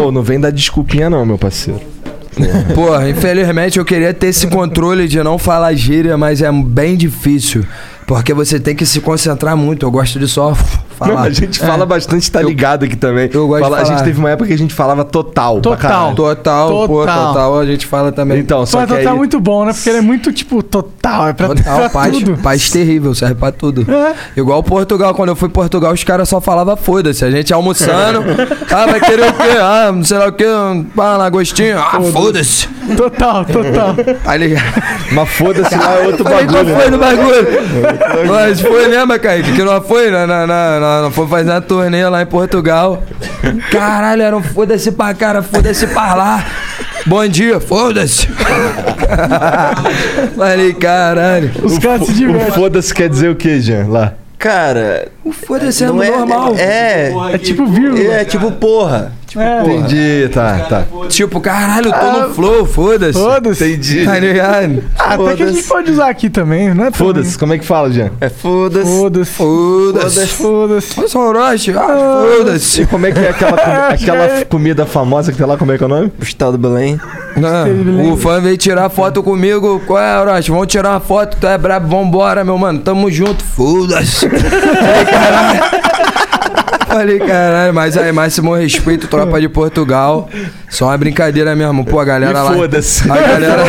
Ô, não vem dar desculpinha não, meu parceiro. Porra, infelizmente eu queria ter esse controle de não falar gíria, mas é bem difícil. Porque você tem que se concentrar muito. Eu gosto de só falar. Não, a gente fala bastante, tá ligado aqui também. eu gosto de Fala- A gente falar. teve uma época que a gente falava total. pra Total. caralho. Total, pô, Total. total, a gente fala também. Então, só Só que aí... tá muito bom, né? Porque ele é muito, tipo, total. É pra, Total, pra paz, tudo. paz terrível, serve pra tudo. É. Igual Portugal, quando eu fui em Portugal, os caras só falavam foda-se. A gente almoçando, *laughs* ah, vai querer o quê? Ah, não sei lá o quê, ah, lagostinho, ah, foda-se. Total, total. Tá ligado? *laughs* Mas foda-se lá é outro bagulho. foi né? no bagulho? Mas foi, lembra, Kaique? Que nós foi, na, na, na, nós fomos fazer uma turnê lá em Portugal. Caralho, era um foda-se pra cara, foda-se pra lá. Bom dia, foda-se. *laughs* Falei, caralho. Os caras se O divertem. foda-se quer dizer o que, Jean? Lá. Cara, O foda-se é não é normal. É, É tipo vírgula. é tipo porra. É. Entendi, tá, tá. Tipo, caralho, eu tô no flow, foda-se. Foda-se. Entendi. Tá ligado? *laughs* Ah, até que a gente pode usar aqui também, não é? tão- Foda-se, como é que fala, Jean? É foda-se. Foda-se. Foda-se. Foda-se. Sou Orochi, ah, foda-se. E como é que é aquela, *laughs* aquela comida famosa que tem lá, como é que é o nome? Gustavo do Belém. Não, o fã veio tirar foto comigo. Qual é, Orochi? Vamos tirar uma foto, tu é brabo, vambora, meu mano. Tamo junto, foda-se. *laughs* Caralho. Falei, caralho, mas aí, máximo respeito, tropa de Portugal. Só uma brincadeira mesmo. Pô, a galera lá. foda-se. A galera,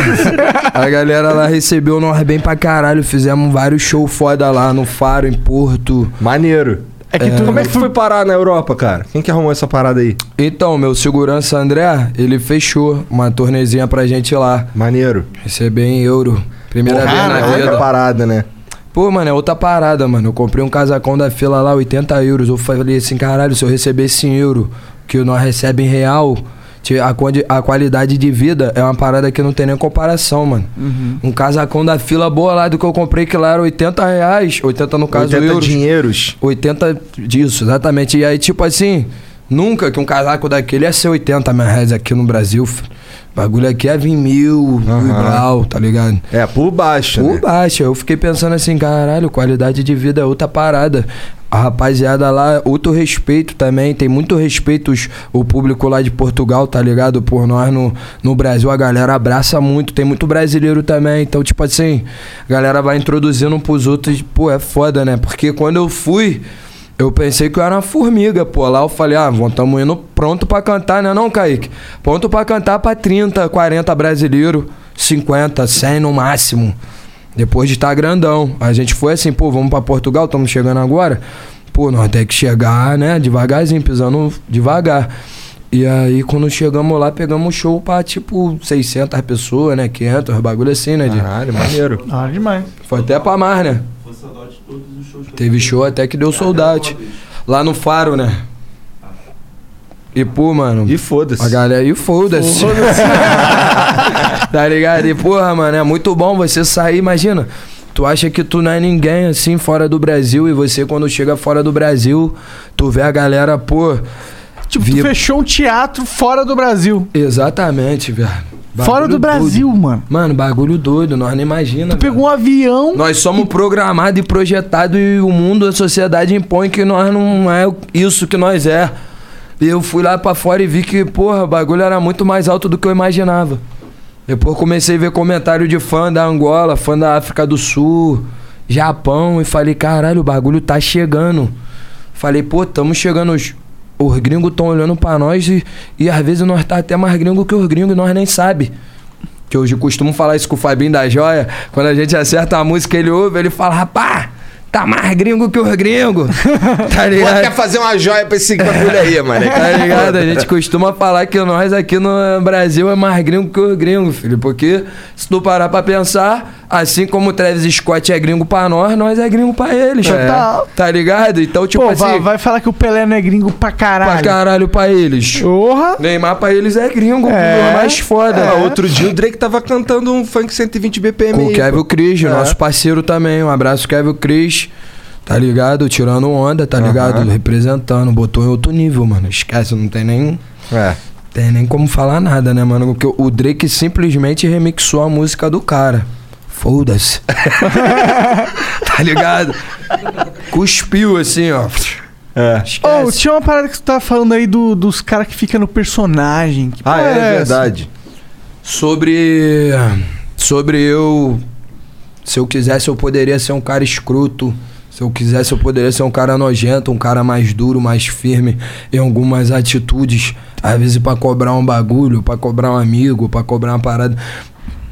a galera lá recebeu nós bem pra caralho. Fizemos vários shows foda lá no Faro, em Porto. Maneiro. É que tu Como é que tu foi parar na Europa, cara? Quem que arrumou essa parada aí? Então, meu segurança André, ele fechou uma tornezinha pra gente lá. Maneiro. Receber em euro. Primeira vez na outra vida. parada, né? Pô, mano, é outra parada, mano. Eu comprei um casacão da fila lá, 80 euros. Eu falei assim, caralho, se eu recebesse em euro, que nós recebemos em real, a, a qualidade de vida é uma parada que não tem nem comparação, mano. Um casacão da fila boa lá do que eu comprei, que lá era 80 reais. 80 no caso 80 euros. dinheiros. 80 disso, exatamente. E aí, tipo assim, nunca que um casaco daquele ia ser 80 mil reais aqui no Brasil. filho. Bagulho aqui é vir mil, mil e brau, tá ligado? É, por baixo, Por né? baixo. Eu fiquei pensando assim, caralho, qualidade de vida é outra parada. A rapaziada lá, outro respeito também. Tem muito respeito os- o público lá de Portugal, tá ligado? Por nós no, no Brasil, a galera abraça muito. Tem muito brasileiro também. Então, tipo assim, a galera vai introduzindo um pros outros. Pô, é foda, né? Porque quando eu fui, eu pensei que eu era uma formiga, pô. Lá eu falei, ah, vamos, tamo indo pronto pra cantar, né não, Kaique? Pronto pra cantar pra 30, 40 brasileiro, 50, 100 no máximo. Depois de estar grandão. A gente foi assim, pô, vamos pra Portugal, estamos chegando agora. Pô, nós temos que chegar, né, devagarzinho, pisando devagar. E aí, quando chegamos lá, pegamos um show pra, tipo, 600 pessoas, né, 500, bagulho assim, né, de... Caralho, maneiro. Ah, demais. Foi até pra mais, né? Teve show até que deu soldado. Lá no Faro, né? E, pô, mano... E foda-se. A galera, e foda-se. *laughs* tá ligado? E porra, mano, é muito bom você sair, imagina. Tu acha que tu não é ninguém assim fora do Brasil e você quando chega fora do Brasil, tu vê a galera, pô, Tipo, Vi- tu fechou um teatro fora do Brasil. Exatamente, velho. Fora do Brasil, doido. mano. Mano, bagulho doido, nós não imagina. Tu pegou um avião. Nós somos programados e projetados e o mundo, a sociedade impõe que nós não é isso que nós é. E eu fui lá pra fora e vi que, porra, o bagulho era muito mais alto do que eu imaginava. Depois comecei a ver comentário de fã da Angola, fã da África do Sul, Japão, e falei, caralho, o bagulho tá chegando. Falei, pô, tamo chegando. Os, os gringos tão olhando pra nós e, e às vezes nós tá até mais gringo que os gringos e nós nem sabe. Que eu costumo falar isso com o Fabinho da Joia. Quando a gente acerta a música, ele ouve, ele fala, rapá, tá mais gringo que os gringos. *laughs* tá ligado? quer fazer uma joia pra esse bagulho aí, mano. Tá ligado? A gente costuma falar que nós aqui no Brasil é mais gringo que os gringos, filho. Porque se tu parar pra pensar, assim como o Travis Scott é gringo pra nós, nós é gringo pra eles. Total. Tá ligado? Então, tipo Pô, assim, vai, vai falar que o Pelé não é gringo pra caralho. pra caralho pra eles. Porra. Neymar pra eles é gringo, É. é mais foda. Ah, outro dia o Drake tava cantando um funk 120 BPM Com o Kevin. Cris, É. nosso parceiro também. Um abraço, Kevin Cris. Tá ligado? Tirando onda, tá ligado? Representando. Botou em outro nível, mano. Esquece, não tem nem. É. Tem nem como falar nada, né, mano? Porque o Drake simplesmente remixou a música do cara. Foda-se. *laughs* tá ligado? Cuspiu assim, ó. É. Ô, tinha uma parada que tu tava falando aí do- dos caras que ficam no personagem. Que Ah, é, essa? verdade. Sobre. Sobre eu. Se eu quisesse, eu poderia ser um cara escroto. Se eu quisesse, eu poderia ser um cara nojento, um cara mais duro, mais firme em algumas atitudes. Às vezes pra cobrar um bagulho, pra cobrar um amigo, pra cobrar uma parada.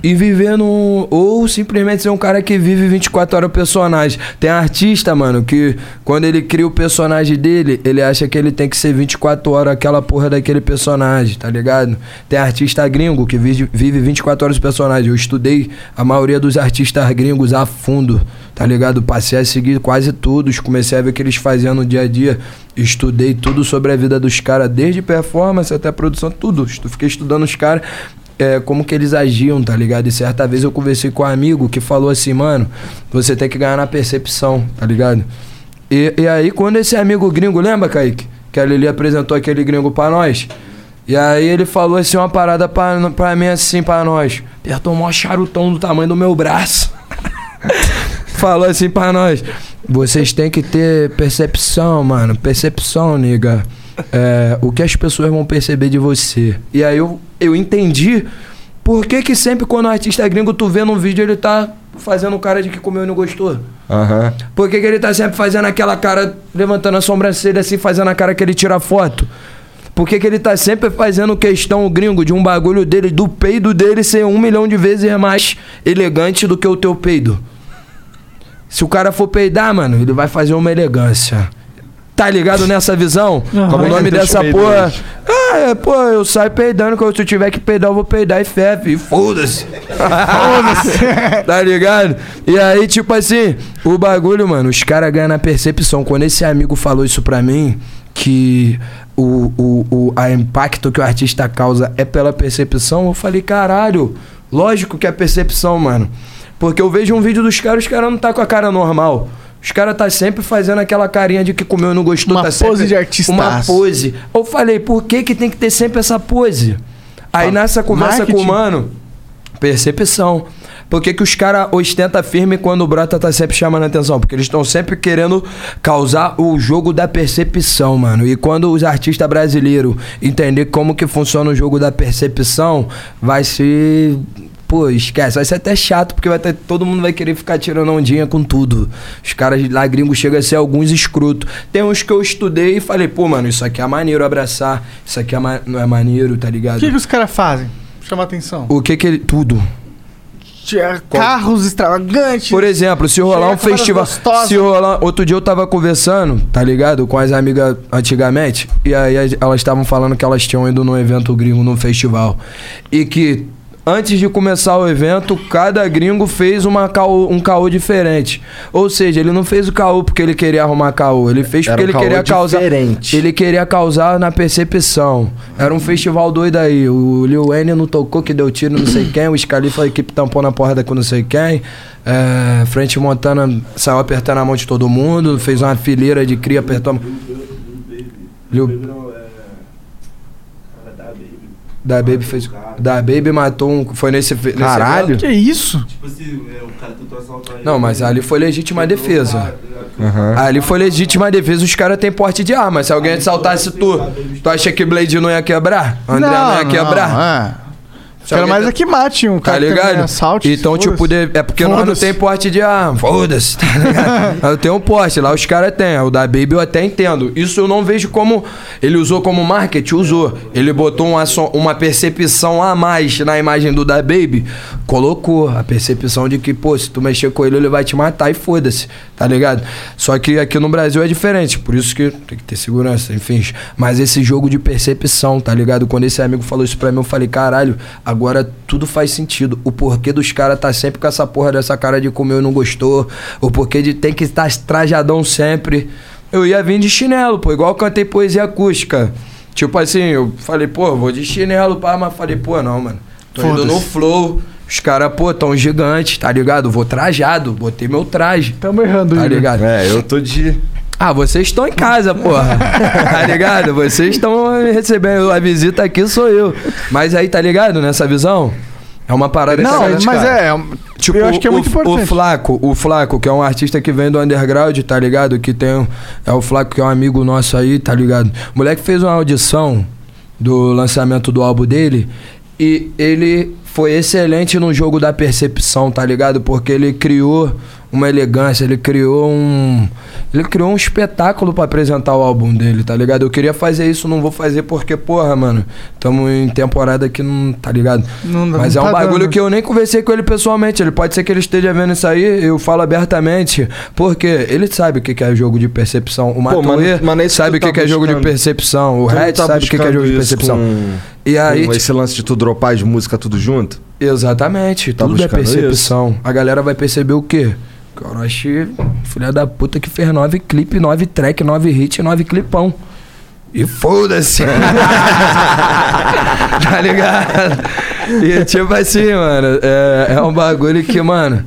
E viver no. Ou simplesmente ser um cara que vive 24 horas o personagem. Tem artista, mano, que quando ele cria o personagem dele, ele acha que ele tem que ser 24 horas aquela porra daquele personagem, tá ligado? Tem artista gringo que vive, vive 24 horas o personagem. Eu estudei a maioria dos artistas gringos a fundo, tá ligado? Passei a seguir quase todos, comecei a ver o que eles faziam no dia a dia. Estudei tudo sobre a vida dos caras, desde performance até produção, tudo. Fiquei estudando os caras é, como que eles agiam, tá ligado? E certa vez eu conversei com um amigo que falou assim, mano, você tem que ganhar na percepção, tá ligado? E, e aí, quando esse amigo gringo, lembra, Kaique? Que a Lili apresentou aquele gringo pra nós. E aí ele falou assim, uma parada pra, pra mim assim, pra nós. Apertou um charutão do tamanho do meu braço. *laughs* falou assim pra nós. Vocês têm que ter percepção, mano. Percepção, nigga. É, o que as pessoas vão perceber de você. E aí eu, eu entendi por que, que sempre quando o artista é gringo, tu vê num vídeo, ele tá fazendo cara de que comeu e não gostou. Aham. Por que, que ele tá sempre fazendo aquela cara, levantando a sobrancelha assim, fazendo a cara que ele tira foto? Por que, que ele tá sempre fazendo questão, o gringo, de um bagulho dele, do peido dele ser um milhão de vezes mais elegante do que o teu peido? Se o cara for peidar, mano, ele vai fazer uma elegância. Tá ligado nessa visão? Como o nome teus dessa porra. Ah, é, pô, eu saio peidando. Quando se eu tiver que peidar, eu vou peidar e fefe. E foda-se. *laughs* tá ligado? E aí, tipo assim, o bagulho, mano, os caras ganham na percepção. Quando esse amigo falou isso pra mim, que o, o, o a impacto que o artista causa é pela percepção, eu falei, caralho, lógico que é percepção, mano. Porque eu vejo um vídeo dos caras, os caras não tá com a cara normal. Os caras tá sempre fazendo aquela carinha de que comeu e não gostou. Uma tá pose de artistaço. Uma pose. Eu falei, por que que tem que ter sempre essa pose? Aí nessa conversa com o mano, percepção. Por que, que os caras ostentam firme quando o brota tá sempre chamando a atenção? Porque eles estão sempre querendo causar o jogo da percepção, mano. E quando os artistas brasileiros entender como que funciona o jogo da percepção, vai ser. Pô, esquece, vai ser até chato, porque vai ter, todo mundo vai querer ficar tirando ondinha com tudo. Os caras lá gringos chegam a ser alguns escroto. Tem uns que eu estudei e falei, pô, mano, isso aqui é maneiro abraçar, isso aqui é ma- não é maneiro, tá ligado? O que, que os caras fazem? Chama atenção. O que que ele. Tudo. Tinha Carros extravagantes. Por exemplo, se rolar um Chega com várias festival. gostosas. Se rolar. Outro dia eu tava conversando, tá ligado? Com as amigas antigamente. E aí as- elas estavam falando que elas tinham ido num evento gringo, num festival. E que. Antes de começar o evento, cada gringo fez uma caô, um caô diferente. Ou seja, ele não fez o caô porque ele queria arrumar caô. Ele fez porque um ele queria causar. diferente. Ele queria causar na percepção. Era um festival doido aí. O Lil Wayne não tocou, que deu tiro, não sei quem. O Scalifa, a equipe tampou na porrada com não sei quem. É, Frente Montana saiu apertando a mão de todo mundo. Fez uma fileira de cria, apertou a mão. Lil... Da Baby fez. Da Baby matou um. Foi nesse. nesse Caralho. evento? Que isso? Tipo assim, é, o cara tentou assaltar ele. Não, mas ali foi legítima defesa. Aham. Ali foi legítima defesa, os caras têm porte de arma. Se alguém assaltasse tu, tu acha que Blade não ia quebrar? André não, ia quebrar? é. Quero mais tá- é que mate um Tá cara tem ligado? assalto. Então, tipo, de- é porque nós não tem porte de arma. Foda-se, tá ligado? *laughs* eu tenho um porte, lá os caras têm. O da Baby eu até entendo. Isso eu não vejo como. Ele usou como marketing? Usou. Ele botou uma, so- uma percepção a mais na imagem do da Baby. Colocou a percepção de que, pô, se tu mexer com ele, ele vai te matar e foda-se, tá ligado? Só que aqui no Brasil é diferente, por isso que tem que ter segurança, enfim. Mas esse jogo de percepção, tá ligado? Quando esse amigo falou isso pra mim, eu falei, caralho, agora tudo faz sentido. O porquê dos caras tá sempre com essa porra dessa cara de comer e não gostou. O porquê de tem que estar trajadão sempre. Eu ia vir de chinelo, pô, igual eu cantei poesia acústica. Tipo assim, eu falei, pô, vou de chinelo, pá, mas falei, pô, não, mano. Tô indo no flow. Os caras, pô, tão gigantes, tá ligado? Vou trajado, botei meu traje. Tamo errando, Tá ligado? É, eu tô de. Ah, vocês estão em casa, porra. *laughs* tá ligado? Vocês estão me recebendo. A visita aqui sou eu. Mas aí, tá ligado? Nessa visão? É uma parada Não, mas cara. é. Tipo, eu acho que é o, muito o importante. Flaco, o Flaco, que é um artista que vem do underground, tá ligado? Que tem. um- É o Flaco, que é um amigo nosso aí, tá ligado? O moleque fez uma audição do lançamento do álbum dele e ele foi excelente no jogo da percepção, tá ligado? Porque ele criou uma elegância, ele criou um. Ele criou um espetáculo pra apresentar o álbum dele, tá ligado? Eu queria fazer isso, não vou fazer porque, porra, mano, tamo em temporada que não. tá ligado? Não- não Mas é um tá bagulho dando. que eu nem conversei com ele pessoalmente. Ele pode ser que ele esteja vendo isso aí, eu falo abertamente. Porque ele sabe o que que é jogo de percepção. O Pô, Matuê mas- mas não isso sabe o que tá que é jogo de percepção. O Red tá sabe o que que é jogo de isso percepção. com- E aí, com esse lance de tu dropar as músicas tudo junto? exatamente, Tá tudo é percepção. A galera vai perceber o quê? Orochi, filha da puta, que fez nove clipe, nove track, nove hit, nove clipão. E foda-se. *laughs* tá ligado? E tipo assim, mano, é, é um bagulho que, mano.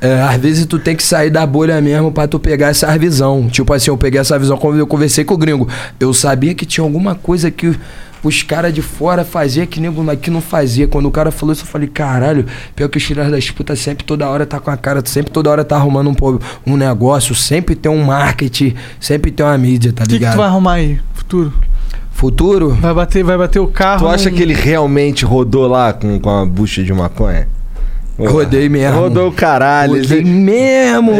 é, às vezes tu tem que sair da bolha mesmo pra tu pegar essa visão. Tipo assim, eu peguei essa visão quando eu conversei com o gringo. Eu sabia que tinha alguma coisa que os caras de fora faziam que nego aqui não fazia. Quando o cara falou isso, eu falei, caralho, pior que os filhos das putas sempre toda hora tá com a cara, sempre toda hora tá arrumando um, um negócio, sempre tem um marketing, sempre tem uma mídia, tá O que, que ligado? tu vai arrumar aí, futuro? Futuro? Vai bater, vai bater o carro. Tu acha que ele realmente rodou lá com, com a bucha de maconha? Rodei mesmo. Rodou o caralho. Rodei Ele mesmo.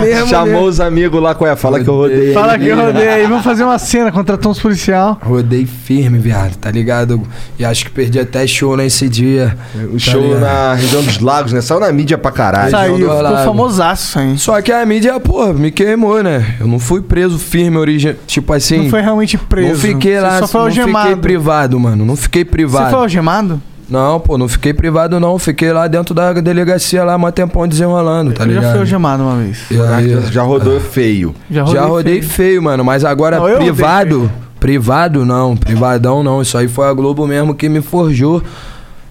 mesmo *laughs* chamou mesmo. os amigos lá, qual é? Fala que eu rodei. Fala que eu rodei aí, vamos fazer uma cena, contratar uns policial. Rodei firme, viado, tá ligado? E acho que perdi até show nesse dia. O tá show ligado? na região dos lagos, né? Saiu na mídia pra caralho. Sai. Saiu, ficou Lago. famosaço, hein? Só que a mídia, pô, me queimou, né? Eu não fui preso firme, origem. Tipo assim. Não foi realmente preso. Não fiquei Você lá, só foi não algemado. fiquei privado, mano. Não fiquei Você privado. foi algemado? Não, pô, não fiquei privado, não. Fiquei lá dentro da delegacia lá, mó tempão desenrolando, tá eu já ligado? fui algemado uma vez. E aí, Já rodou feio. Já já rodei feio. feio, mano. Mas agora Não, rodei privado. Privado não, privadão não. Isso aí foi a Globo mesmo que me forjou.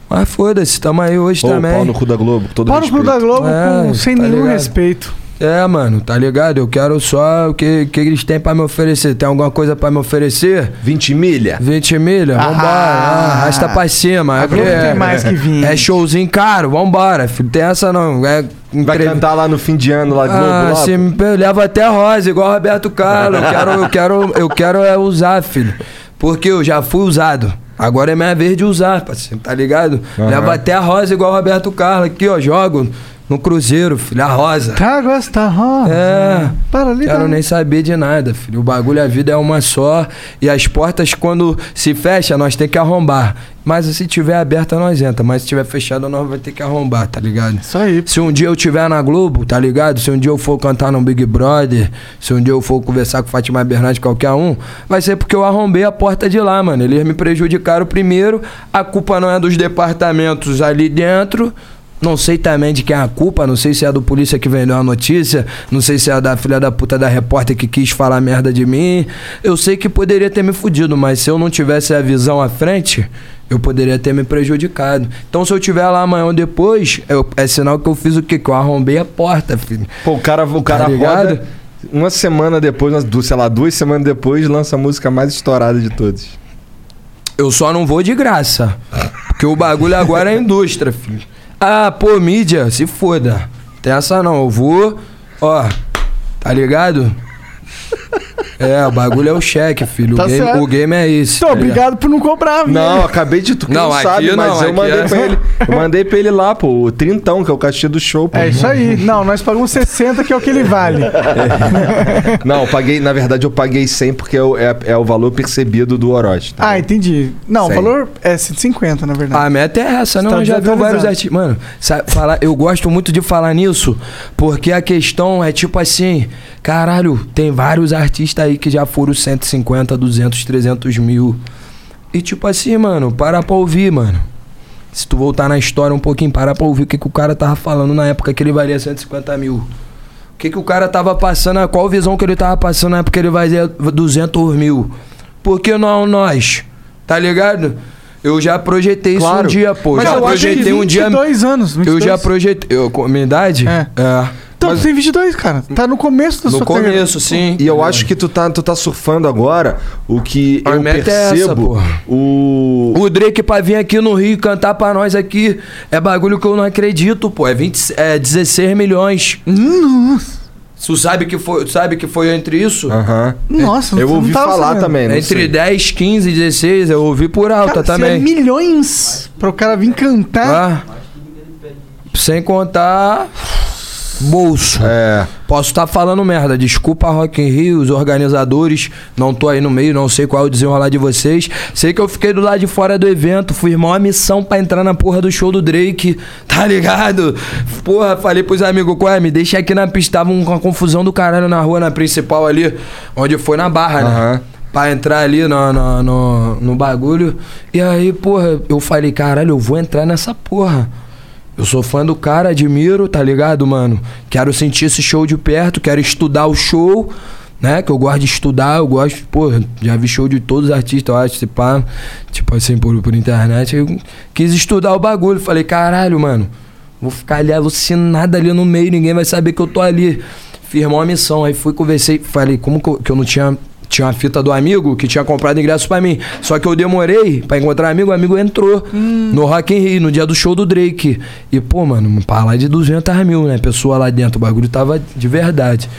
Mas foda-se, tamo aí hoje Pô, também. pau no cu da Globo, todo Pau no cu da Globo É, com- sem tá nenhum ligado? respeito. É, mano, tá ligado? Eu quero só o que, que eles têm pra me oferecer. Tem alguma coisa pra me oferecer? 20 milha? 20 milha? Vambora. Ah. Ah, arrasta pra cima. A é, tem mais que 20. É showzinho caro, vambora, filho. Tem essa não. É Vai entrev- cantar lá no fim de ano, lá Globo, Ah, lá? me leva até rosa, igual o Roberto Carlos. Eu quero, eu quero, eu quero é usar, filho. Porque eu já fui usado. Agora é minha vez de usar, parceiro, tá ligado? Aham. Leva até a rosa igual o Roberto Carlos. Aqui, ó, jogo no Cruzeiro, filho, a rosa. Tá, gosta, rosa. É. Para ali, Quero nem saber de nada, filho. O bagulho, a vida é uma só. E as portas, quando se fecha, nós tem que arrombar. Mas se tiver aberta, nós entra. Mas se tiver fechada, nós vai ter que arrombar, tá ligado? Isso aí. Se um dia eu tiver na Globo, tá ligado? Se um dia eu for cantar no Big Brother, se um dia eu for conversar com Fátima Bernardes, qualquer um, vai ser porque eu arrombei a porta de lá, mano. Eles me prejudicaram primeiro. A culpa não é dos departamentos ali dentro. Não sei também de quem é a culpa, não sei se é do polícia que vendeu a notícia, não sei se é da filha da puta da repórter que quis falar merda de mim. Eu sei que poderia ter me fudido, mas se eu não tivesse a visão à frente, eu poderia ter me prejudicado. Então se eu tiver lá amanhã ou depois, eu- é sinal que eu fiz o quê? Que eu arrombei a porta, filho. Pô, o cara, o cara Tá ligado? roda uma semana depois, sei lá, duas semanas depois, lança a música mais estourada de todos. Eu só não vou de graça. Porque o bagulho agora é indústria, filho. Ah, pô, mídia, se foda. Tem essa não, eu vou. Ó, tá ligado? É, o bagulho é o cheque, filho. Tá o, game, o game é esse. Então, tá ligado? obrigado por não cobrar, velho. Não, acabei de tu que Não, não, sabe, mas não, eu aqui mandei é- pra ele. Eu mandei pra ele lá, pô, o trintão, que é o cachê do show, pô. É isso aí. Não, nós pagamos 60, que é o que ele vale. *laughs* Não, eu paguei, na verdade, eu paguei 100 porque é, o- é- é o valor percebido do Orochi. tá? Ah, entendi. Não, o Cem. valor é 150, na verdade. A meta é essa, não? Tá Eu já vi vários artistas. Mano, sabe, falar, eu gosto muito de falar nisso, porque a questão é tipo assim: caralho, tem vários artistas aí que já foram 150, 200, 300 mil. E tipo assim, mano, para pra ouvir, mano. Se tu voltar na história um pouquinho, para pra ouvir o que, que o cara tava falando na época que ele valia 150 mil. O que, que o cara tava passando, qual visão que ele tava passando na época que ele valia 200 mil. Por que não nós? Tá ligado? Eu já projetei isso Claro. um dia, pô. Mas já eu acho que projetei um dia. 22 anos. 22. Eu já projetei. Eu, com minha idade? É. É. Então, tu tem 22, cara. Tá no começo da No sua carreira. começo, sim. E eu acho que tu tá, tu tá surfando agora o que A eu meta é essa, percebo. o. O Drake pra vir aqui no Rio cantar pra nós aqui é bagulho que eu não acredito, pô. É, 20, é 16 milhões. Nossa. Tu sabe que foi, sabe que foi entre isso? Aham. Nossa, Eu ouvi falar sabendo. também, Entre sei. 10, 15, 16, eu ouvi por alta Cara, se também. É milhões pra o cara vir cantar. Ah. Sem contar bolso. É. Posso estar falando merda. Desculpa, Rock in Rio, os organizadores. Não tô aí no meio, não sei qual é o desenrolar de vocês. Sei que eu fiquei do lado de fora do evento. Fui irmão a missão pra entrar na porra do show do Drake. *laughs* Tá ligado? Porra, falei pros amigos, qual? Me deixa aqui na pista. Tava uma confusão do caralho na rua, na principal ali. Onde foi na barra, né? Pra entrar ali no, no, no, no bagulho. E aí, porra, eu falei, caralho, eu vou entrar nessa porra. Eu sou fã do cara, admiro, tá ligado, mano? Quero sentir esse show de perto, quero estudar o show, né? Que eu gosto de estudar, eu gosto, pô, já vi show de todos os artistas, eu acho, se pá, tipo assim, por, por internet. Eu quis estudar o bagulho, falei, caralho, mano, vou ficar ali alucinado ali no meio, ninguém vai saber que eu tô ali. Firmou a missão, aí fui, conversei, falei, como que eu, que eu não tinha. Tinha uma fita do amigo que tinha comprado ingresso pra mim. Só que eu demorei pra encontrar amigo, o amigo entrou no Rock in Rio, no dia do show do Drake. E, pô, mano, pra lá de 200 mil, né? Pessoa lá dentro, o bagulho tava de verdade.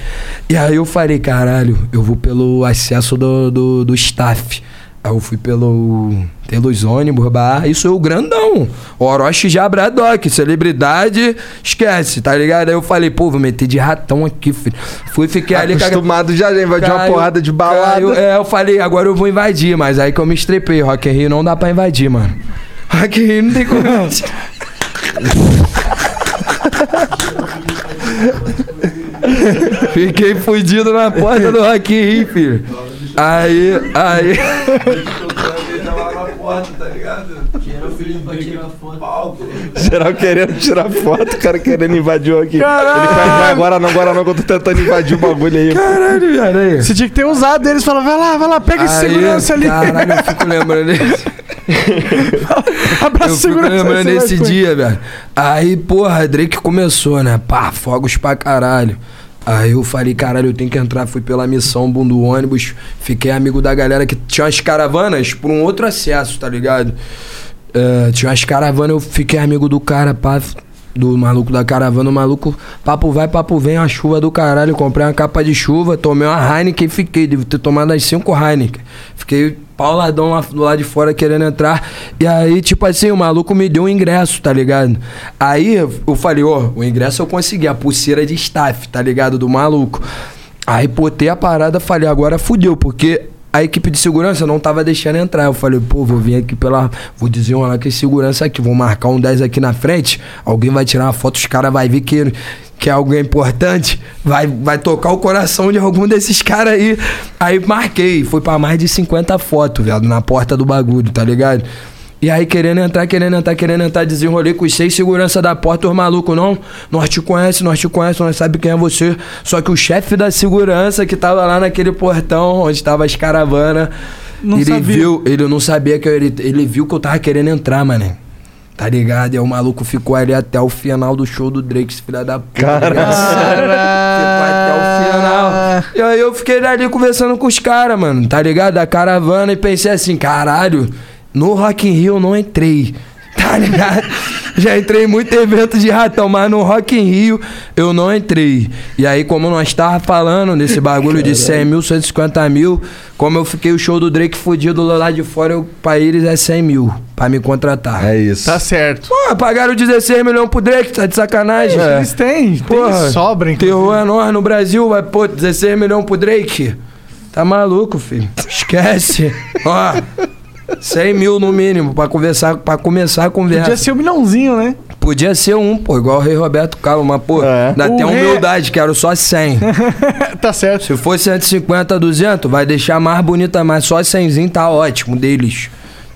E aí eu falei, caralho, eu vou pelo acesso do, do, do staff. Eu fui pelo. pelos ônibus, bar, isso é o grandão. Orochi já Bradock, celebridade, esquece, tá ligado? Aí eu falei, pô, vou meter de ratão aqui, filho. Fui, fiquei ali Acostumado já, já invadiu uma porrada de balada. caiu- é, eu falei, agora eu vou invadir, mas aí que eu me estrepei. Rock in Rio não dá pra invadir, mano. Rock in Rio não tem como. *laughs* Fiquei fudido na porta do Rock in Rio, filho. Aí, aí. *laughs* Geral querendo tirar foto, o cara querendo invadir o aqui. Ele faz, agora não, agora não, que eu tô tentando invadir o bagulho aí. Caralho, viado, aí. Você tinha que ter usado eles. Fala, vai lá, vai lá, pega esse Aí, segurança ali. Caralho, eu fico lembrando *laughs* desse. Abraça Eu o fico lembrando desse dia, velho. Aí, porra, Drake começou, né? Pá, fogos pra caralho. Aí eu falei, caralho, eu tenho que entrar. Fui pela missão, boom do ônibus. Fiquei amigo da galera que tinha umas caravanas por um outro acesso, tá ligado? É, tinha umas caravanas, eu fiquei amigo do cara, pá. Do maluco da caravana, o maluco, papo vai, papo vem, a chuva do caralho. Comprei uma capa de chuva, tomei uma Heineken e fiquei. Devo ter tomado as cinco Heineken. Fiquei pauladão lá do lado de fora querendo entrar. E aí, tipo assim, o maluco me deu um ingresso, tá ligado? Aí eu falei, ó, o ingresso eu consegui, a pulseira de staff, tá ligado? Do maluco. Aí botei a parada, falei, agora fudeu, porque a equipe de segurança não tava deixando entrar. Eu falei, pô, vou vir aqui pela. Vou dizer uma que segurança aqui, vou marcar um 10 aqui na frente. Alguém vai tirar uma foto, os caras vai ver que, que é alguém importante. Vai, vai tocar o coração de algum desses caras aí. Aí marquei, foi pra mais de 50 fotos, velho, na porta do bagulho, tá ligado? E aí, querendo entrar, querendo entrar, querendo entrar, desenrolei com os seis segurança da porta, os malucos, não, nós te conhece, nós te conhece, nós sabe quem é você. Só que o chefe da segurança que tava lá naquele portão onde tava as caravanas, Não ele sabia. viu, ele não sabia que eu, ele, ele viu que eu tava querendo entrar, mané. Tá ligado? E aí o maluco ficou ali até o final do show do Drake, esse filho da puta. ligado? Ficou até o final. E aí eu fiquei ali conversando com os caras, mano, tá ligado? Da caravana e pensei assim, caralho, No Rock in Rio eu não entrei. *laughs* Tá ligado? Já entrei em muito evento de ratão, mas no Rock in Rio eu não entrei. E aí, como nós tava falando desse bagulho de 100 mil, 150 mil, como eu fiquei o show do Drake fudido lá de fora, eu, pra eles é 100 mil pra me contratar. É isso. Tá certo. Pô, pagaram 16 milhões pro Drake, tá de sacanagem? Eles têm, tem Porra, sobra, Terror é nós no Brasil, vai, pô, 16 milhões pro Drake. Tá maluco, filho. Esquece. *laughs* Ó, 100 mil no mínimo pra conversar, para começar a conversa. Podia ser um milhãozinho, né? Podia ser um, pô, igual o Rei Roberto Carlos, mas, pô, É. dá O até rei- humildade, quero só 100. *laughs* tá certo. Se for 150, 200, vai deixar mais bonita, mas só 100 tá ótimo deles.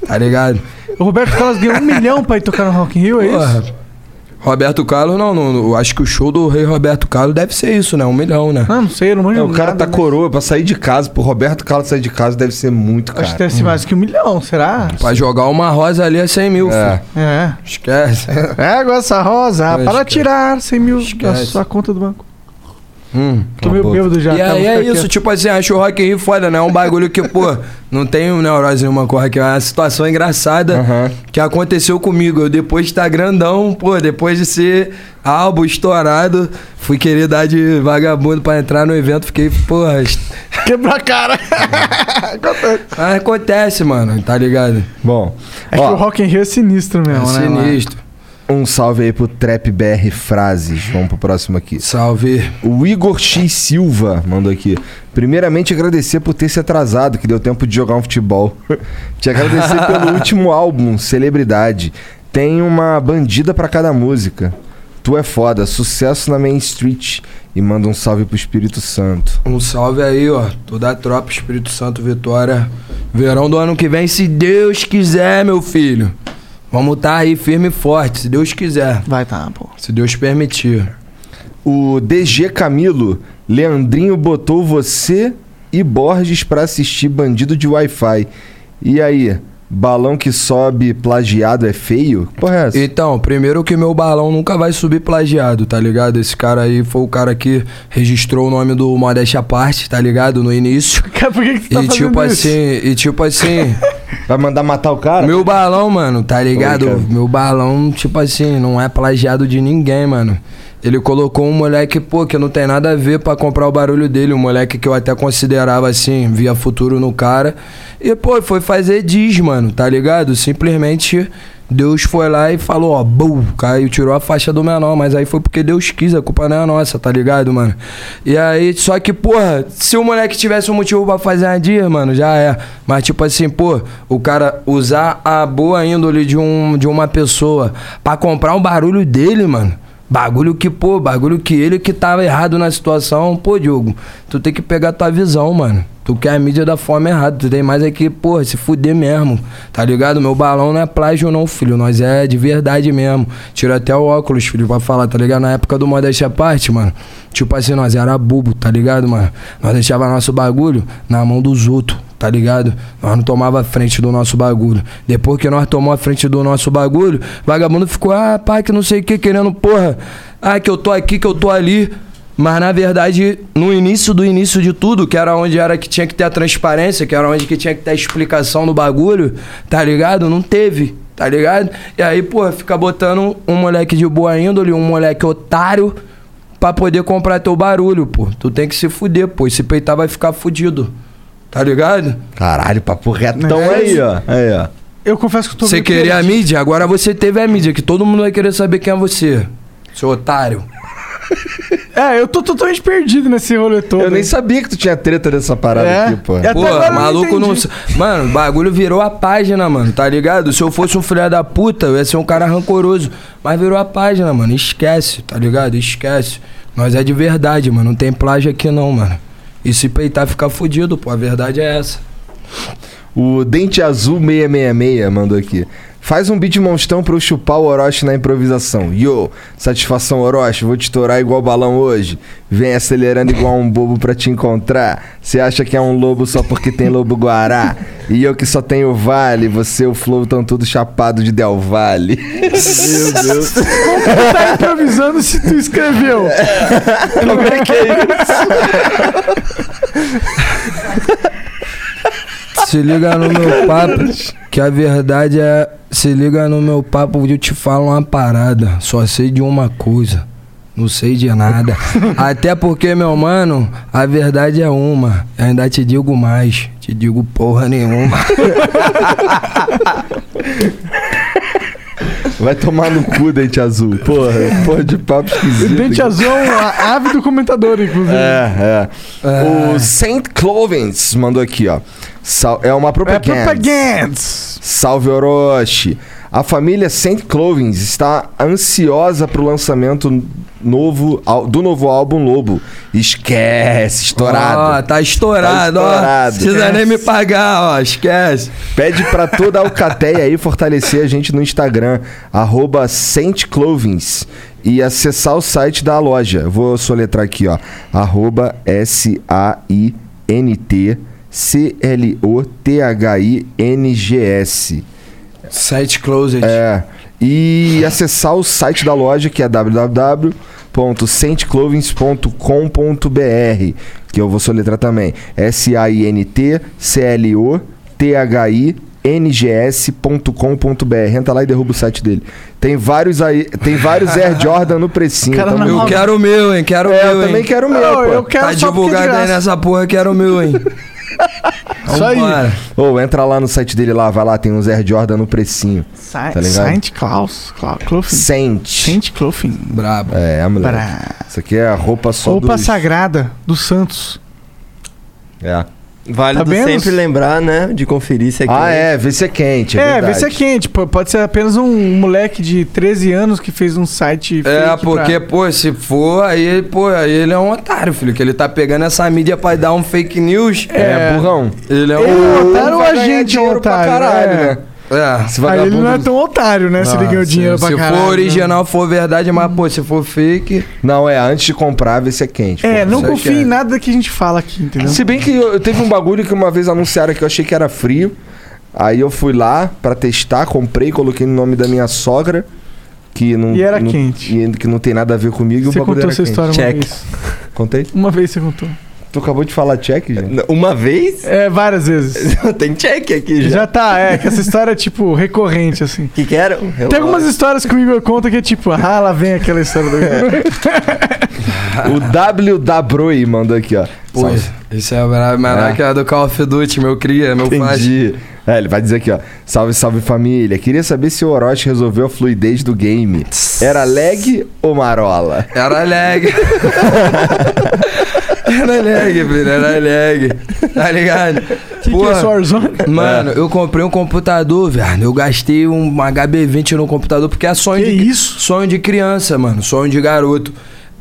Tá ligado? O Roberto Carlos ganhou um milhão pra ir tocar no Rock in Rio, é isso? Roberto Carlos, não, não, eu acho que o show do Rei Roberto Carlos deve ser isso, né? Um milhão, né? Ah, não sei, eu não manjo É, o cara nada, tá né? coroa pra sair de casa, pro Roberto Carlos sair de casa deve ser muito Acho que caro. deve ser mais que um milhão, será? Pra jogar uma rosa ali é 100 mil, É. filho. É. Esquece. *laughs* Pega essa rosa Esquece. para tirar 100 mil da Esquece. sua conta do banco. Hum. Tô meio boca. bêbado já. E tá, aí é isso, quieto. tipo assim, acho o Rock in Rio foda, né? É um bagulho que, pô, não tem neurose nenhuma com o Rock in Rio. É uma situação engraçada Aham. que aconteceu comigo. Eu depois de estar grandão, pô, depois de ser álbum estourado, fui querer dar de vagabundo pra entrar no evento, fiquei, porra... *laughs* Quebrar a cara. Mas acontece, mano, tá ligado? Bom, É que o ó, Rock in Rio é sinistro É mesmo, né? lá? Um salve aí pro Trap BR Frases. Vamos pro próximo aqui. Salve. O Igor X Silva mandou aqui. Primeiramente, agradecer por ter se atrasado, que deu tempo de jogar um futebol. *laughs* Te agradecer *laughs* pelo último álbum, Celebridade. Tem uma bandida pra cada música. Tu é foda, sucesso na Main Street. E manda um salve pro Espírito Santo. Um salve aí, ó. Toda a tropa Espírito Santo Vitória. Verão do ano que vem, se Deus quiser, meu filho. Vamos tá aí firme e forte, se Deus quiser. Vai tá, pô. Se Deus permitir. O DG Camilo, Leandrinho botou você e Borges pra assistir Bandido de Wi-Fi. E aí, balão que sobe plagiado é feio? Que Porra, é essa? Então, primeiro que meu balão nunca vai subir plagiado, tá ligado? Esse cara aí foi o cara que registrou o nome do Modéstia à Parte, tá ligado? No início. Cara, *laughs* por que, que você tá E fazendo tipo isso? assim, e tipo assim, Vai mandar matar o cara? meu balão, mano, tá ligado? Oi, meu balão, tipo assim, não é plagiado de ninguém, mano. Ele colocou um moleque, pô, que não tem nada a ver pra comprar o barulho dele. Um moleque que eu até considerava assim, via futuro no cara. E, pô, foi fazer diz, mano, tá ligado? Simplesmente Deus foi lá e falou, ó, bum, caiu, tirou a faixa do menor. Mas aí foi porque Deus quis, a culpa não é nossa, tá ligado, mano? E aí, só que, porra, se o moleque tivesse um motivo pra fazer a diz, mano, já é. Mas, tipo assim, pô, o cara usar a boa índole de, um, de uma pessoa pra comprar o barulho dele, mano. Bagulho que, pô, bagulho que ele que tava errado na situação, pô, Diogo, tu tem que pegar tua visão, mano. Tu quer a mídia da forma errada, tu tem mais aqui, pô, se fuder mesmo, tá ligado? Meu balão não é plágio não, filho, nós é de verdade mesmo. Tira até o óculos, filho, pra falar, tá ligado? Na época do Modéstia Parte, mano, tipo assim, nós era bobo, tá ligado, mano? Nós deixava nosso bagulho na mão dos outros, tá ligado? Nós não tomava a frente do nosso bagulho. Depois que nós tomamos a frente do nosso bagulho, vagabundo ficou, ah, pá, que não sei o que, querendo, porra, ah, que eu tô aqui, que eu tô ali. Mas na verdade, no início do início de tudo, que era onde era que tinha que ter a transparência, que era onde que tinha que ter a explicação do bagulho, tá ligado? Não teve, tá ligado? E aí, pô, fica botando um moleque de boa índole, um moleque otário, pra poder comprar teu barulho, pô. Tu tem que se fuder, pô. Esse peitar vai ficar fudido. Tá ligado? Caralho, papo retão É aí, ó. Aí, ó. Eu confesso que eu tô Você queria a mídia, agora você teve a mídia, que todo mundo vai querer saber quem é você. Seu otário. *laughs* É, eu tô totalmente perdido nesse rolê todo. Eu nem sabia que tu tinha treta dessa parada É. aqui, pô. É. Pô, Até não maluco não. entendi. Mano, o bagulho virou a página, mano, tá ligado? Se eu fosse um filho da puta, eu ia ser um cara rancoroso. Mas virou a página, mano. Esquece, tá ligado? Esquece. Nós é de verdade, mano. Não tem plágio aqui não, mano. E se peitar ficar fudido, pô. A verdade é essa. O Dente Azul 666 mandou aqui. Faz um beat monstrão pra eu chupar o Orochi na improvisação. Yo, satisfação Orochi, vou te estourar igual balão hoje. Vem acelerando igual um bobo pra te encontrar. Você acha que é um lobo só porque tem lobo guará? E eu que só tenho vale, você e o flow tão tudo chapado de Del Valle. Meu Deus. *laughs* Tu tá improvisando se tu escreveu. Como é que é isso? *laughs* Se liga no meu *laughs* papo, que a verdade é. Se liga no meu papo, eu te falo uma parada. Só sei de uma coisa. Não sei de nada. *laughs* Até porque, meu mano, a verdade é uma. Eu ainda te digo mais. Te digo porra nenhuma. *laughs* Vai tomar no cu, Dente Azul. Porra, porra de papo esquisito. Dente Azul é um ávido comentador, inclusive. É, é. O Saint Clovens mandou aqui, ó. Sal- é uma É propaganda. propaganda. Salve Orochi. A família Saint Clovens está ansiosa pro lançamento novo do novo álbum Lobo. Esquece, estourado. Ó, tá estourado, Tá ó. estourado. Precisa nem me pagar, ó. Esquece. Pede pra toda a Alcateia aí fortalecer a gente no Instagram, arroba e acessar o site da loja. Vou soletrar aqui, ó. Arroba S-A-I-N-T C-L-O-T-H-I-N-G-S. Site closed. É. E acessar o site da loja que é www.saintclovens.com.br que eu vou soletrar também. S-A-I-N-T-C-L-O-T-H-I-N-G-S.com.br. Entra lá e derruba o site dele. Tem vários aí, tem vários Air Jordan no precinho. *laughs* Cara, então- Eu quero o meu, hein? Quero o É, meu, eu também hein? quero o meu, Não, pô. eu quero Tá é divulgado aí nessa porra, quero o meu, hein? *laughs* Isso aí. Vambora. Ô, entra lá no site dele lá, vai lá, tem uns Air Jordan no precinho. Sa Tá ligado? Saint Klaus. Clofin. Saint. Saint Clofin. Brabo. É, moleque. Pra... Isso aqui é a roupa só Roupa dos... sagrada dos Santos. É. Válido Tá sempre lembrar, né? De conferir se é Ah, quente. é, vê se é quente. É, É, vê verdade. se é quente. P- Pode ser apenas um moleque de 13 anos que fez um site É, porque, pra- pô, se for, aí, pô, aí ele é um otário, filho. Que ele tá pegando essa mídia pra dar um fake news. É, burrão. Ele é Ele é um. um otário ou a gente é um dinheiro pra otário? caralho, É. né? É. Esse Aí ele não é tão otário, né? se ele ganhou se- dinheiro pra Se caralho. for né? original, for verdade, mas, pô, se for fake. Não, é, antes de comprar, vê se é quente. É, pô. não confia que é. em nada que a gente fala aqui, entendeu? Se bem que eu, teve um bagulho que uma vez anunciaram que eu achei que era frio. Aí eu fui lá pra testar, comprei, coloquei no nome da minha sogra. Que não, E era não- quente. E que não tem nada a ver comigo. e o Você contou essa história uma vez. Contei? Uma vez você contou. Tu acabou de falar check, gente? Uma vez? É, várias vezes. *laughs* Tem check aqui já. Já tá, é, que essa história é, tipo, recorrente, assim. que que era? Tem algumas histórias que o Igor conta que é tipo, ah, lá vem aquela história do Igor. o W da Broi mandou aqui, ó. Pô, isso é É. é. que é do Call of Duty, meu cria, meu faz. É, ele vai dizer aqui, ó. Salve, salve família. Queria saber se o Orochi resolveu a fluidez do game. Era lag ou marola? Era lag. *laughs* era lag, filho, era lag. Tá ligado? que, que é Warzone? Mano, eu comprei um computador, velho. Eu gastei um HB20 no computador porque é sonho Que de isso? sonho de criança, mano, sonho de garoto.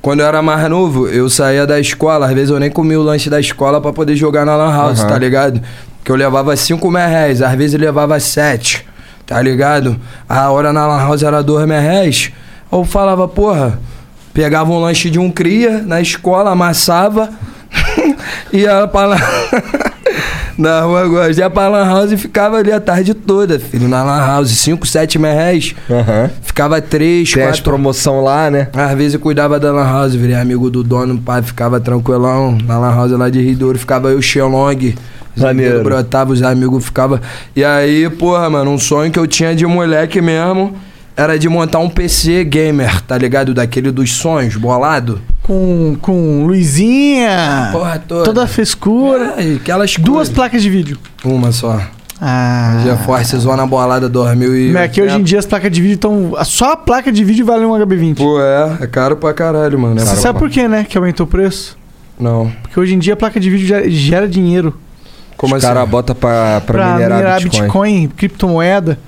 Quando eu era mais novo, eu saía da escola, às vezes eu nem comia o lanche da escola pra poder jogar na Lan House, Aham. tá ligado? Que eu levava 5 mil reais, às vezes eu levava 7, tá ligado? A hora na Lan House era 2 mil reais. Eu falava, porra, pegava um lanche de um cria na escola, amassava, *laughs* ia pra lá. *laughs* Na rua Góis, ia pra Lan House e ficava ali a tarde toda, filho, na Lan House, 5, 7 mil reais. Aham. Ficava 3, Tem as 4 promoção lá, né? às vezes eu cuidava da Lan House, virei amigo do dono, pai, ficava tranquilão. Na Lan House lá de Ridouro, ficava eu, Xelong. Os Maneiro. amigos brotavam, os amigos ficavam. E aí, porra, mano, um sonho que eu tinha de moleque mesmo era de montar um PC gamer, tá ligado? Daquele dos sonhos, bolado. Com, com luzinha, Porra toda. toda a frescura. É, aquelas Duas coisas. placas de vídeo. Uma só. Ah. GeForce Zona Bolada 2000 e... É que hoje em dia as placas de vídeo estão. Só a placa de vídeo vale um HB20. Pô, é, é caro pra caralho, mano. É Você caro sabe pra- por quê, né? Que aumentou o preço? Não. Porque hoje em dia a placa de vídeo gera, gera dinheiro Como Os assim? caras botam pra, pra, minerar, Bitcoin. criptomoeda.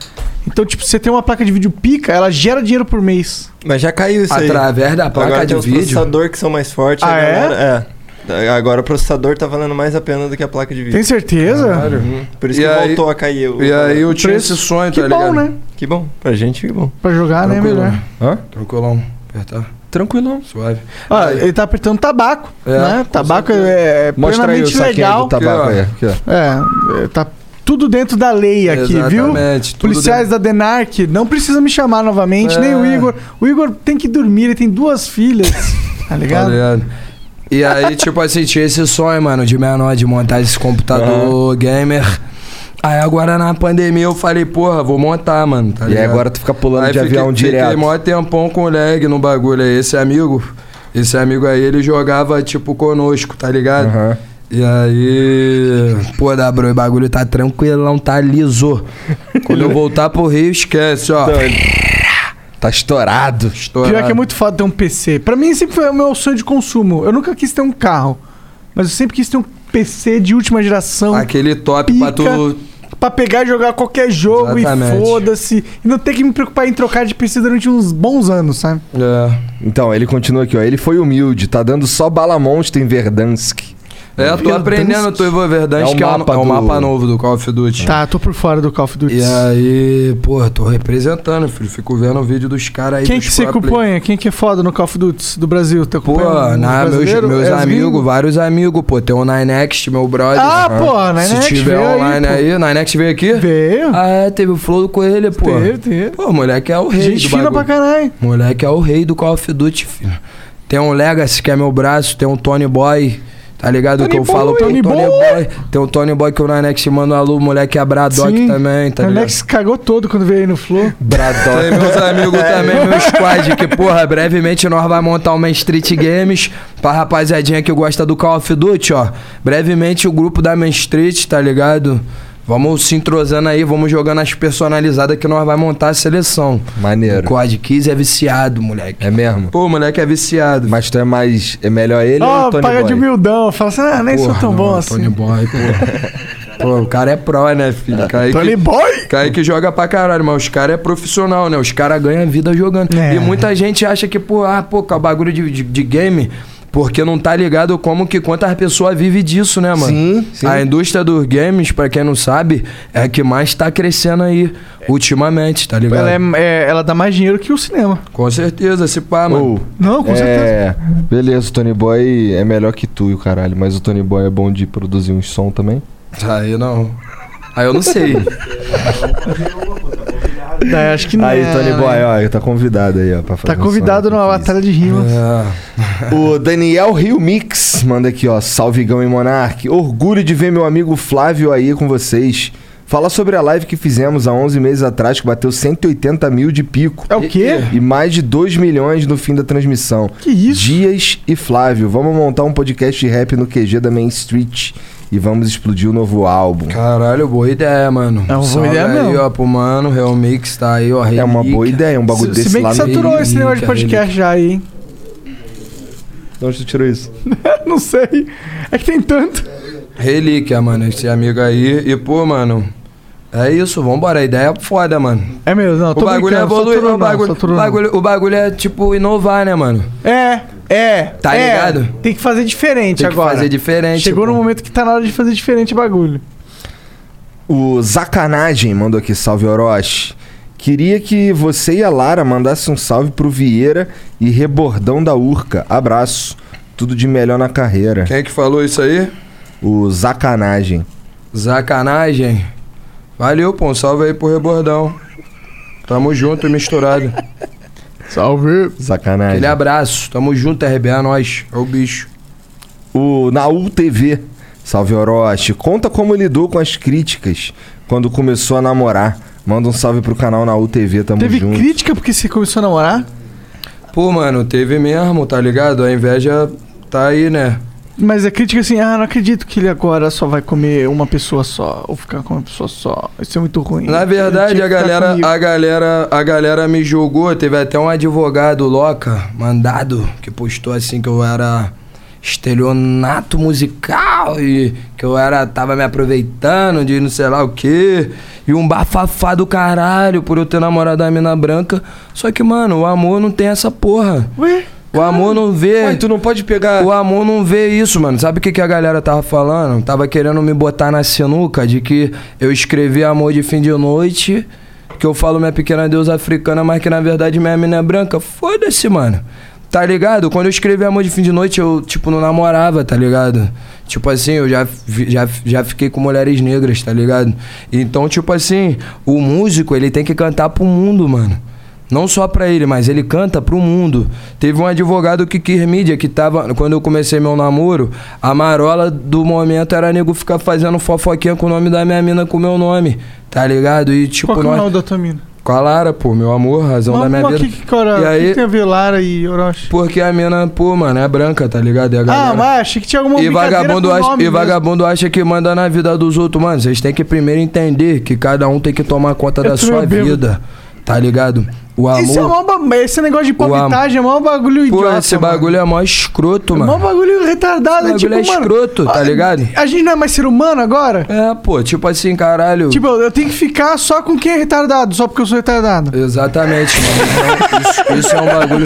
Então, tipo, você tem uma placa de vídeo pica, ela gera dinheiro por mês. Mas já caiu isso aí. Através da placa Agora de tem os vídeo. processadores que são mais fortes. Ah, a é? galera- é? Agora o processador tá valendo mais a pena do que a placa de vídeo. Tem certeza? Caralho. Uhum. Por isso E que aí- voltou a cair o. E aí eu tinha preço. esse sonho, Que tá bom, ligado? né? Que bom. Pra gente, que bom. Pra jogar, né? Tranquilo. Melhor. Hã? Tranquilão. Apertar. Tranquilão. Suave. Aí- ele tá apertando tabaco, É, né? Tabaco certeza. é, é Mostra aí o plenamente legal. do tabaco Aqui, ó. aí. Aqui, ó. É, é, tá tudo dentro da lei aqui, viu? Exatamente. tudo Policiais da DENARC, não precisa me chamar novamente, É. nem o Igor. O Igor tem que dormir, ele tem duas filhas, tá *laughs* Tá ligado? ligado? E aí, tipo assim, tinha esse sonho, mano, de menor, de montar esse computador gamer. Aí agora na pandemia eu falei, porra, vou montar, mano. Tá E agora tu fica pulando Aí de fiquei, avião Fiquei direto. mó tempão com lag no bagulho aí. Esse amigo, esse amigo aí, ele jogava tipo conosco, tá ligado? Aham. E aí, pô, da bro, o bagulho tá tranquilão, tá liso. Quando eu voltar pro Rio, esquece, ó. Então, Tá estourado. Estourado. Pior que é muito foda ter um PC. Pra mim sempre foi o meu sonho de consumo. Eu nunca quis ter um carro. Mas eu sempre quis ter um PC de última geração. Aquele top pra Pica. tu. Pra pegar e jogar qualquer jogo Exatamente. e foda-se. E não ter que me preocupar em trocar de PC durante uns bons anos, sabe? É. Então, ele continua aqui, ó. Ele foi humilde, tá dando só bala monstro em Verdansk. É, tô aprendendo, tô Ivo Verdante, É que é, o, mapa é o do- mapa novo do Call of Duty. Tá, tô por fora do Call of Duty. E aí, porra, tô representando, filho. Fico vendo o vídeo dos caras aí Quem que play. acompanha? Quem que é foda no Call of Duty do Brasil? Tá Pô, na, meus, meus É os amigos, vários amigos, pô. Tem o Ninext, meu brother. Ah, pô, Ninext Se tiver aí, online pô. aí, Ninext veio aqui? Veio. Ah, é, teve o flow do coelho, pô. Teve, teve. Pô, moleque é o rei Gente do fina bagulho. pra caralho. Moleque é o rei do Call of Duty, filho. Tem um Legacy, que é meu braço, tem um Tony Boy, tá ligado? Tony que eu Boy, falo pro Tony Tony Boy. Boy. Tem um Tony Boy que o Ninext manda um alô, moleque é Bradock Sim. também, tá o ligado? Alex cagou todo quando veio aí no Flow. Tem meus *laughs* amigos também, meu squad, que, porra, brevemente nós vai montar uma Street Games pra rapaziadinha que gosta do Call of Duty, ó. Brevemente o grupo da Main Street, tá ligado? Vamos se entrosando aí, vamos jogando as personalizadas que nós vai montar a seleção. Maneiro. O Quad Kiss é viciado, moleque. É mesmo? Pô, moleque é viciado. Mas tu é mais. É melhor ele ou Ó, o Tony paga Boy? de humildão. Fala assim, ah, nem sou Porra, tão não, bom assim. Tony Boy, porra. *laughs* Pô, o cara é pró, né, filho? Kaique, Tony Boy? Kaique joga pra caralho, mas os caras é profissional, né? Os caras ganham vida jogando. É. E muita gente acha que, pô, ah, pô, é o bagulho de, de, de game, porque não tá ligado como que quantas pessoas vivem disso, né, mano? Sim, sim. A indústria dos games, pra quem não sabe, é a que mais tá crescendo aí, ultimamente, tá ligado? Ela, é, é- ela dá mais dinheiro que o cinema. Com certeza, se pá, mano. Ou, Não, com certeza. é, beleza, o Tony Boy é melhor que tu e o caralho, mas o Tony Boy é bom de produzir uns som também? Aí não. Aí eu não sei. *laughs* É, acho que não. Aí, é, Tony né? Boy, ó, tá convidado aí, ó, pra fazer Tá convidado numa batalha de rimas. É. O Daniel Rio Mix manda aqui, ó. Salvigão e Monark. Orgulho de ver meu amigo Flávio aí com vocês. Fala sobre a live que fizemos há 11 meses atrás, que bateu 180 mil de pico. É o quê? E mais de 2 milhões no fim da transmissão. Que isso? Dias e Flávio, vamos montar um podcast de rap no QG da Main Street. E vamos explodir o novo álbum. Caralho, boa ideia, mano. É uma boa ideia aí, mesmo. ó, pro mano, Real Mix tá aí, ó. É uma relíquia. boa ideia, um bagulho Se, desse se bem lá que no saturou esse negócio de relíquia, podcast já aí, hein? De onde tu tirou isso? *laughs* não sei. É que tem tanto. Relíquia, mano, esse amigo aí. E, pô, mano, é isso, vambora. A ideia é foda, mano. É mesmo, não, O tô bagulho é evoluir, o não, bagulho, saturou o, não. bagulho, o bagulho é, tipo, inovar, né, mano? É, é. Tá é. ligado? Tem que fazer diferente Tem que agora. fazer diferente, Chegou pô. no momento que tá na hora de fazer diferente o bagulho. O Zacanagem mandou aqui, salve Orochi. Queria que você e a Lara mandassem um salve pro Vieira e Rebordão da Urca. Abraço. Tudo de melhor na carreira. Quem é que falou isso aí? O Zacanagem. Zacanagem. Valeu, pô, um salve aí pro Rebordão. Tamo junto e misturado. Salve. Zacanagem. Aquele abraço. Tamo junto, RB, é nóis. É o bicho. O Naul TV. Salve Orochi. Conta como lidou com as críticas quando começou a namorar. Manda um salve pro canal Naul TV, tamo Teve junto. crítica porque você começou a namorar? Pô, mano, teve mesmo, tá ligado? A inveja tá aí, né? Mas a crítica assim, ah, não acredito que ele agora só vai comer uma pessoa só, ou ficar com uma pessoa só. Isso é muito ruim. Na verdade, a que galera, comigo. a galera, a galera me julgou. Teve até um advogado loca, mandado, que postou assim que eu era estelionato musical e que eu era tava me aproveitando de não sei lá o quê. E um bafafá do caralho por eu ter namorado a mina branca. Só que, mano, o amor não tem essa porra. Ué? O amor não vê. Ué, tu não pode pegar. O amor não vê isso, mano. Sabe o que, que a galera tava falando? Tava querendo me botar na sinuca de que eu escrevi amor de fim de noite, que eu falo minha pequena deusa africana, mas que na verdade minha mina é branca. Foda-se, mano. Tá ligado? Quando eu escrevi amor de fim de noite, eu, tipo, não namorava, tá ligado? Tipo assim, eu já, já, já fiquei com mulheres negras, tá ligado? Então, tipo assim, o músico, ele tem que cantar pro mundo, mano. Não só pra ele, mas ele canta pro mundo. Teve um advogado que quis mídia, que tava. Quando eu comecei meu namoro, a marola do momento era nego ficar fazendo fofoquinha com o nome da minha mina com o meu nome. Tá ligado? E tipo, Qual que é o nós. nome da tua mina? Com a Lara, pô, meu amor, razão da Mas, minha mas vida. que, que, cara, E aí- que tem a ver Lara e Orochi? Porque a mina, pô, mano, é branca, tá ligado? Ah, galera- mas achei que tinha alguma e vagabundo, acha, e mesmo. vagabundo acha que manda na vida dos outros, mano. Vocês têm que primeiro entender que cada um tem que tomar conta Eu da sua meio bêbado. Tá ligado? O amor. Isso é mó ba- esse negócio de O am- é mó bagulho Pô, idiota, esse mano. bagulho é mó escroto, É mano. mó bagulho retardado, Esse é tipo, bagulho é mano... escroto, tá a- ligado? A gente não é mais ser humano agora? É, pô, tipo assim, caralho. Tipo, eu tenho que ficar só com quem é retardado, só porque eu sou retardado. Exatamente, mano. Então, isso, isso é um bagulho.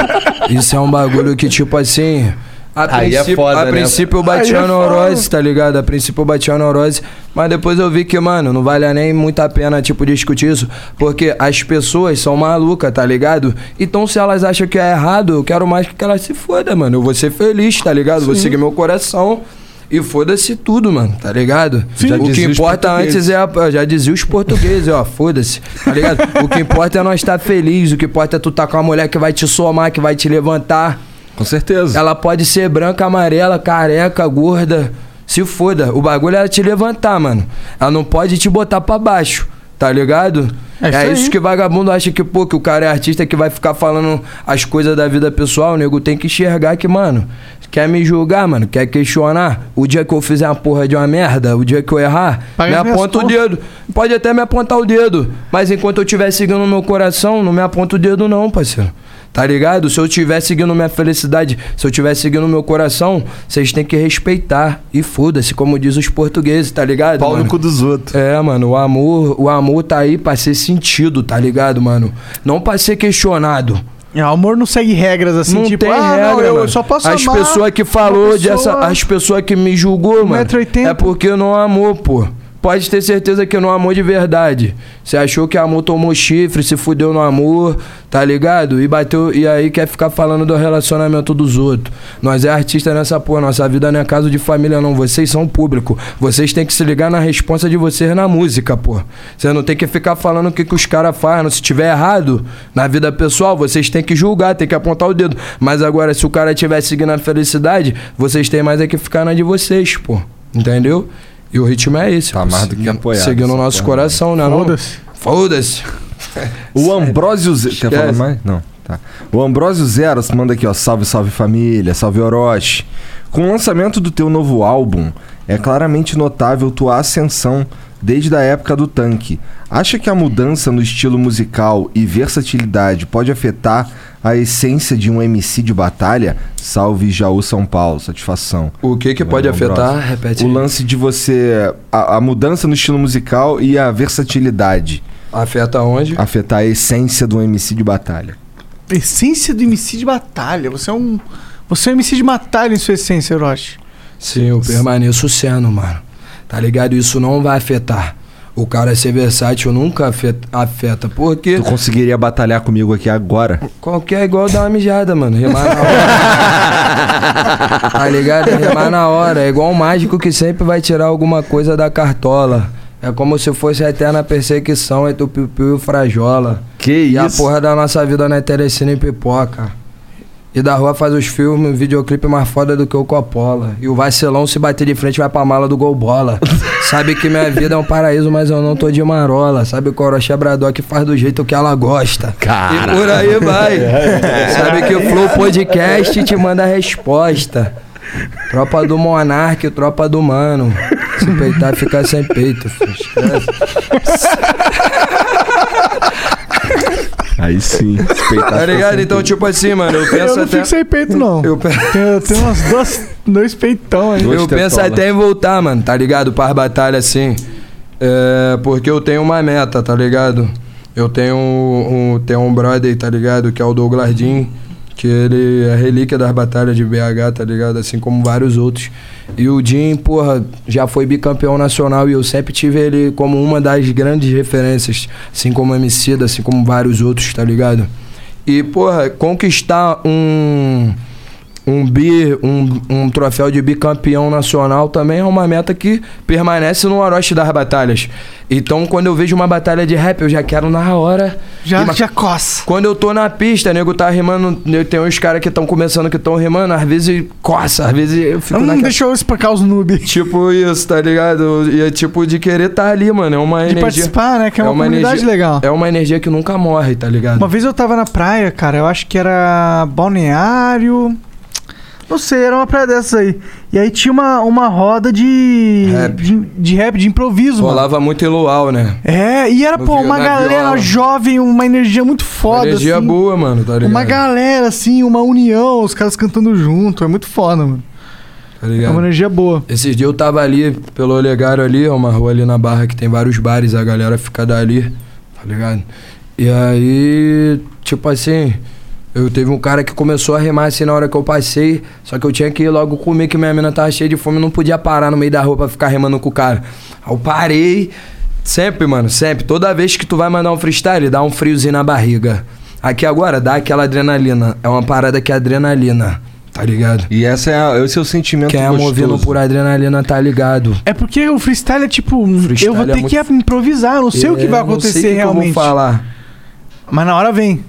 Isso é um bagulho que, tipo assim. A Aí é princípio, foda, a né? princípio eu bati Aí é a neurose, tá ligado? A princípio eu bati a neurose, mas depois eu vi que, mano, não vale nem muito a pena, tipo, discutir isso, porque as pessoas são malucas, tá ligado? Então se elas acham que é errado, eu quero mais que elas se foda, mano. Eu vou ser feliz, tá ligado? Vou seguir meu coração. E foda-se tudo, mano, tá ligado? Já O que importa antes é a, já dizia os portugueses, ó, foda-se, tá ligado? O que importa é nós estar feliz, o que importa é tu estar com uma mulher que vai te somar, que vai te levantar. Com certeza. Ela pode ser branca, amarela, careca, gorda, se foda. O bagulho é ela te levantar, mano. Ela não pode te botar pra baixo, tá ligado? É isso É isso que vagabundo acha que, pô, que o cara é artista que vai ficar falando as coisas da vida pessoal. O nego tem que enxergar que, mano, quer me julgar, mano, quer questionar. O dia que eu fizer uma porra de uma merda, o dia que eu errar, Paga me aponta o dedo. Pode até me apontar o dedo, mas enquanto eu estiver seguindo o meu coração, não me aponta o dedo, não, parceiro. Tá ligado? Se eu estiver seguindo minha felicidade, se eu estiver seguindo o meu coração, vocês têm que respeitar. E foda-se, como diz os portugueses, tá ligado? Pau no mano? cu dos outros. É, mano, o amor, o amor tá aí pra ser sentido, tá ligado, mano? Não pra ser questionado. É, o amor não segue regras assim, não tipo, tem ah, regra, não, eu, mano. eu só posso As amar pessoas que falou pessoa- dessa, as pessoas que me julgou, mano, 1,80m. é porque não amou, pô. Pode ter certeza que não amou de verdade. Você achou que amor tomou chifre, se fudeu no amor, tá ligado? E bateu e aí quer ficar falando do relacionamento dos outros. Nós é artista nessa porra, nossa vida não é caso de família não, vocês são público. Vocês têm que se ligar na responsa de vocês na música, pô. Você não tem que ficar falando o que, que os caras fazem. Se tiver errado na vida pessoal, vocês têm que julgar, tem que apontar o dedo. Mas agora, se o cara estiver seguindo a felicidade, vocês têm mais é que ficar na de vocês, pô. Entendeu? E o ritmo é esse. Tá mais do que apoiado Seguindo o nosso porra. coração, né? Foda-se. Foda-se. *laughs* O Ambrósio Zero. Quer falar mais? Não. Tá. O Ambrósio Zero manda aqui, ó. Salve, salve família, salve Orochi. Com o lançamento do teu novo álbum, é claramente notável tua ascensão desde a época do tanque. Acha que a mudança no estilo musical e versatilidade pode afetar a essência de um MC de batalha? Salve Jaú São Paulo, satisfação. O que que pode afetar? Ambrósio. Repete. O lance de você. A, a mudança no estilo musical e a versatilidade. Afeta onde? Afetar a essência do MC de batalha. Essência do MC de batalha. Você é um. Você é um MC de batalha em sua essência, Orochi. Sim, eu permaneço sendo, mano. Tá ligado? Isso não vai afetar. O cara ser versátil nunca afeta, afeta porque Tu conseguiria batalhar comigo aqui agora? qualquer é igual dar uma mijada, mano. Remar na hora. *laughs* tá ligado? É remar na hora. É igual um mágico que sempre vai tirar alguma coisa da cartola. É como se fosse a eterna perseguição entre o Piu-Piu e o Frajola. Que E a isso? porra da nossa vida não é telecine e pipoca. E da rua faz os filmes, videoclipe mais foda do que o Coppola. E o vacilão se bater de frente vai pra mala do gol bola. *laughs* Sabe que minha vida é um paraíso, mas eu não tô de marola. Sabe que o Orochi é Braddock faz do jeito que ela gosta. Cara. E por aí vai. *laughs* Sabe que o Flow Podcast te manda a resposta. Tropa do Monark, tropa do Mano. Se peitar, fica sem peito. filho. *laughs* Aí sim. Tá ligado? Então, tipo assim, mano, eu Eu penso não até. fico sem peito, não. Eu penso. Tenho, tenho umas duas, dois peitão aí. Duas Eu penso até em voltar, mano, tá ligado? Para batalha assim. É, porque eu tenho uma meta, tá ligado? Eu tenho um, um- tenho um brother, tá ligado? Que é o Douglas Jean, que ele é relíquia das batalhas de BH, tá ligado? Assim como vários outros. E o Jean, porra, já foi bicampeão nacional e eu sempre tive ele como uma das grandes referências, assim como Emicida, assim como vários outros, tá ligado? E, porra, conquistar um um bi, um, um troféu de bicampeão nacional também é uma meta que permanece no Orochi das batalhas. Então, quando eu vejo uma batalha de rap, eu já quero na hora. Já, E já coça. Quando eu tô na pista, nego tá rimando, eu- tem uns caras que estão começando que estão rimando, às vezes coça, às vezes eu fico Hum, naquela- deixa eu espancar os noob. Tipo isso, tá ligado? E é tipo de querer estar ali, mano. É uma De energia. participar, né? Que é uma, comunidade energia, legal. É uma energia que nunca morre, tá ligado? Uma vez eu tava na praia, cara, eu acho que era balneário. Não sei, era uma praia dessas aí. E aí tinha uma, uma roda de. Rap. De, de rap, de improviso, mano. Rolava muito em luau, né? É, e era, No pô, uma galera viola. jovem, uma energia muito foda, energia assim. boa, mano, tá ligado? Uma galera, assim, uma união, os caras cantando junto. É muito foda, mano. Tá É uma energia boa. Esses dias eu tava ali pelo Olegário ali, é uma rua ali na Barra que tem vários bares, a galera fica dali, tá ligado? E aí, tipo assim, eu teve um cara que começou a rimar assim na hora que eu passei, só que eu tinha que ir logo comer, que minha mina tava cheia de fome, não podia parar no meio da rua pra ficar rimando com o cara. Aí eu parei, sempre, mano, sempre. Toda vez que tu vai mandar um freestyle, dá um friozinho na barriga. Aqui agora dá aquela adrenalina. É uma parada que é adrenalina, tá ligado? E essa é a- esse é o sentimento Quem é gostoso. movido por adrenalina tá ligado. É porque o freestyle é tipo. Freestyle eu vou é ter muito- que improvisar, eu não sei o que É, vai não sei o acontecer que realmente. Eu vou falar. Mas na hora vem.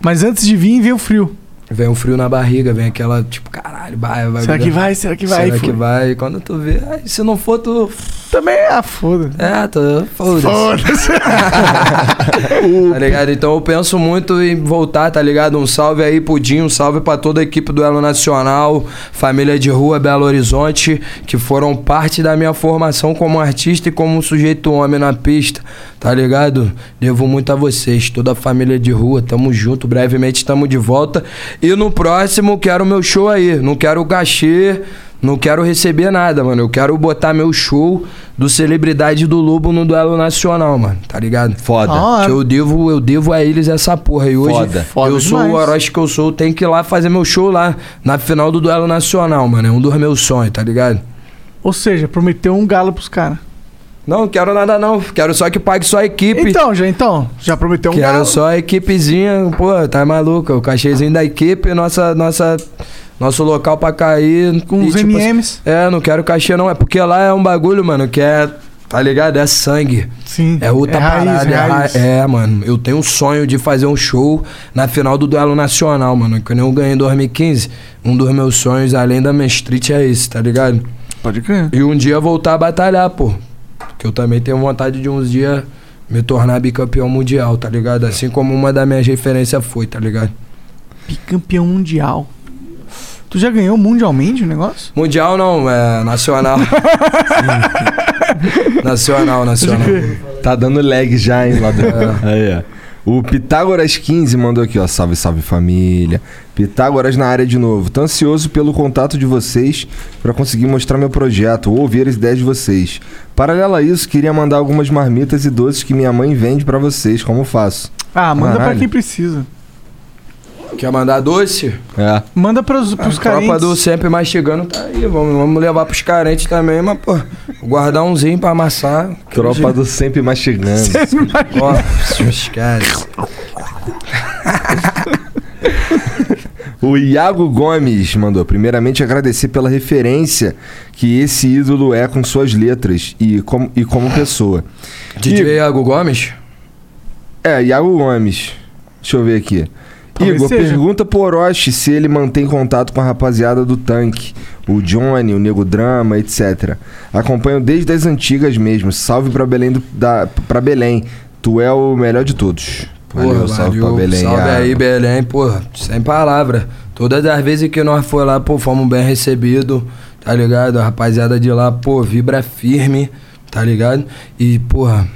Mas antes de vir, vem o frio. Vem um frio na barriga, vem aquela, tipo, caralho, vai, vai. Será que vai? Será que vai? Será que vai? Quando tu vê, ai, se não for, tu. Também é foda. É, tu. Foda-se. Foda-se. *laughs* *laughs* Tá ligado? Então eu penso muito em voltar, tá ligado? Um salve aí pro Dinho, um salve pra toda a equipe do Elo Nacional, família de rua Belo Horizonte, que foram parte da minha formação como artista e como sujeito homem na pista, tá ligado? Devo muito a vocês, toda a família de rua, tamo junto, brevemente tamo de volta. E no próximo quero meu show aí, não quero cachê. Não quero receber nada, mano. Eu quero botar meu show do Celebridade do Lobo no duelo nacional, mano. Tá ligado? Foda. Ah, Que eu devo, eu devo a eles essa porra. E hoje Foda. Foda eu sou demais. o Orochi que eu sou, tenho que ir lá fazer meu show lá na final do duelo nacional, mano. É um dos meus sonhos, tá ligado? Ou seja, prometeu um galo pros caras. Não, não quero nada não. Quero só que pague só a equipe. Então, já então, já prometeu um quero galo. só a equipezinha, pô, tá maluco. O cachezinho da equipe, nossa, nossa, nosso local pra cair. Com E, os tipo, MMs. É, não quero cachê não. É porque lá é um bagulho, mano, que é, tá ligado? É sangue. Sim. É outra raiz, parada. é, raiz. ra- é, mano. Eu tenho um sonho de fazer um show na final do duelo nacional, mano. Que nem eu ganhei em 2015. Um dos meus sonhos, além da minha street, é esse, tá ligado? Pode crer. E um dia voltar a batalhar, pô. Que eu também tenho vontade de uns dias me tornar bicampeão mundial, tá ligado? Assim como uma das minhas referências foi, tá ligado? Bicampeão mundial. Tu já ganhou mundialmente o negócio? Mundial não, é nacional. *laughs* nacional, nacional. Tá dando lag já, hein, lá do... O Pitágoras 15 mandou aqui, ó. Salve, salve família. Pitágoras na área de novo. Tô ansioso pelo contato de vocês pra conseguir mostrar meu projeto ou ouvir as ideias de vocês. Paralelo a isso, queria mandar algumas marmitas e doces que minha mãe vende pra vocês. Como faço? Ah, manda pra Caralho. quem precisa. Quer mandar doce? É. Manda pros, pros a tropa carentes. do sempre mastigando tá aí. Vamos, vamos levar pros carentes também, mas, pô, guardar umzinho pra amassar. Tropa do *laughs* sempre mastigando. Ó, esquece. O Iago Gomes mandou. Primeiramente, agradecer pela referência que esse ídolo é com suas letras e como, e como pessoa. DJ Iago Gomes? É, Iago Gomes. Deixa eu ver aqui. Talvez Igor, seja. pergunta pro Orochi se ele mantém contato com a rapaziada do tanque. O Johnny, o Nego Drama, etc. Acompanho desde as antigas mesmo. Salve pra Belém. Do, da, pra Belém. Tu é o melhor de todos. Valeu, Porra, salve valeu. pra Belém. Salve aí, Belém, porra. Sem palavra. Todas as vezes que nós foi lá, pô, fomos bem recebidos, tá ligado? A rapaziada de lá, pô, vibra firme, tá ligado? E, porra,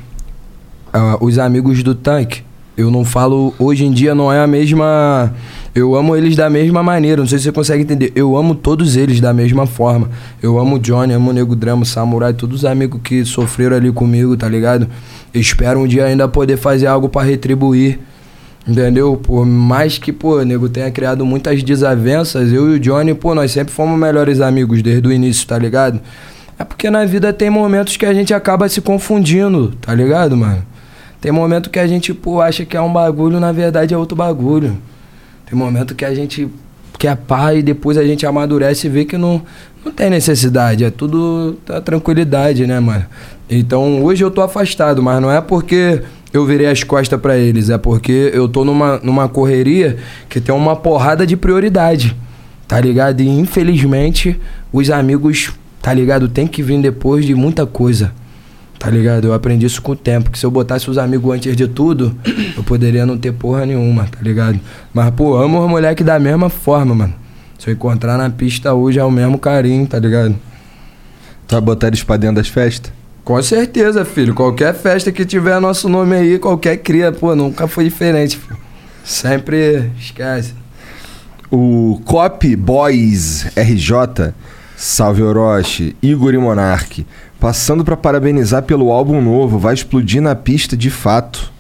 os amigos do tanque, eu não falo, hoje em dia não é a mesma. Eu amo eles da mesma maneira, não sei se você consegue entender. Eu amo todos eles da mesma forma. Eu amo o Johnny, amo o Nego Drama, o Samurai, todos os amigos que sofreram ali comigo, tá ligado? Espero um dia ainda poder fazer algo pra retribuir. Entendeu? Por mais que, pô, nego tenha criado muitas desavenças, eu e o Johnny, pô, nós sempre fomos melhores amigos desde o início, tá ligado? É porque na vida tem momentos que a gente acaba se confundindo, tá ligado, mano? Tem momento que a gente, pô, acha que é um bagulho, na verdade é outro bagulho. Tem momento que a gente que é pai e depois a gente amadurece e vê que não, não tem necessidade. É tudo a tranquilidade, né, mano? Então hoje eu tô afastado, mas não é porque eu virei as costas pra eles, é porque eu tô numa, numa correria que tem uma porrada de prioridade, tá ligado? E infelizmente os amigos, tá ligado, tem que vir depois de muita coisa. Tá ligado? Eu aprendi isso com o tempo. Que se eu botasse os amigos antes de tudo, *clears throat* eu poderia não ter porra nenhuma, tá ligado? Mas, pô, amo os moleques da mesma forma, mano. Se eu encontrar na pista hoje é o mesmo carinho, tá ligado? Tu vai botar eles pra dentro das festas? Com certeza, filho. Qualquer festa que tiver nosso nome aí, qualquer cria, pô, nunca foi diferente, filho. Sempre esquece. O Cop Boys RJ, salve Orochi, Igor e Monark, passando pra parabenizar pelo álbum novo, vai explodir na pista de fato.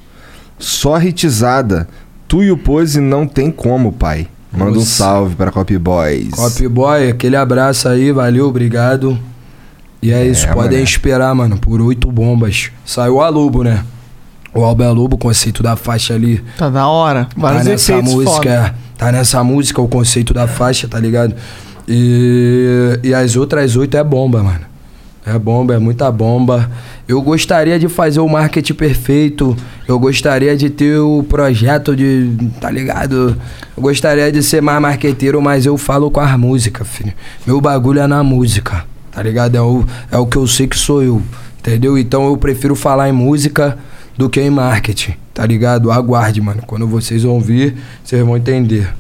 Só hitizada. Tu e o Pose não tem como, pai. Manda um Nossa. salve pra Cop Boys. Cop Boy, aquele abraço aí, valeu, obrigado. E é, isso, podem moleque. esperar, mano, por oito bombas. Saiu o Alubo, né? O álbum é Alubo, o conceito da faixa ali. Tá da hora. Vários tá nessa música, foda. é. tá nessa música o conceito da faixa, tá ligado? E, e as outras oito é bomba, mano. É bomba, é muita bomba. Eu gostaria de fazer o marketing perfeito. Eu gostaria de ter o projeto de. Tá ligado? Eu gostaria de ser mais marqueteiro, mas eu falo com as músicas, filho. Meu bagulho é na música, tá ligado? É o, é o que eu sei que sou eu, entendeu? Então eu prefiro falar em música do que em marketing, tá ligado? Aguarde, mano. Quando vocês vão vir, vocês vão entender.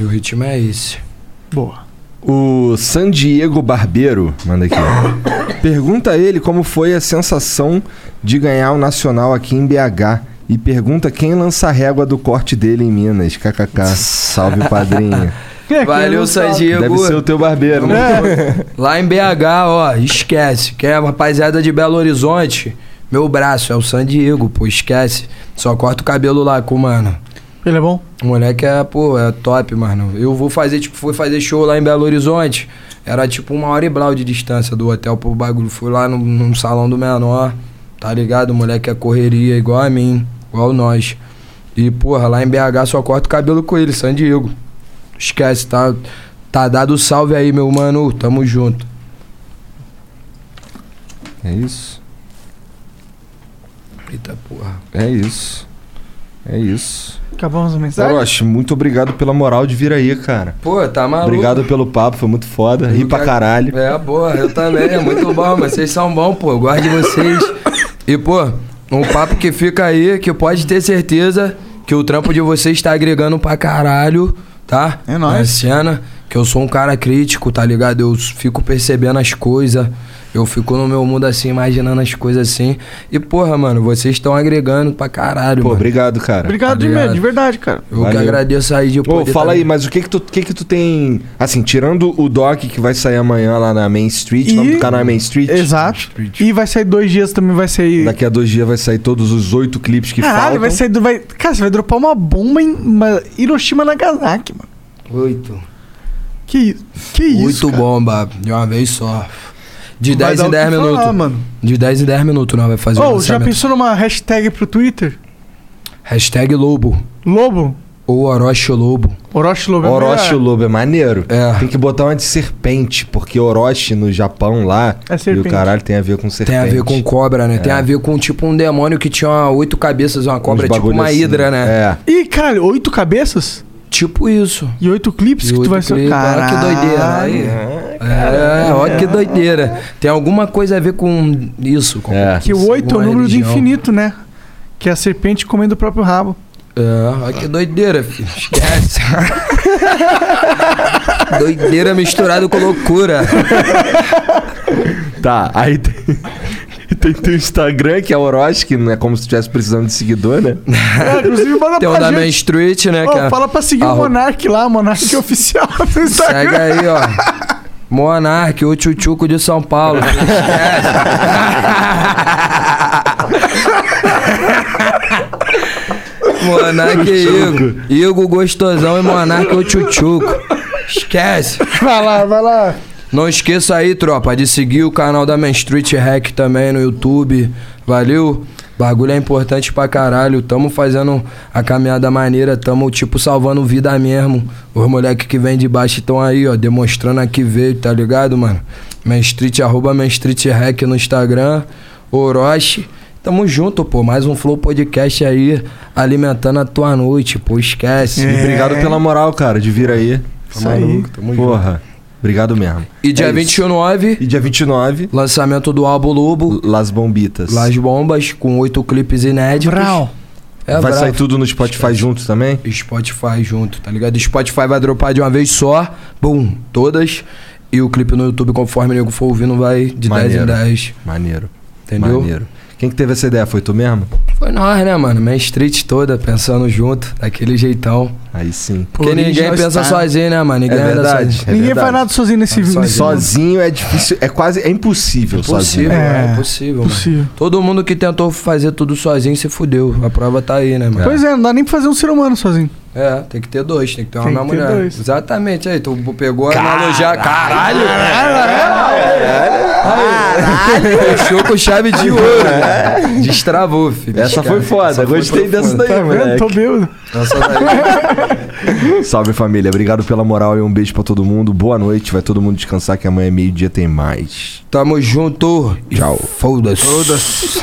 O ritmo é esse. Boa. O San Diego Barbeiro, manda aqui. ó. Pergunta a ele como foi a sensação de ganhar o Nacional aqui em BH. E pergunta quem lança a régua do corte dele em Minas. KKK. Salve, padrinho. *laughs* Valeu, San Diego. Deve ser o teu barbeiro, né? Lá em BH, ó, esquece. Quem é rapaziada de Belo Horizonte, meu braço é o San Diego, pô, esquece. Só corta o cabelo lá com o mano. Ele é bom? O moleque é, pô, é top, mano. Eu vou fazer, tipo, fui fazer show lá em Belo Horizonte. Era tipo uma hora e blau de distância do hotel pro bagulho. Fui lá no, num salão do menor, tá ligado? O moleque é correria igual a mim, igual nós. E, porra, lá em BH só corta o cabelo com ele, San Diego. Esquece, tá? Tá dado o salve aí, meu mano. Tamo junto. É isso. Eita porra. É isso. É isso. Acabamos a mensagem? Orochi, muito obrigado pela moral de vir aí, cara. Pô, tá maluco. Obrigado pelo papo, foi muito foda. Ri pra caralho. É, boa, eu também, é muito bom, mas vocês são bons, pô, eu gosto de vocês. E, pô, um papo que fica aí, que pode ter certeza que o trampo de vocês tá agregando pra caralho, tá? É nóis. Na cena, que eu sou um cara crítico, tá ligado? Eu fico percebendo as coisas, eu fico no meu mundo assim, imaginando as coisas assim. E, porra, mano, vocês estão agregando pra caralho, Pô, mano. obrigado, cara. Obrigado de, ligado? de verdade, cara. Eu que Valeu. agradeço aí de Ô, poder fala tá- aí, mas o que que tu, que que tu tem... Assim, tirando o doc que vai sair amanhã lá na Main Street, o nome do canal é Main Street. Exato. E vai sair dois dias também, vai sair. Daqui a dois dias vai sair todos os oito clipes que Caralho, faltam. vai sair. do- Vai... Cara, você vai dropar uma bomba em uma Hiroshima Nagasaki, mano. Oito. Que, que isso? Muito cara? bomba, de uma vez só. De Vai 10 dar em o 10 que falar, minutos. mano. De 10 em 10 minutos nós vai fazer o Ô, já lançamento. pensou numa hashtag pro Twitter? Hashtag Lobo. Lobo? Ou Orochi Lobo. Orochi Lobo é Orochi melhor. Lobo é maneiro. É. Tem que botar uma de serpente, porque Orochi no Japão lá É e serpente. o caralho tem a ver com serpente. Tem a ver com cobra, né? Tem É. a ver com tipo um demônio que tinha oito cabeças, uma cobra, Uns tipo uma assim. hidra, né? É. Ih, caralho, oito cabeças? Tipo isso. E oito clipes E que tu vai ser. olha que doideira. Aí. É, olha que doideira. Tem alguma coisa a ver com isso. Com, É. Que o oito é o número do infinito, né? Que é a serpente comendo o próprio rabo. É, olha que doideira, filho. Esquece. *laughs* doideira misturado com loucura. Tá, aí tem, *laughs* tem teu Instagram, que é Orochi, que não é como se estivesse precisando de seguidor, né? É, inclusive, manda Tem o da. Main Street, né, Ô, cara? fala pra seguir o Arro- Monark lá, Monark *laughs* oficial no Instagram. Segue aí, ó. Monark, o tchutchuco de São Paulo. *laughs* Monark e Igor. Igor gostosão e Monark o tchutchuco. Esquece. Vai lá, vai lá. Não esqueça aí, tropa, de seguir o canal da Main Street Hack também no YouTube. Valeu? Bagulho é importante pra caralho. Tamo fazendo a caminhada maneira, tamo, tipo, salvando vida mesmo. Os moleques que vêm de baixo estão aí, ó, demonstrando a que veio, tá ligado, mano? Main Street, arroba Main Street Rec no Instagram. Orochi. Tamo junto, pô. Mais um Flow Podcast aí, alimentando a tua noite, pô. Esquece. E obrigado pela moral, cara, de vir aí. Isso aí. Tamo junto. Obrigado mesmo. E dia É isso. 29, E dia 29, lançamento do álbum Lobo, Las Bombitas. Las Bombas, com oito clipes inéditos. Brau. É Vai bravo. sair tudo no Spotify junto também? Spotify junto, tá ligado? Spotify vai dropar de uma vez só, bum, todas. E o clipe no YouTube, conforme o nego for ouvindo, vai de 10 em Maneiro. 10. Maneiro. Entendeu? Maneiro. Quem que teve essa ideia? Foi tu mesmo? Foi nós, né, mano? Main Street toda, pensando junto, daquele jeitão. Aí sim. Porque ninguém pensa style. sozinho, né, mano? Ninguém É verdade. sozinho. É Ninguém verdade. faz nada sozinho nesse Sozinho. nesse- Sozinho é difícil, é quase, é impossível, sozinho. Impossível, É. é, impossível, Possível. mano. Todo mundo que tentou fazer tudo sozinho se fudeu. A prova tá aí, né, mano? Pois é, não dá nem pra fazer um ser humano sozinho. É, tem que ter dois, tem que ter uma Tem minha mulher. dois. Exatamente, aí, tu pegou a analogia. Caralho! Caralho! Fechou com chave de ouro. né? Destravou, filho. Essa foi foda, Essa foi gostei dessa daí, Tá vendo? Tô bêbado. Essa daí. Salve família, obrigado pela moral e um beijo pra todo mundo. Boa noite, vai todo mundo descansar que amanhã meio-dia tem mais. Tamo junto. Tchau. Foda-se. Foda-se.